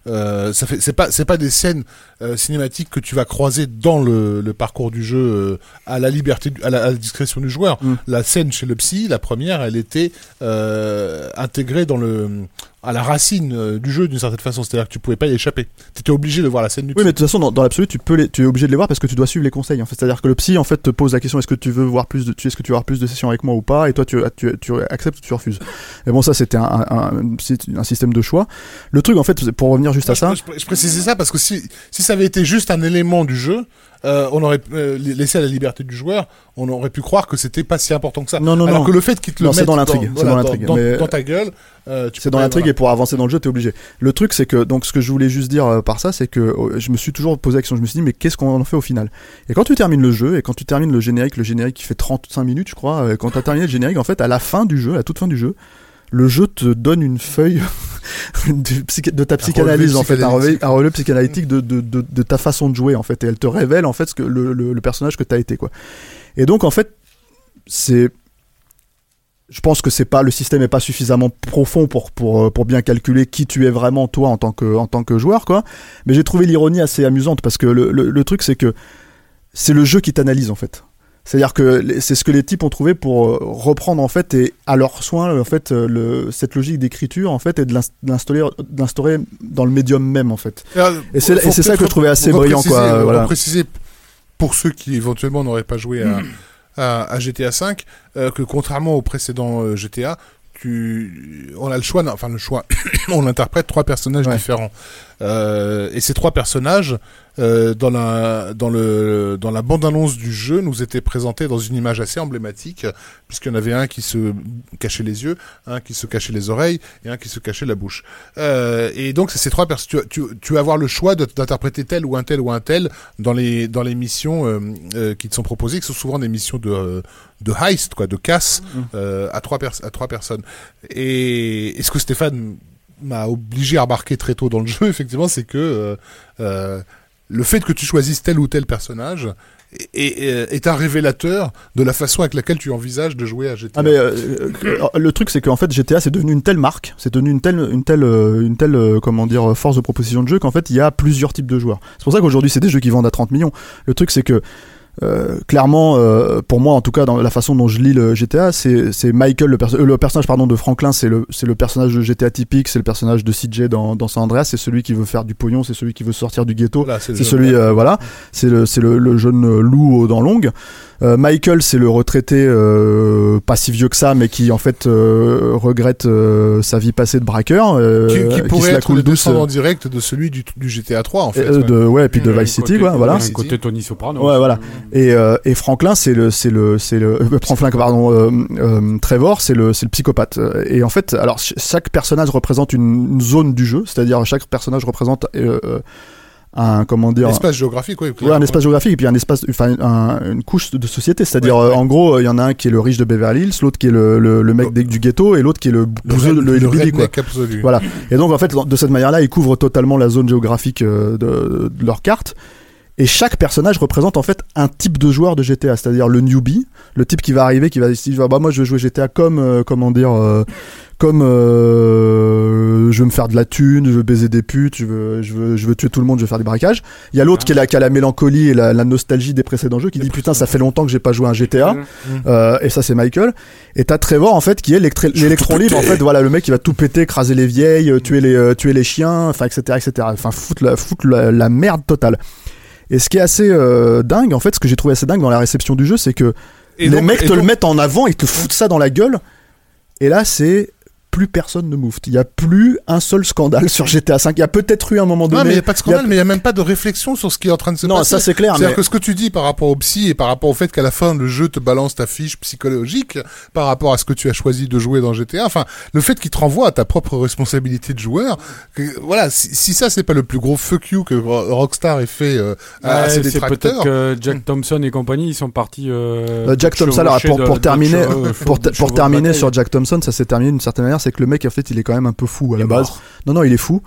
euh, ça fait, c'est pas, c'est pas des scènes euh, cinématiques que tu vas croiser dans le, le parcours du jeu euh, à la liberté, à la, à la discrétion du joueur. Mm. La scène chez le psy, la première, elle était intégrée dans le, à la racine euh, du jeu d'une certaine façon. C'est-à-dire que tu pouvais pas y échapper. T'étais obligé de voir la scène du Oui, mais de toute façon, dans, dans l'absolu, tu peux les, tu es obligé de les voir parce que tu dois suivre les conseils. En fait, c'est-à-dire que le psy, en fait, te pose la question est-ce que tu veux voir plus de, tu est-ce que tu veux avoir plus de sessions avec moi ou pas, et toi, tu, tu, tu acceptes ou tu refuses. Et bon, ça, c'était un, un, un, un système de choix. Le truc, en fait, pour revenir juste à ça, je, je- je précisais ça parce que si, si ça avait été juste un élément du jeu, euh, on aurait euh, laissé à la liberté du joueur, on aurait pu croire que c'était pas si important que ça. Non, non, Alors non. que le fait qu'il te le Non, mette dans l'intrigue, c'est dans l'intrigue, dans, mais- dans ta gueule, euh, c'est dans l'intrigue voilà. et pour avancer dans le jeu, t'es obligé. Le truc, c'est que, donc, ce que je voulais juste dire par ça, c'est que euh, je me suis toujours posé la question, je me suis dit, mais qu'est-ce qu'on en fait au final? Et quand tu termines le jeu, et quand tu termines le générique, le générique qui fait 35 minutes, je crois, quand tu as terminé le générique, en fait, à la fin du jeu, à la toute fin du jeu, le jeu te donne une feuille de, ta psychanalyse en fait un relevé, psychanalytique. un relevé psychanalytique de, de, de, de ta façon de jouer en fait et elle te révèle en fait ce que le, le, le personnage que tu as été quoi. Et donc en fait c'est je pense que c'est pas le système est pas suffisamment profond pour pour euh, pour bien calculer qui tu es vraiment toi en tant que en tant que joueur quoi. Mais j'ai trouvé l'ironie assez amusante parce que le, le, le truc c'est que c'est le jeu qui t'analyse en fait c'est-à-dire que c'est ce que les types ont trouvé pour euh, reprendre en fait et à leur soin en fait euh, le, cette logique d'écriture en fait et de l'instaurer dans le médium même en fait. Alors, Et c'est- faut et c'est ça que je trouvais assez brillant, repréciser, quoi, voilà. repréciser pour ceux qui éventuellement n'auraient pas joué à, à, à GTA V euh, que contrairement au précédent euh, GTA, tu, on a le choix, enfin le choix, on interprète trois personnages Ouais. différents. Euh, et ces trois personnages, euh, dans la dans le dans la bande annonce du jeu, nous étaient présentés dans une image assez emblématique, puisqu'il y en avait un qui se cachait les yeux, un qui se cachait les oreilles et un qui se cachait la bouche. Euh, et donc c'est ces trois personnes. Tu, tu, tu vas avoir le choix d'interpréter tel ou un tel ou un tel dans les dans les missions euh, euh, qui te sont proposées, qui sont souvent des missions de euh, de heist, quoi, de casse euh, à trois pers- à trois personnes. Et, et ce que Stéphane m'a obligé à remarquer très tôt dans le jeu, effectivement, c'est que euh, euh, le fait que tu choisisses tel ou tel personnage est, est- est un révélateur de la façon avec laquelle tu envisages de jouer à GTA. Ah mais euh, euh, le truc c'est qu'en fait GTA c'est devenu une telle marque, c'est devenu une telle une telle euh, une telle euh, comment dire force de proposition de jeu qu'en fait il y a plusieurs types de joueurs. C'est pour ça qu'aujourd'hui c'est des jeux qui vendent à 30 millions. Le truc c'est que euh, clairement, euh, pour moi en tout cas, dans la façon dont je lis le GTA, c'est c'est Michael, le, perso- euh, le personnage pardon de Franklin, c'est le c'est le personnage de GTA typique, c'est le personnage de CJ dans dans San Andreas, c'est celui qui veut faire du pognon, c'est celui qui veut sortir du ghetto, Voilà, c'est celui euh, voilà c'est le c'est le, le jeune euh, loup aux dents longues Michael c'est le retraité euh, pas si vieux que ça mais qui en fait euh, regrette euh, sa vie passée de braqueur euh, qui, qui se pourrait la être le douce descendant direct de celui du, du GTA 3 en fait. euh, ouais. de ouais et puis de a Vice City quoi voilà côté Tony Soprano. Ouais, voilà. et euh, et Franklin c'est le c'est le c'est le euh, Franklin pardon euh, euh, Trevor c'est le c'est le psychopathe Euh, et en fait alors ch- chaque personnage représente une, une zone du jeu c'est-à-dire chaque personnage représente euh, euh, un comment dire Un espace géographique, oui. Ouais, un espace géographique et puis un espace, enfin un- une couche de société. C'est-à-dire, Ouais, euh, ouais. en gros, il y en a un qui est le riche de Beverly Hills, l'autre qui est le, le, le mec Le- du ghetto et l'autre qui est le bouseux, le, le, hillbilly, quoi. redneck absolu. Voilà. Et donc, en fait, de cette manière-là, ils couvrent totalement la zone géographique euh, de, de leur carte. Et chaque personnage représente en fait un type de joueur de GTA, c'est-à-dire le newbie, le type qui va arriver, qui va décider, bah moi je veux jouer GTA comme, euh, comment dire, euh, comme euh, je veux me faire de la thune, je veux baiser des putes, je veux, je veux, je veux tuer tout le monde, je veux faire du braquage. Il y a l'autre qui, est qui a la mélancolie et la, la nostalgie des précédents jeux, qui dit putain, ça fait longtemps que j'ai pas joué à un GTA. Euh, et ça, c'est Michael. Et t'as Trevor en fait qui est l'électron libre. En fait, voilà, le mec qui va tout péter, écraser les vieilles, euh, tuer les, euh, tuer les chiens, enfin, etc., etc. Enfin, foutre la, foutre la, la merde totale. Et ce qui est assez euh, dingue, en fait, ce que j'ai trouvé assez dingue dans la réception du jeu, c'est que Et les donc- mecs et te le mettent en avant, ils te foutent ça dans la gueule. Et là, c'est plus personne ne move. Il y a plus un seul scandale sur GTA 5. Il y a peut-être eu un moment donné. Non, mais il n'y a pas de scandale, il y a- mais il n'y a même pas de réflexion sur ce qui est en train de se Non, passer. ça c'est clair. C'est-à-dire Mais... que ce que tu dis par rapport au psy et par rapport au fait qu'à la fin le jeu te balance ta fiche psychologique par rapport à ce que tu as choisi de jouer dans GTA, enfin le fait qu'il te renvoie à ta propre responsabilité de joueur, que, voilà, si, si ça c'est pas le plus gros fuck you que Ro- Rockstar ait fait euh, à, Ouais, ses c'est peut-être détracteurs, que Jack Thompson et compagnie, ils sont partis. Euh, Euh, Jack Thompson, alors pour, de terminer, pour, terminer sur Jack Thompson, ça s'est terminé d'une certaine manière, c'est que le mec en fait il est quand même un peu fou à Il la base. mort. Non non, il est fou.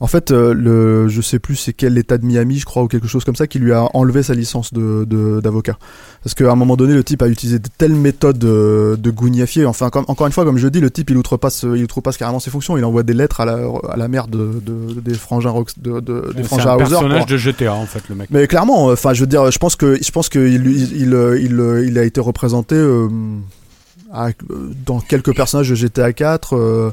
En fait, euh, le, je sais plus c'est quel état de Miami, je crois, ou quelque chose comme ça, qui lui a enlevé sa licence de de- d'avocat. Parce qu'à un moment donné, le type a utilisé de telles méthodes euh, de gougnafier. Enfin, comme- encore une fois, comme je dis, le type il outrepasse, il outrepasse carrément ses fonctions. Il envoie des lettres à la à la mère de, de- des frangins de, de- des C'est frangins un Hauser. personnage de GTA en fait, le mec. mais clairement, euh, enfin, je veux dire, je pense que je pense que il il il, euh, euh, a été représenté euh, dans quelques personnages de GTA 4, euh,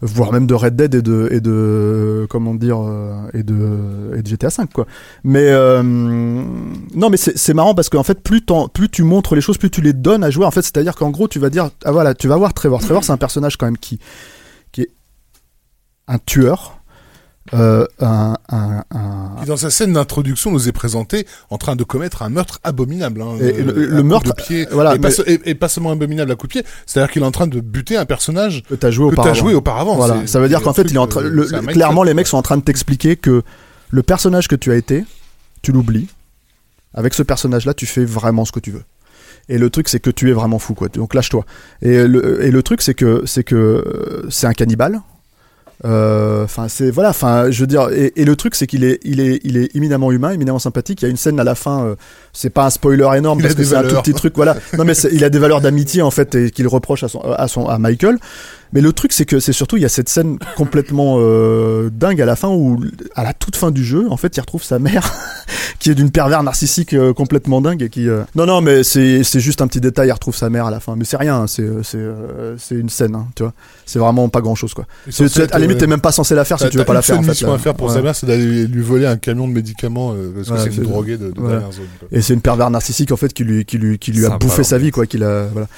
voire même de Red Dead et de et de comment dire euh, et de et de GTA 5 quoi. Mais euh, non, mais c'est marrant parce qu'en fait, plus plus tu montres les choses, plus tu les donnes à jouer. En fait, c'est-à-dire qu'en gros, tu vas dire, ah voilà, tu vas voir Trevor. Trevor, c'est un personnage quand même qui qui est un tueur. Euh, un, un, un, qui dans sa scène d'introduction nous est présenté en train de commettre un meurtre abominable. Hein, Et le- euh, meurtre, de pied, voilà, et, pas, mais- se- et- et pas seulement abominable à coup de pied, c'est-à-dire qu'il est en train de buter un personnage que t'as joué as joué auparavant. Voilà, ça veut dire qu'en fait, truc, il est en train. euh, le- clairement, les mecs sont en train de t'expliquer que le personnage que tu as été, tu l'oublies. Avec ce personnage-là, tu fais vraiment ce que tu veux. Et le truc, c'est que tu es vraiment fou, quoi. Donc lâche-toi. Et le, et le truc, c'est que c'est que euh, c'est un cannibale. Euh, Enfin, c'est voilà. Enfin, je veux dire. Et, et le truc, c'est qu'il est, il est, il est éminemment humain, éminemment sympathique. Il y a une scène à la fin. euh, c'est pas un spoiler énorme Il parce que c'est un tout petit truc. Voilà. Non, mais il a des valeurs d'amitié en fait et qu'il reproche à son, à son, à Michael. Mais le truc, c'est que c'est surtout, il y a cette scène complètement euh, dingue à la fin où, à la toute fin du jeu, en fait, il retrouve sa mère, qui est d'une pervers narcissique euh, complètement dingue et qui. euh, Non, non, mais c'est c'est juste un petit détail. Il retrouve sa mère à la fin, mais c'est rien. hein, C'est c'est euh, c'est une scène, hein, tu vois. C'est vraiment pas grand chose, quoi. Censé c'est- être, à la limite, euh, t'es même pas censé la faire si tu veux pas la faire. seule En fait, mission à faire pour Ouais. sa mère, c'est d'aller lui voler un camion de médicaments euh, parce que Ouais, c'est c'est- une droguée de, de dernière zone. quoi. Et c'est une pervers narcissique en fait qui lui qui lui qui lui a bouffé sa vie, quoi. Qu'il a voilà.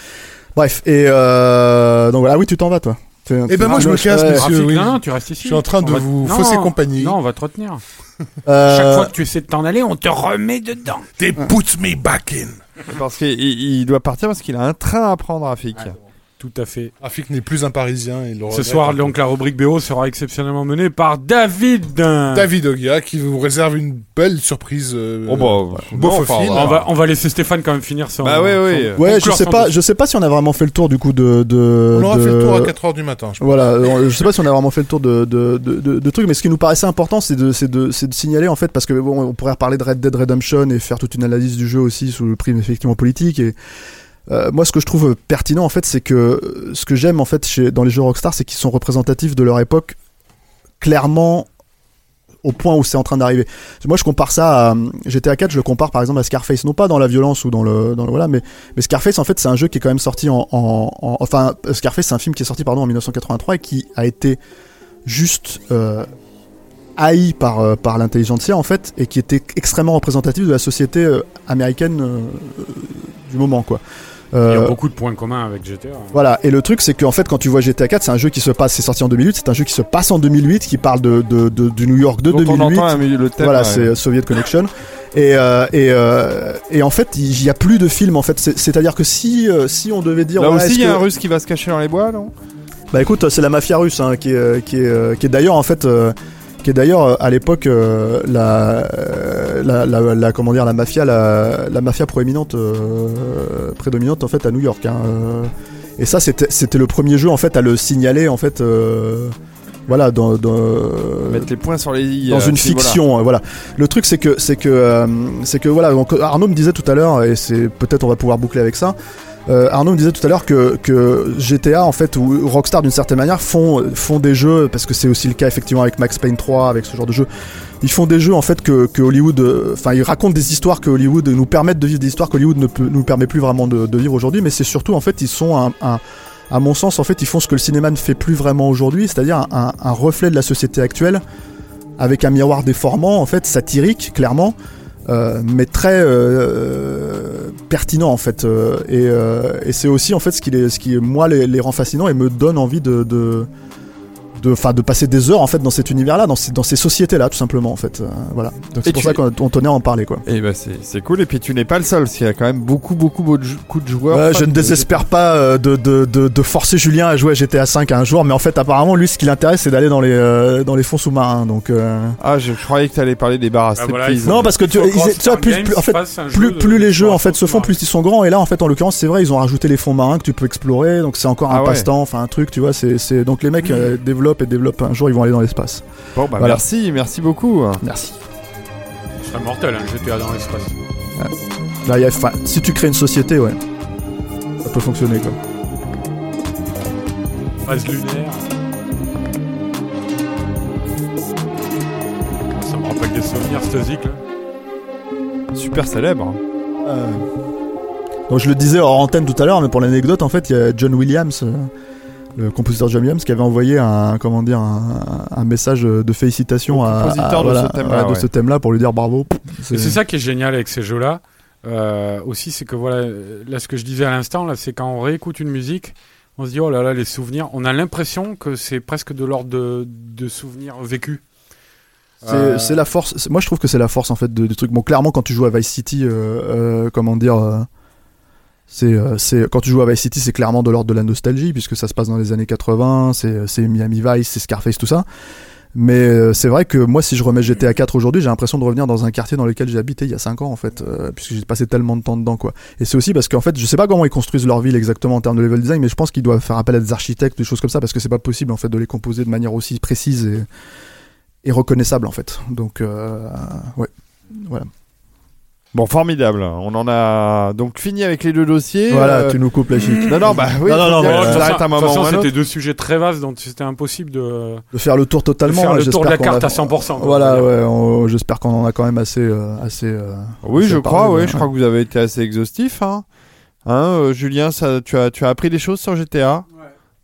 Bref, et euh, donc voilà. Ah oui, tu t'en vas, toi. T'es- Eh ben moi, je me casse, Ouais. monsieur. Oui. non, non, tu restes ici. Je suis en train de va- vous Non, fausser compagnie. Non, on va te retenir. Euh, Chaque fois que tu essaies de t'en aller, on te remet dedans. They put me back in. Parce qu'il il doit partir parce qu'il a un train à prendre, Rafik. Tout à fait. Rafik n'est plus un Parisien. Il Ce soir, un donc, la rubrique BO sera exceptionnellement menée par David. David Ogia qui vous réserve une belle surprise. euh, Oh bah, non, enfin. On va, on va laisser Stéphane quand même finir son. Bah oui, oui. son- Ouais, je sais son pas, je sais pas si on a vraiment fait le tour du coup de. de On aura de- fait le tour à 4h du matin. Je pense. Voilà, je sais pas si on a vraiment fait le tour de, de, de, de- de trucs, mais ce qui nous paraissait important, c'est de, c'est de, c'est de signaler en fait, parce que bon, on pourrait reparler de Red Dead Redemption et faire toute une analyse du jeu aussi sous le prisme effectivement politique. Et euh, moi, ce que je trouve pertinent en fait, c'est que euh, ce que j'aime en fait dans les jeux Rockstar, c'est qu'ils sont représentatifs de leur époque, clairement au point où c'est en train d'arriver. Moi, je compare ça à euh, GTA 4, je le compare par exemple à Scarface, non pas dans la violence ou dans le, dans le voilà, mais, mais Scarface en fait, c'est un jeu qui est quand même sorti en, en, en- enfin Scarface, c'est un film qui est sorti pardon en 1983 et qui a été juste haï par euh, par l'intelligentsia en fait et qui était extrêmement représentatif de la société américaine du moment quoi. Il y Euh, a beaucoup de points communs avec GTA. voilà, et le truc c'est qu'en fait quand tu vois GTA 4, c'est un jeu qui se passe, c'est sorti en 2008, c'est un jeu qui se passe en 2008, qui parle de, de, de- du New York de Dont on 2008. entend un milieu le thème. Voilà, ouais. c'est Soviet Connection. Et, euh, et, euh, et en fait, il n'y a plus de film en fait. C'est- C'est-à-dire que si, euh, si on devait dire. Là aussi, il y a un russe qui va se cacher dans les bois, non? Bah écoute, c'est la mafia russe hein, qui est, qui est, qui est d'ailleurs en fait. euh, qui est d'ailleurs euh, à l'époque euh, la, euh, la, la, la- comment dire la mafia la, la mafia proéminente euh, prédominante en fait à New York hein, euh. et ça c'était c'était le premier jeu en fait à le signaler en fait euh, voilà dans, dans Mettre les points sur les i. dans une voilà. fiction euh, voilà le truc c'est que c'est que c'est que voilà Arnaud me disait tout à l'heure et c'est peut-être on va pouvoir boucler avec ça Euh, Arnaud me disait tout à l'heure que, que GTA en fait ou Rockstar d'une certaine manière font font des jeux parce que c'est aussi le cas effectivement avec Max Payne 3 avec ce genre de jeu. Ils font des jeux en fait que, que Hollywood, euh, enfin ils racontent des histoires que Hollywood nous permettent de vivre des histoires que Hollywood ne nous permet plus vraiment de, vivre aujourd'hui, mais c'est surtout en fait ils sont un à mon sens, en fait, ils font ce que le cinéma ne fait plus vraiment aujourd'hui, c'est-à-dire un, un reflet de la société actuelle, avec un miroir déformant, en fait, satirique, clairement, euh, mais très euh, pertinent, en fait. euh, et c'est aussi, en fait, ce qui, les, moi, les, rend fascinants et me donne envie de de, enfin, de passer des heures en fait dans cet univers-là, dans ces, dans ces sociétés-là, tout simplement en fait. Euh, voilà. Donc c'est pour ça qu'on on tenait à en parler quoi. Et bah c'est c'est cool. Et puis tu n'es pas le seul, parce qu'il y a quand même beaucoup, beaucoup, beaucoup de joueurs. Je ne de- désespère pas euh, de, de, de, de forcer Julien à jouer à GTA 5 un jour, mais en fait apparemment lui ce qui l'intéresse c'est d'aller dans les euh, dans les fonds sous-marins. Donc euh, Ah, je, je croyais que tu allais parler des bars à Ah, voilà, non parce que tu, vois, plus, en fait plus, plus les jeux en fait se font, plus ils sont grands. Et là en fait en l'occurrence c'est vrai ils ont rajouté les fonds marins que tu peux explorer, donc c'est encore Ah un passe-temps, enfin un truc tu vois. C'est c'est donc les mecs euh, développent et développent un jour ils vont aller dans l'espace. Bon, bah Voilà. merci, merci beaucoup. Merci. Ce serait mortel, un GTA dans l'espace. Là il y a, si tu crées une société ouais, ça peut fonctionner quoi. Base lunaire. Ça me rappelle des souvenirs, ce zik là. Super célèbre. Euh, Donc je le disais hors antenne tout à l'heure, mais pour l'anecdote, en fait, il y a John Williams, euh, le compositeur John Williams, qui avait envoyé un, comment dire, un, un message de félicitations Au à, compositeur à- de voilà, ce de ce thème-là pour lui dire bravo. C'est ça qui est génial avec ces jeux-là. Euh, aussi, c'est que voilà, là, ce que je disais à l'instant, là, c'est quand on réécoute une musique, on se dit oh là là, les souvenirs. On a l'impression que c'est presque de l'ordre de, de souvenirs vécus. C'est Euh, la force. Moi, je trouve que c'est la force en fait de- du truc. Bon, clairement, quand tu joues à Vice City, euh, euh, comment dire, euh, euh, c'est quand tu joues à Vice City, c'est clairement de l'ordre de la nostalgie puisque ça se passe dans les années 80. C'est, Miami Vice, c'est Scarface, tout ça. Mais euh, c'est vrai que moi, si je remets GTA 4 aujourd'hui, j'ai l'impression de revenir dans un quartier dans lequel j'ai habité il y a 5 ans en fait, euh, puisque j'ai passé tellement de temps dedans quoi. Et c'est aussi parce qu'en fait, je sais pas comment ils construisent leur ville exactement en termes de level design, mais je pense qu'ils doivent faire appel à des architectes, des choses comme ça, parce que c'est pas possible en fait de les composer de manière aussi précise et, reconnaissable en fait. Donc ouais, voilà. Bon, formidable. On en a donc fini avec les deux dossiers. voilà, Euh, tu nous coupes la chic. Non, non, bah oui. Non, non, non, de euh, un de moment c'était deux sujets très vastes, donc c'était impossible de, De faire le tour de totalement. faire ouais, le tour de la carte a- à 100%. quoi. Voilà, ouais, on- j'espère qu'on en a quand même assez, euh, assez. euh, Oui, assez je parlé, crois, oui. ouais. Je crois que vous avez été assez exhaustif. Hein, Hein, euh, Julien, ça, tu, as, tu as appris des choses sur GTA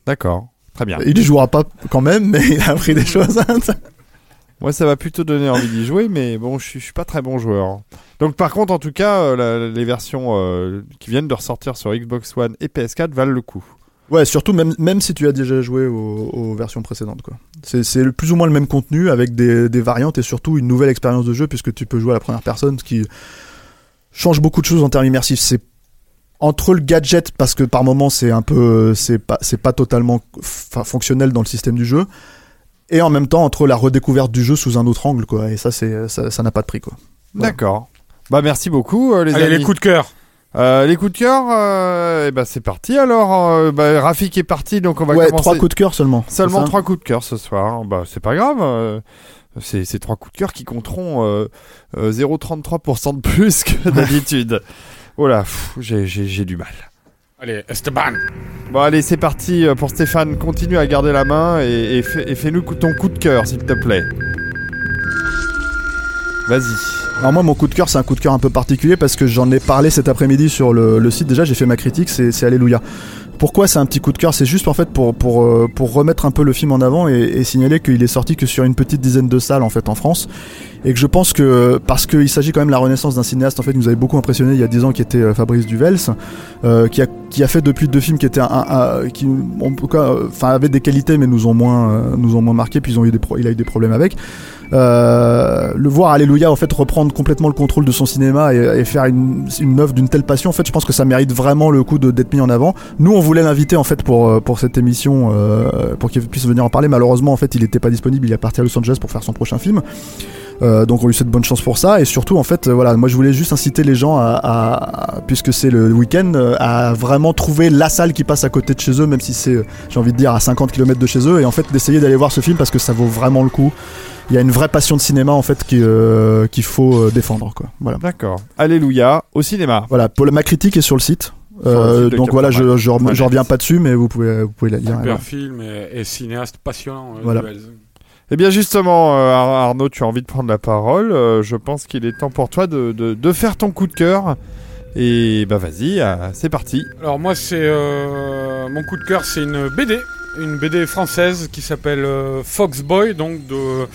D'accord. Très bien. Il y jouera pas quand même, mais il a appris des choses. Moi, ça va plutôt donner envie d'y jouer, mais bon, je suis, suis pas très bon joueur. Donc, par contre, en tout cas, euh, les versions euh, qui viennent de ressortir sur Xbox One et PS4 valent le coup. ouais, surtout même, même si tu as déjà joué aux, versions précédentes. C'est, c'est plus ou moins le même contenu avec des, des variantes et surtout une nouvelle expérience de jeu puisque tu peux jouer à la première personne, ce qui change beaucoup de choses en termes immersifs. C'est entre le gadget parce que par moment c'est un peu, c'est pas, c'est pas totalement fonctionnel dans le système du jeu. Et en même temps entre la redécouverte du jeu sous un autre angle, quoi. Et ça, c'est, ça, ça n'a pas de prix, quoi. Voilà. D'accord. Bah, merci beaucoup, euh, les Allez, amis. les coups de cœur. Euh, les coups de cœur, euh, ben, c'est parti alors. Euh, bah, Rafik est parti, donc on va ouais, commencer. trois coups de cœur seulement. Seulement trois coups de cœur ce soir. Bah, c'est pas grave. euh, c'est c'est trois coups de cœur qui compteront euh, euh, 0,33% de plus que d'habitude. oh là, pff, j'ai- j'ai j'ai du mal. Allez, Esteban. Bon, allez, c'est parti euh, pour Stéphane. Continue à garder la main et, et fais- et fais-nous ton coup de cœur, s'il te plaît. Vas-y. Alors moi mon coup de cœur c'est un coup de cœur un peu particulier parce que j'en ai parlé cet après-midi sur le, le site déjà j'ai fait ma critique c'est, Alléluia. Pourquoi c'est un petit coup de cœur? C'est juste en fait pour, pour, euh, pour remettre un peu le film en avant et, et signaler qu'il est sorti que sur une petite dizaine de salles en fait en France et que je pense que parce qu'il s'agit quand même de la renaissance d'un cinéaste en fait qui nous avait beaucoup impressionné il y a 10 ans qui était euh, Fabrice Duvels euh, qui, a, qui a fait depuis deux films qui étaient euh, enfin avaient des qualités mais nous ont moins euh, nous ont moins marqué puis ils ont eu des il a eu des problèmes avec. Le voir Alléluia en fait reprendre complètement le contrôle de son cinéma et, faire une, une œuvre d'une telle passion en fait je pense que ça mérite vraiment le coup d'être mis en avant. Nous on voulait l'inviter en fait pour pour cette émission pour qu'il puisse venir en parler. Malheureusement en fait il n'était pas disponible. Il est parti à Los Angeles pour faire son prochain film euh, donc on lui souhaite bonne chance pour ça et surtout en fait euh, voilà moi je voulais juste inciter les gens à, à- à- puisque c'est le week-end euh, à vraiment trouver la salle qui passe à côté de chez eux même si c'est j'ai envie de dire à 50 km de chez eux et en fait d'essayer d'aller voir ce film parce que ça vaut vraiment le coup il y a une vraie passion de cinéma en fait qui, euh, qu'il faut euh, défendre quoi voilà D'accord. Alléluia. Au cinéma. voilà pour ma critique est sur le site Euh, donc voilà, je, je, reviens pas dessus, mais vous pouvez, vous pouvez la lire. Super film et, et cinéaste passionnant. euh, Voilà. Eh bien justement, euh, Ar- Arnaud, tu as envie de prendre la parole. euh, je pense qu'il est temps pour toi de, faire ton coup de cœur. Et bah vas-y, euh, c'est parti. Alors moi c'est mon coup de cœur c'est une BD, une BD française qui s'appelle euh, Foxboy, donc de,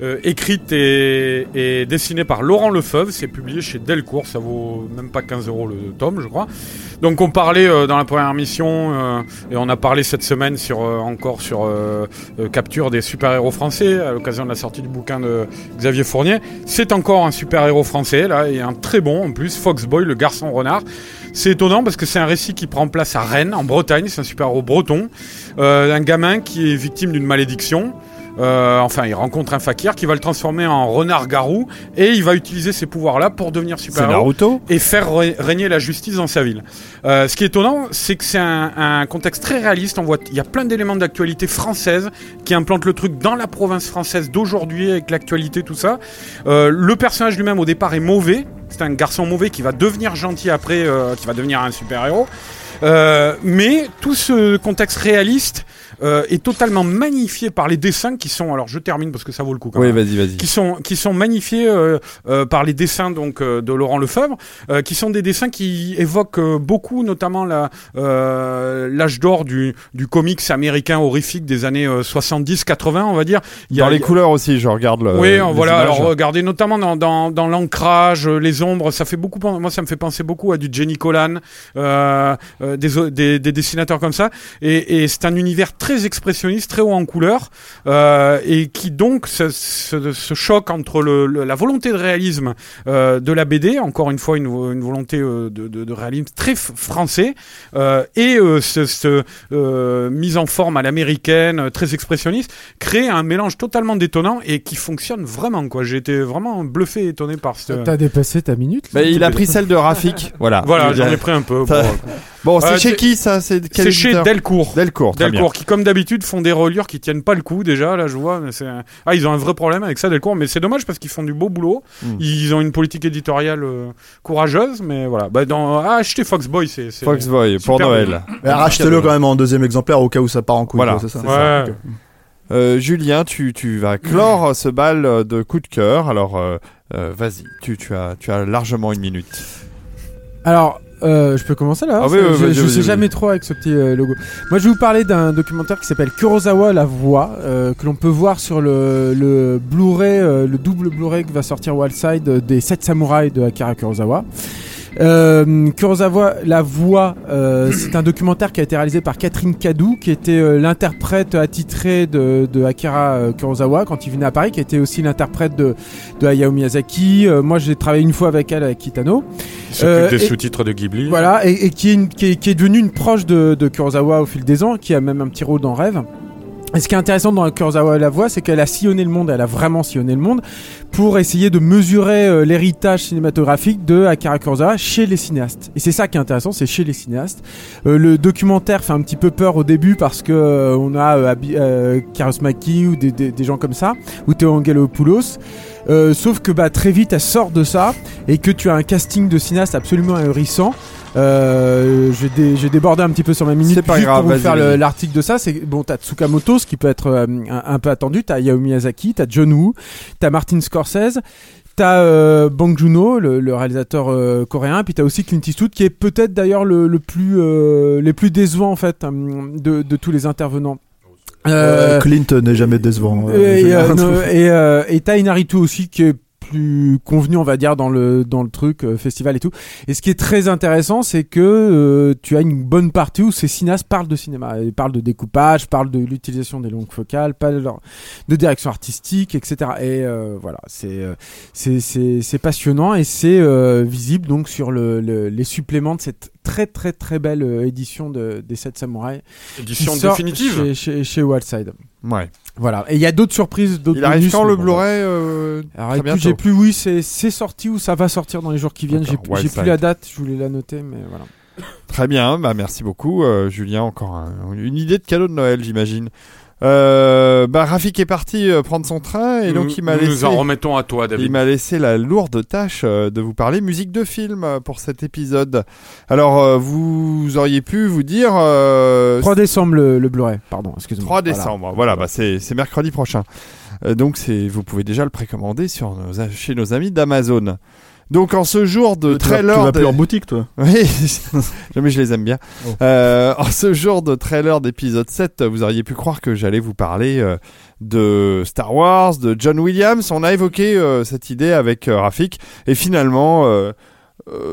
euh, écrite et, dessinée par Laurent Lefebvre. C'est publié chez Delcourt, ça vaut même pas 15 euros le tome, je crois. Donc on parlait euh, dans la première mission euh, et on a parlé cette semaine sur euh, encore sur capture des super-héros français à l'occasion de la sortie du bouquin de Xavier Fournier. C'est encore un super-héros français là et un très bon en plus, Foxboy, le garçon renard. C'est étonnant parce que c'est un récit qui prend place à Rennes, en Bretagne. C'est un super-héros breton. Euh, un gamin qui est victime d'une malédiction. Euh, enfin, il rencontre un fakir qui va le transformer en renard-garou et il va utiliser ces pouvoirs-là pour devenir super-héros et faire ré- régner la justice dans sa ville. Euh, ce qui est étonnant, c'est que c'est un, un contexte très réaliste. On voit, il y a plein d'éléments d'actualité française qui implantent le truc dans la province française d'aujourd'hui avec l'actualité, tout ça. Euh, le personnage lui-même au départ est mauvais. C'est un garçon mauvais qui va devenir gentil après, euh, qui va devenir un super-héros. Euh, mais tout ce contexte réaliste euh, est totalement magnifié par les dessins qui sont. Alors je termine parce que ça vaut le coup. Quand Oui, même vas-y, vas-y. qui sont qui sont magnifiés euh, euh, par les dessins donc euh, de Laurent Lefebvre, euh, qui sont des dessins qui évoquent euh, beaucoup, notamment la euh, l'âge d'or du du comics américain horrifique des années 70-80, on va dire. Il a- Dans les il y a- couleurs aussi, je regarde le. oui, voilà. images. Alors regardez notamment dans dans, dans l'ancrage, les ombres, ça fait beaucoup. Moi, ça me fait penser beaucoup à du Jenny euh, euh, des, des des dessinateurs comme ça. Et, et c'est un univers très expressionniste, très haut en couleur, euh, et qui donc se, se, se choque entre le, le- la volonté de réalisme euh, de la BD, encore une fois une, vo- une volonté euh, de, de, de réalisme très français, euh, et euh, ce, ce, euh, mise en forme à l'américaine, très expressionniste, crée un mélange totalement détonnant et qui fonctionne vraiment. quoi. J'ai été vraiment bluffé, et étonné par ce. T'as dépassé ta minute là Bah, il a pris celle de Rafik. voilà. Voilà, Il j'en ai pris un peu. Bon, Bon, c'est Euh, chez qui ça C'est chez Delcourt. Delcourt, très. Delcourt, qui comme d'habitude font des reliures qui tiennent pas le coup déjà. Là, je vois, mais c'est un- ah ils ont un vrai problème avec ça Delcourt, mais c'est dommage parce qu'ils font du beau boulot. Mm. Ils ont une politique éditoriale euh, courageuse, mais voilà. Bah, dans ah, acheter Foxboy, c'est c'est- Foxboy pour Noël. Mais Rachetez-le quand même en deuxième exemplaire au cas où ça part en couille. Voilà, quoi, c'est ça. c'est ça. Ok. Euh, Julien, tu, tu vas clore ce bal de coup de cœur. Alors, euh, euh, vas-y, tu, tu, as, tu as largement une minute. Alors, euh, je peux commencer là Ah hein, oui, ça- oui, Je, je sais jamais trop avec ce petit euh, logo. Moi, je vais vous parler d'un documentaire qui s'appelle Kurosawa la voix, euh, que l'on peut voir sur le, le Blu-ray, euh, le double Blu-ray que va sortir Wildside des 7 samouraïs de Akira Kurosawa. Euh, Kurosawa, la voix, euh, c'est un documentaire qui a été réalisé par Catherine Kadou, qui était euh, l'interprète attitrée de, de Akira euh, Kurosawa quand il venait à Paris, qui était aussi l'interprète de, de Hayao Miyazaki. Euh, moi, j'ai travaillé une fois avec elle, avec Kitano. Euh, des sous-titres de Ghibli. Voilà, et, et qui, est une- qui, est, qui est devenue une proche de, de Kurosawa au fil des ans, qui a même un petit rôle dans Rêve. Et ce qui est intéressant dans Kurosawa la voix, c'est qu'elle a sillonné le monde, elle a vraiment sillonné le monde, pour essayer de mesurer euh, l'héritage cinématographique de Akira Kurosawa chez les cinéastes. Et c'est ça qui est intéressant, c'est chez les cinéastes. Euh, le documentaire fait un petit peu peur au début parce que euh, on a euh, Karosmaki ou des, des, des gens comme ça, ou Théo Angelopoulos. Sauf que bah, très vite elle sort de ça et que tu as un casting de cinéastes absolument ahurissant. Euh, dé- j'ai débordé un petit peu sur ma minute C'est pas juste grave, pour vous faire le- l'article de ça. C'est bon, t'as Tsukamoto, ce qui peut être euh, un, un peu attendu. T'as Hayao Miyazaki, t'as John Woo, t'as Martin Scorsese. T'as euh, Bong Joon-ho, le, le réalisateur euh, coréen, puis t'as aussi Clint Eastwood, qui est peut-être d'ailleurs le, le plus euh, les plus décevants en fait de, de tous les intervenants. Euh, Clint n'est jamais décevant. euh, et, euh, euh, et t'as Inaritu aussi qui est plus convenu on va dire dans le dans le truc euh, festival et tout. Et ce qui est très intéressant c'est que euh, tu as une bonne partie où ces cinéastes parlent de cinéma. Ils parlent de découpage parlent de l'utilisation des longues focales parlent de, direction artistique etc et euh, voilà c'est c'est c'est passionnant et c'est visible donc sur le, le- les suppléments de cette très très très belle euh, édition de, des 7 samouraïs Édition définitive. chez, chez, chez Wildside Ouais. voilà et il y a d'autres surprises d'autres Il arrive quand le Blu-ray euh, j'ai plus, oui, c'est sorti ou ça va sortir dans les jours qui viennent. J'ai plus la date, je voulais la noter, mais voilà. Très bien, bah merci beaucoup, euh, Julien. Encore un- une idée de cadeau de Noël, j'imagine. Euh, bah, Rafik est parti euh, prendre son train et donc il m'a nous laissé. nous en remettons à toi, Il David. m'a laissé la lourde tâche euh, de vous parler musique de film euh, pour cet épisode. Alors, euh, vous auriez pu vous dire euh, 3 décembre le, le Blu-ray, pardon, excusez-moi. 3 Voilà. décembre. Voilà, bah c'est c'est mercredi prochain. Euh, donc c'est vous pouvez déjà le précommander sur nos, chez nos amis d'Amazon. Donc en ce jour de Tu vas- trailer Tu vas plus en boutique, toi. Oui, jamais je les aime bien. Oh. Euh, en ce jour de trailer d'épisode 7, vous auriez pu croire que j'allais vous parler euh, de Star Wars, de John Williams. On a évoqué euh, cette idée avec Rafik et finalement, euh,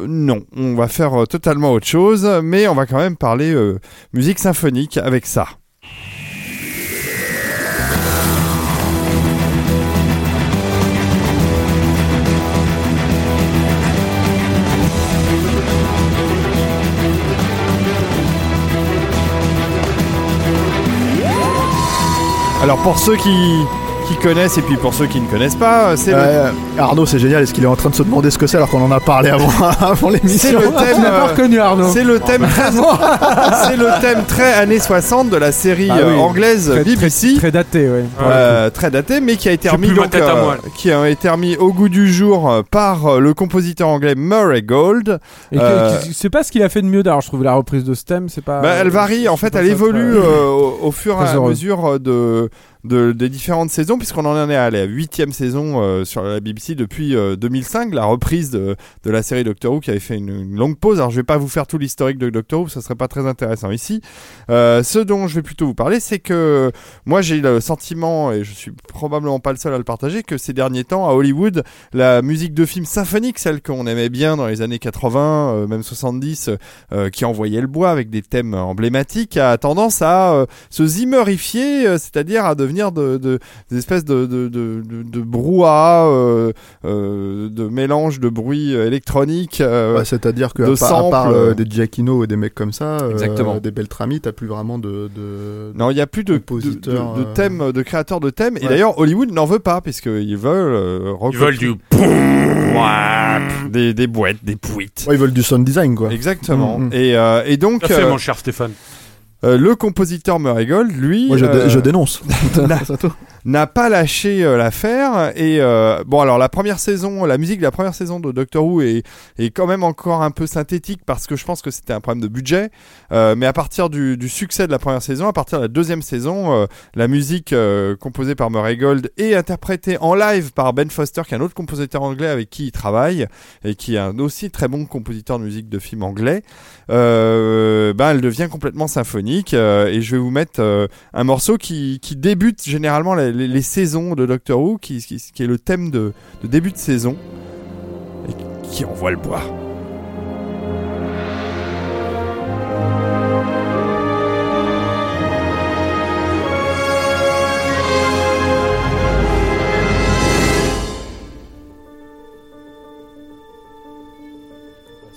non, on va faire euh, totalement autre chose, mais on va quand même parler euh, musique symphonique avec ça. Alors pour ceux qui, qui connaissent et puis pour ceux qui ne connaissent pas, c'est le Euh, Arnaud, c'est génial. Est-ce qu'il est en train de se demander ce que c'est alors qu'on en a parlé avant, avant C'est l'émission le thème, pas euh, reconnu, Arnaud. c'est le thème très, c'est le thème très années 60 de la série Ah oui. euh, anglaise Très- BBC. Très daté, ouais. Euh, très daté, mais qui a été remis donc, euh, qui a été remis au goût du jour euh, par euh, le compositeur anglais Murray Gold. Et Euh, c'est pas ce qu'il a fait de mieux d'ailleurs, je trouve la reprise de ce thème, c'est pas. Bah, elle varie, en fait, elle évolue euh, au, au fur et à heureux. mesure euh, de, de des différentes saisons, puisqu'on en est à la huitième saison euh, sur la BBC depuis euh, 2005, la reprise de, la série Doctor Who qui avait fait une, longue pause. Alors je vais pas vous faire tout l'historique de Doctor Who, ça serait pas très intéressant ici. Euh, ce dont je vais plutôt vous parler, c'est que moi j'ai le sentiment, et je suis probablement pas le seul à le partager, que ces derniers temps à Hollywood, la musique de film symphonique, celle qu'on aimait bien dans les années 80, euh, même 70, euh, qui envoyait le bois avec des thèmes emblématiques, a tendance à euh, se zimmerifier, euh, c'est-à-dire à devenir de, de- des espèces de, de, de, de, de brouhaha, euh, euh, de mélange de bruits euh, électroniques. euh, Ouais, C'est-à-dire que de à part, à part, samples, des Giacchino et des mecs comme ça, euh, Exactement. des Beltrami, t'as plus vraiment de. de... Non, il n'y a plus de, de, compositeurs, de- de thèmes, de créateurs de thèmes. Et d'ailleurs, Hollywood n'en veut pas, puisqu'ils veulent, euh, Ils veulent du. des, des boîtes, des pouites. Ouais, ils veulent du sound design, quoi. Exactement. Mm, mm. Et, euh, et donc, euh, mon cher Stéphane. Euh, le compositeur Murray Gold, lui, Moi, je, dé- euh, je dénonce. N'a pas lâché euh, l'affaire. Et euh, bon alors la première saison la musique de la première saison de Doctor Who est, est quand même encore un peu synthétique parce que je pense que c'était un problème de budget. Euh, mais à partir du, succès de la première saison à partir de la deuxième saison la musique composée par Murray Gold et interprétée en live par Ben Foster qui est un autre compositeur anglais avec qui il travaille et qui est un aussi très bon compositeur de musique de film anglais ben elle devient complètement symphonique et je vais vous mettre un morceau qui, qui débute généralement les, les- saisons de Doctor Who, qui, est le thème de, de début de saison, et qui envoie le bois.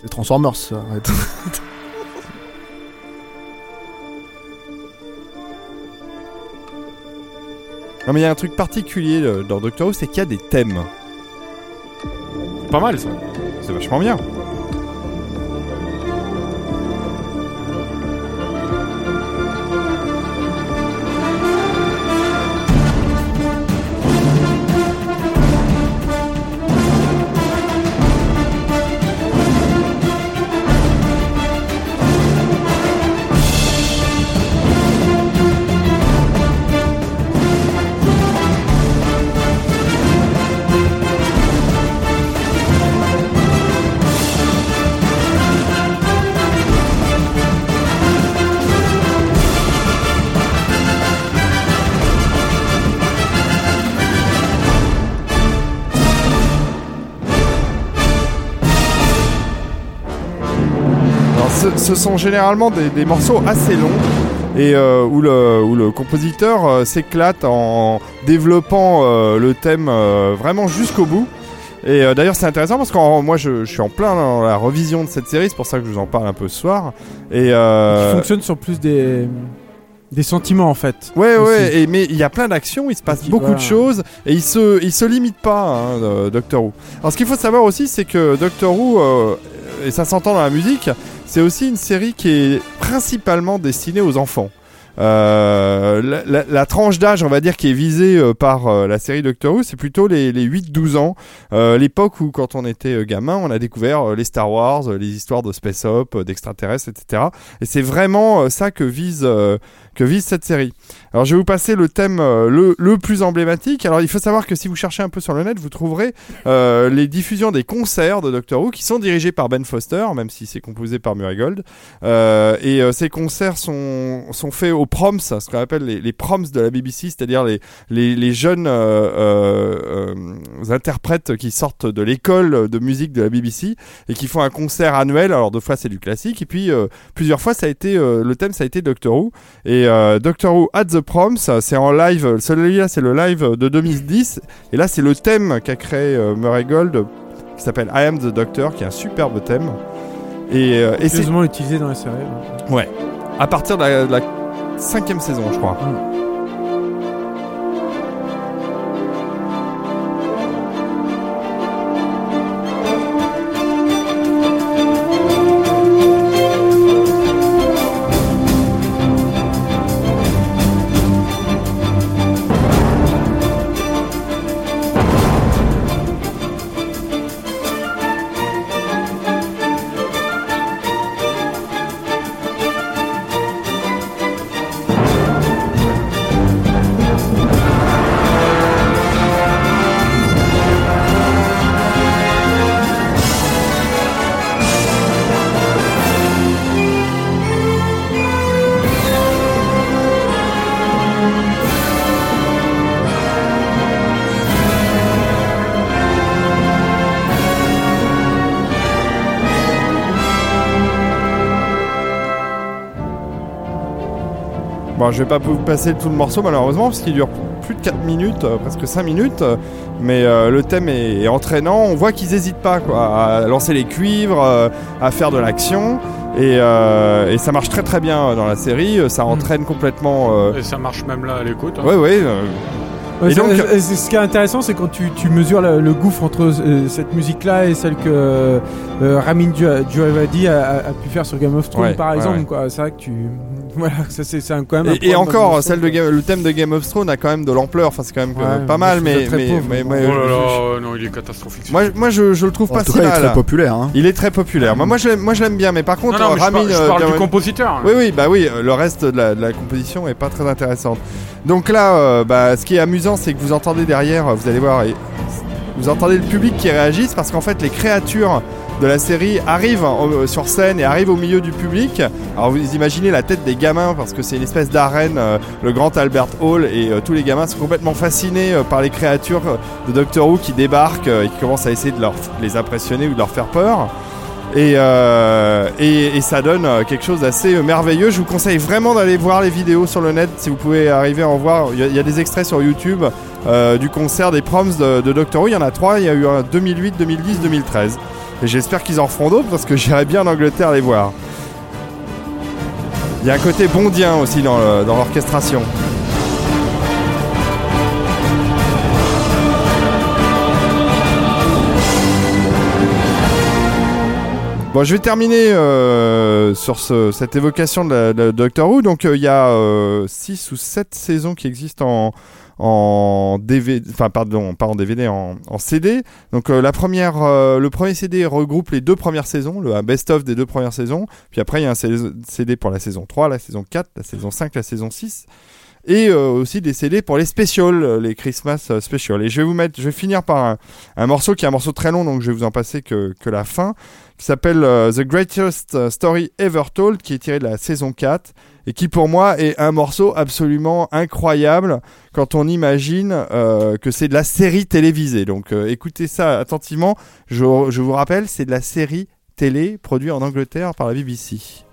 C'est Transformers, ça. Non mais il y a un truc particulier euh, dans Doctor Who, c'est qu'il y a des thèmes. C'est pas mal ça. C'est vachement bien. Ce, ce sont généralement des, des morceaux assez longs et euh, où, le, où le compositeur euh, s'éclate en développant euh, le thème vraiment jusqu'au bout. Et d'ailleurs c'est intéressant parce que moi je, je suis en plein dans la revision de cette série, c'est pour ça que je vous en parle un peu ce soir. Et Qui fonctionne sur plus des des sentiments en fait. Ouais, aussi. ouais, et, mais il y a plein d'actions, il se passe beaucoup de choses, et il se, il se limite pas, hein, Doctor Who. Alors, ce qu'il faut savoir aussi, c'est que Doctor Who, et ça s'entend dans la musique, c'est aussi une série qui est principalement destinée aux enfants. Euh, la, tranche d'âge, on va dire, qui est visée euh, par euh, la série Doctor Who, c'est plutôt les, les 8-12 ans. L'époque où, quand on était gamin, on a découvert les Star Wars, les histoires de space op, euh, d'extraterrestres, etc. Et c'est vraiment ça que vise que vise cette série. Alors je vais vous passer le thème euh, le, le plus emblématique. Alors il faut savoir que si vous cherchez un peu sur le net, vous trouverez euh, les diffusions des concerts de Doctor Who qui sont dirigés par Ben Foster, même si c'est composé par Murray Gold. Euh, et ces concerts sont, sont faits aux proms, ce qu'on appelle les, les proms de la BBC, c'est-à-dire les, les, jeunes interprètes qui sortent de l'école de musique de la BBC et qui font un concert annuel. Alors deux fois c'est du classique et puis plusieurs fois ça a été le thème ça a été Doctor Who et euh, Doctor Who at the Proms c'est en live. Celui-là c'est le live de 2010 et là c'est le thème qu'a créé euh, Murray Gold qui s'appelle I Am the Doctor qui est un superbe thème. Et, euh, et c'est utilisé dans la série. ouais. À partir de la, de la cinquième saison, je crois. Bon, je vais pas vous passer tout le morceau malheureusement parce qu'il dure plus de 4 minutes, euh, presque 5 minutes, euh, mais euh, le thème est, est entraînant. On voit qu'ils hésitent pas quoi, à lancer les cuivres, euh, à faire de l'action. Et, euh, et ça marche très très bien dans la série, ça entraîne complètement. euh, Et ça marche même là à l'écoute. hein. Ouais, ouais. euh, Ouais, Et donc- ce qui est intéressant, c'est quand tu, tu mesures le, le gouffre entre euh, cette musique-là et celle que euh, Ramin Djawadi a, a- a pu faire sur Game of Thrones, Ouais, par ouais, exemple. C'est vrai que tu. Voilà, ça c'est c'est un- quand même. un Et, encore, of celle de Thrones, Game- le thème de Game of Thrones a quand même de l'ampleur. Enfin, c'est quand même Ouais, pas mal, mais, pauvre, Oh là là, euh, non, il est catastrophique. moi, moi, je, je le trouve En pas tout si cas, il est mal. très populaire. Hein. Il est très populaire. Moi, moi, je l'aime, moi, je l'aime bien, mais par non, contre, non, mais je Ramin, parle, je euh, parle du compositeur. Oui, oui, bah oui, euh, le reste de la, de la composition est pas très intéressante. Donc là, euh, bah, ce qui est amusant, c'est que vous entendez derrière, vous allez voir, et vous entendez le public qui réagisse parce qu'en fait, les créatures de la série arrivent euh, sur scène et arrivent au milieu du public. Alors vous imaginez la tête des gamins parce que c'est une espèce d'arène, euh, le grand Albert Hall, et euh, tous les gamins sont complètement fascinés euh, par les créatures de Doctor Who qui débarquent et qui commencent à essayer de leur, les impressionner ou de leur faire peur. Et, ça donne quelque chose d'assez merveilleux. Je vous conseille vraiment d'aller voir les vidéos sur le net si vous pouvez arriver à en voir. Il y a, des extraits sur YouTube du concert des proms de, de Doctor Who. Il y en a trois. Il y a eu un 2008, 2010, 2013. Et j'espère qu'ils en feront d'autres parce que j'irai bien en Angleterre les voir. Il y a un côté bondien aussi dans l'orchestration. Bon, je vais terminer euh, sur ce- cette évocation de, la- Doctor Who. Donc, euh, il y a 6 ou 7 saisons qui existent en, en DVD, enfin, pardon, pas en DVD, en, CD. Donc, euh, la première, euh, le premier CD regroupe les deux premières saisons, le best-of des deux premières saisons. Puis après, il y a un CD pour la saison 3, la saison 4, la saison 5, la saison 6 et euh, aussi des CD pour les specials, les Christmas specials. Et je vais vous mettre, je vais finir par un, morceau qui est un morceau très long, donc je vais vous en passer que la fin, qui s'appelle euh, The Greatest Story Ever Told, qui est tiré de la saison 4, et qui pour moi est un morceau absolument incroyable quand on imagine euh, que c'est de la série télévisée. Donc euh, écoutez ça attentivement, je, je vous rappelle, c'est de la série télé produite en Angleterre par la BBC.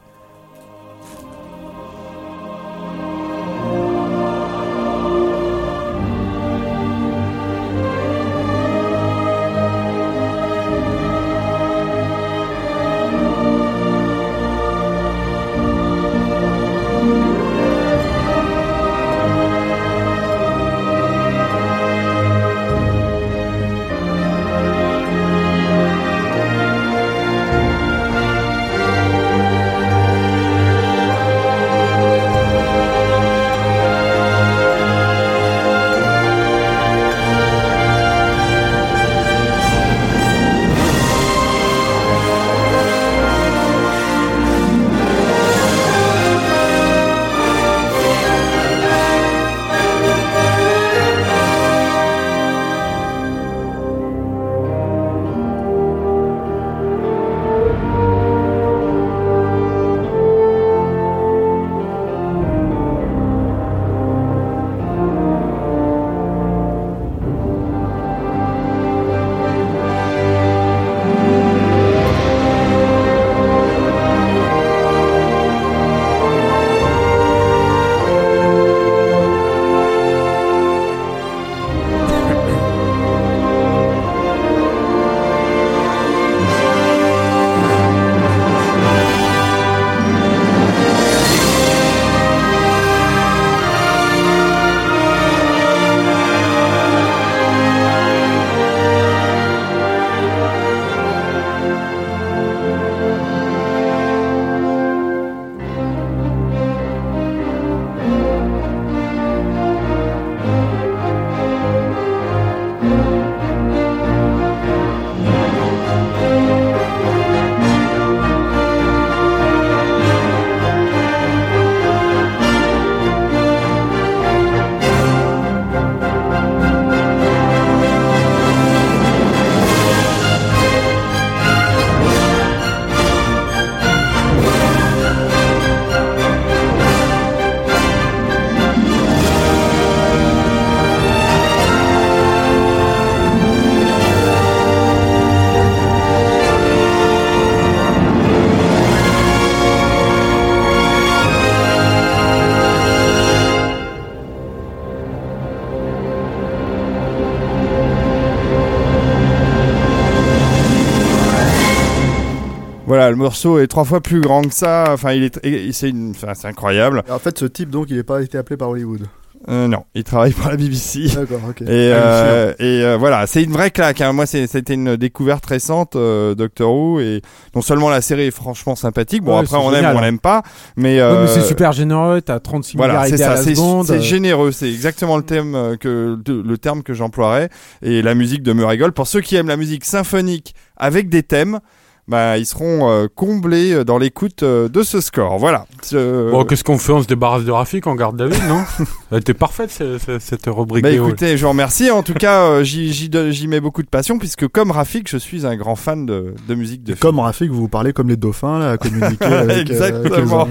Voilà, le morceau est trois fois plus grand que ça. Enfin, il est, c'est une, enfin, c'est incroyable. Et En fait, ce type, donc, il n'est pas été appelé par Hollywood. Euh, non, il travaille pour la BBC. D'accord, ok. Et, euh, et euh, voilà, c'est une vraie claque. Hein. Moi, c'était une découverte récente, euh, Doctor Who, et non seulement la série est franchement sympathique. Bon, Ouais, après, on génial, aime ou on hein. n'aime pas, mais, euh, c'est super généreux, t'as 36 Voilà, milliards c'est à ça. la C'est seconde. c'est euh, généreux. C'est exactement le thème euh, que le terme que j'emploierais. Et la musique de me rigole. Pour ceux qui aiment la musique symphonique avec des thèmes. Bah, ils seront euh, comblés euh, dans l'écoute euh, de ce score. Voilà. Bon, qu'est-ce qu'on fait? On se débarrasse de Rafik, on garde David, non? Elle était parfaite ce- ce- cette rubrique. Bah écoutez, je vous remercie. En tout cas, euh, j'y- mets beaucoup de passion puisque comme Rafik, je suis un grand fan de, de musique de film. Comme Rafik, vous parlez comme les dauphins, là, à communiquer avec, euh, avec les Exactement.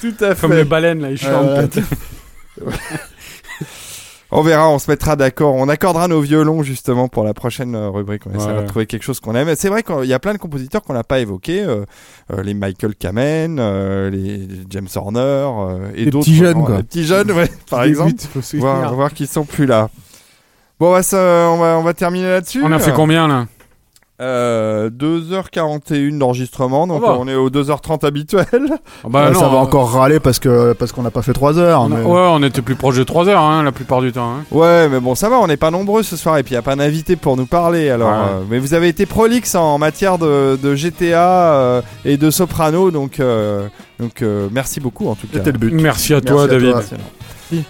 Tout à fait. Comme les baleines, là, ils chantent. On verra, on se mettra d'accord. On accordera nos violons justement pour la prochaine euh, rubrique. On essaiera Ouais. de trouver quelque chose qu'on aime. C'est vrai qu'il y a plein de compositeurs qu'on n'a pas évoqués. euh, euh, les Michael Kamen, euh, les James Horner euh, et Les d'autres. petits jeunes, quoi. Les petits jeunes, ouais, par exemple. buts, Voir, voir qu'ils sont plus là. Bon, se- on va, on va terminer là-dessus. On a fait combien, là? Euh, 2h41 d'enregistrement, donc va. on est aux 2h30 habituels. Ah bah non, ça va euh, encore râler parce que parce qu'on n'a pas fait 3 heures. mais- Ouais, on était plus proche de 3 heures, hein, la plupart du temps. hein. Ouais, mais bon, ça va, on n'est pas nombreux ce soir, et puis il n'y a pas d'invité pour nous parler. Alors, Ouais. euh, mais vous avez été prolixe en matière de, de GTA euh, et de Soprano, donc, euh, donc euh, merci beaucoup en tout cas. C'était le but. Merci à Merci toi, à David. toi.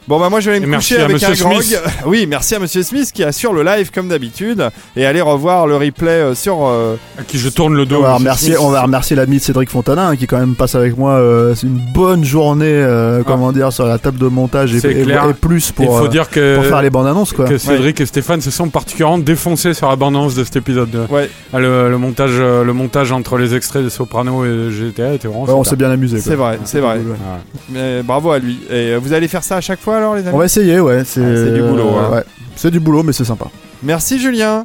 Bon bah moi je vais aller me merci coucher avec un grog. Smith. Oui, merci à Monsieur Smith qui assure le live comme d'habitude et allez revoir le replay euh, sur. euh, À qui je tourne le dos. On va, remercier, Smith. on va remercier l'ami de Cédric Fontanin hein, qui quand même passe avec moi euh, une bonne journée euh, comment dire sur la table de montage et, et- clair. et plus Il pour, faut euh, dire que, pour faire les bandes annonces quoi. que Cédric et Stéphane se sont particulièrement défoncés sur l'abondance de cet épisode. de- Ouais, Ah, le, le montage, le montage entre les extraits de Soprano et GTA était vraiment Ouais, on s'est bien amusé. c'est vrai, c'est vrai. cool, ouais. Ouais. Mais bravo à lui. Et vous allez faire ça à chaque fois alors les amis On va essayer ouais. C'est Ah, c'est du boulot, hein. ouais. C'est du boulot mais c'est sympa. Merci Julien.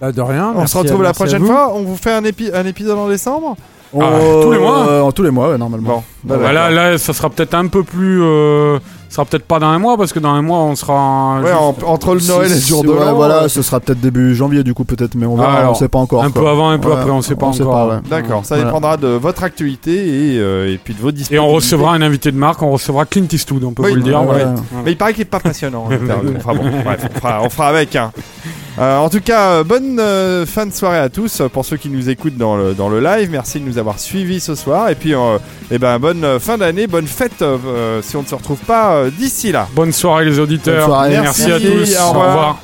Bah, de rien. On merci se à- retrouve la merci à prochaine vous. fois. On vous fait un, épi- un épisode en décembre. Ah, tous les mois euh, Tous les mois ouais, normalement. Bon, bah, Bah, là, ça sera peut-être un peu plus. Euh, ça sera peut-être pas dans un mois parce que dans un mois on sera Ouais, en- entre le Noël et le jour de Ouais, voilà, ce sera peut-être début janvier du coup peut-être mais on verra, Ah, alors, on sait pas encore. un quoi. peu avant, un peu Ouais, après, on sait pas sait encore. pas, ouais. D'accord, ça Voilà. dépendra de votre actualité et, euh, et puis de vos Et disponibilités. on recevra un invité de marque, on recevra Clint Eastwood, on peut Oui, vous le dire. ouais, voilà. ouais. Mais il paraît qu'il est pas passionnant. l'interview. enfin bon, bref, on fera, on fera avec. hein. Euh, en tout cas, euh, bonne euh, fin de soirée à tous euh, pour ceux qui nous écoutent dans le, dans le live. Merci de nous avoir suivis ce soir. Et puis, euh, eh ben, bonne euh, fin d'année, bonne fête euh, si on ne se retrouve pas d'ici là. Bonne soirée les auditeurs. Bonne soirée. Merci à tous. au revoir. Au revoir.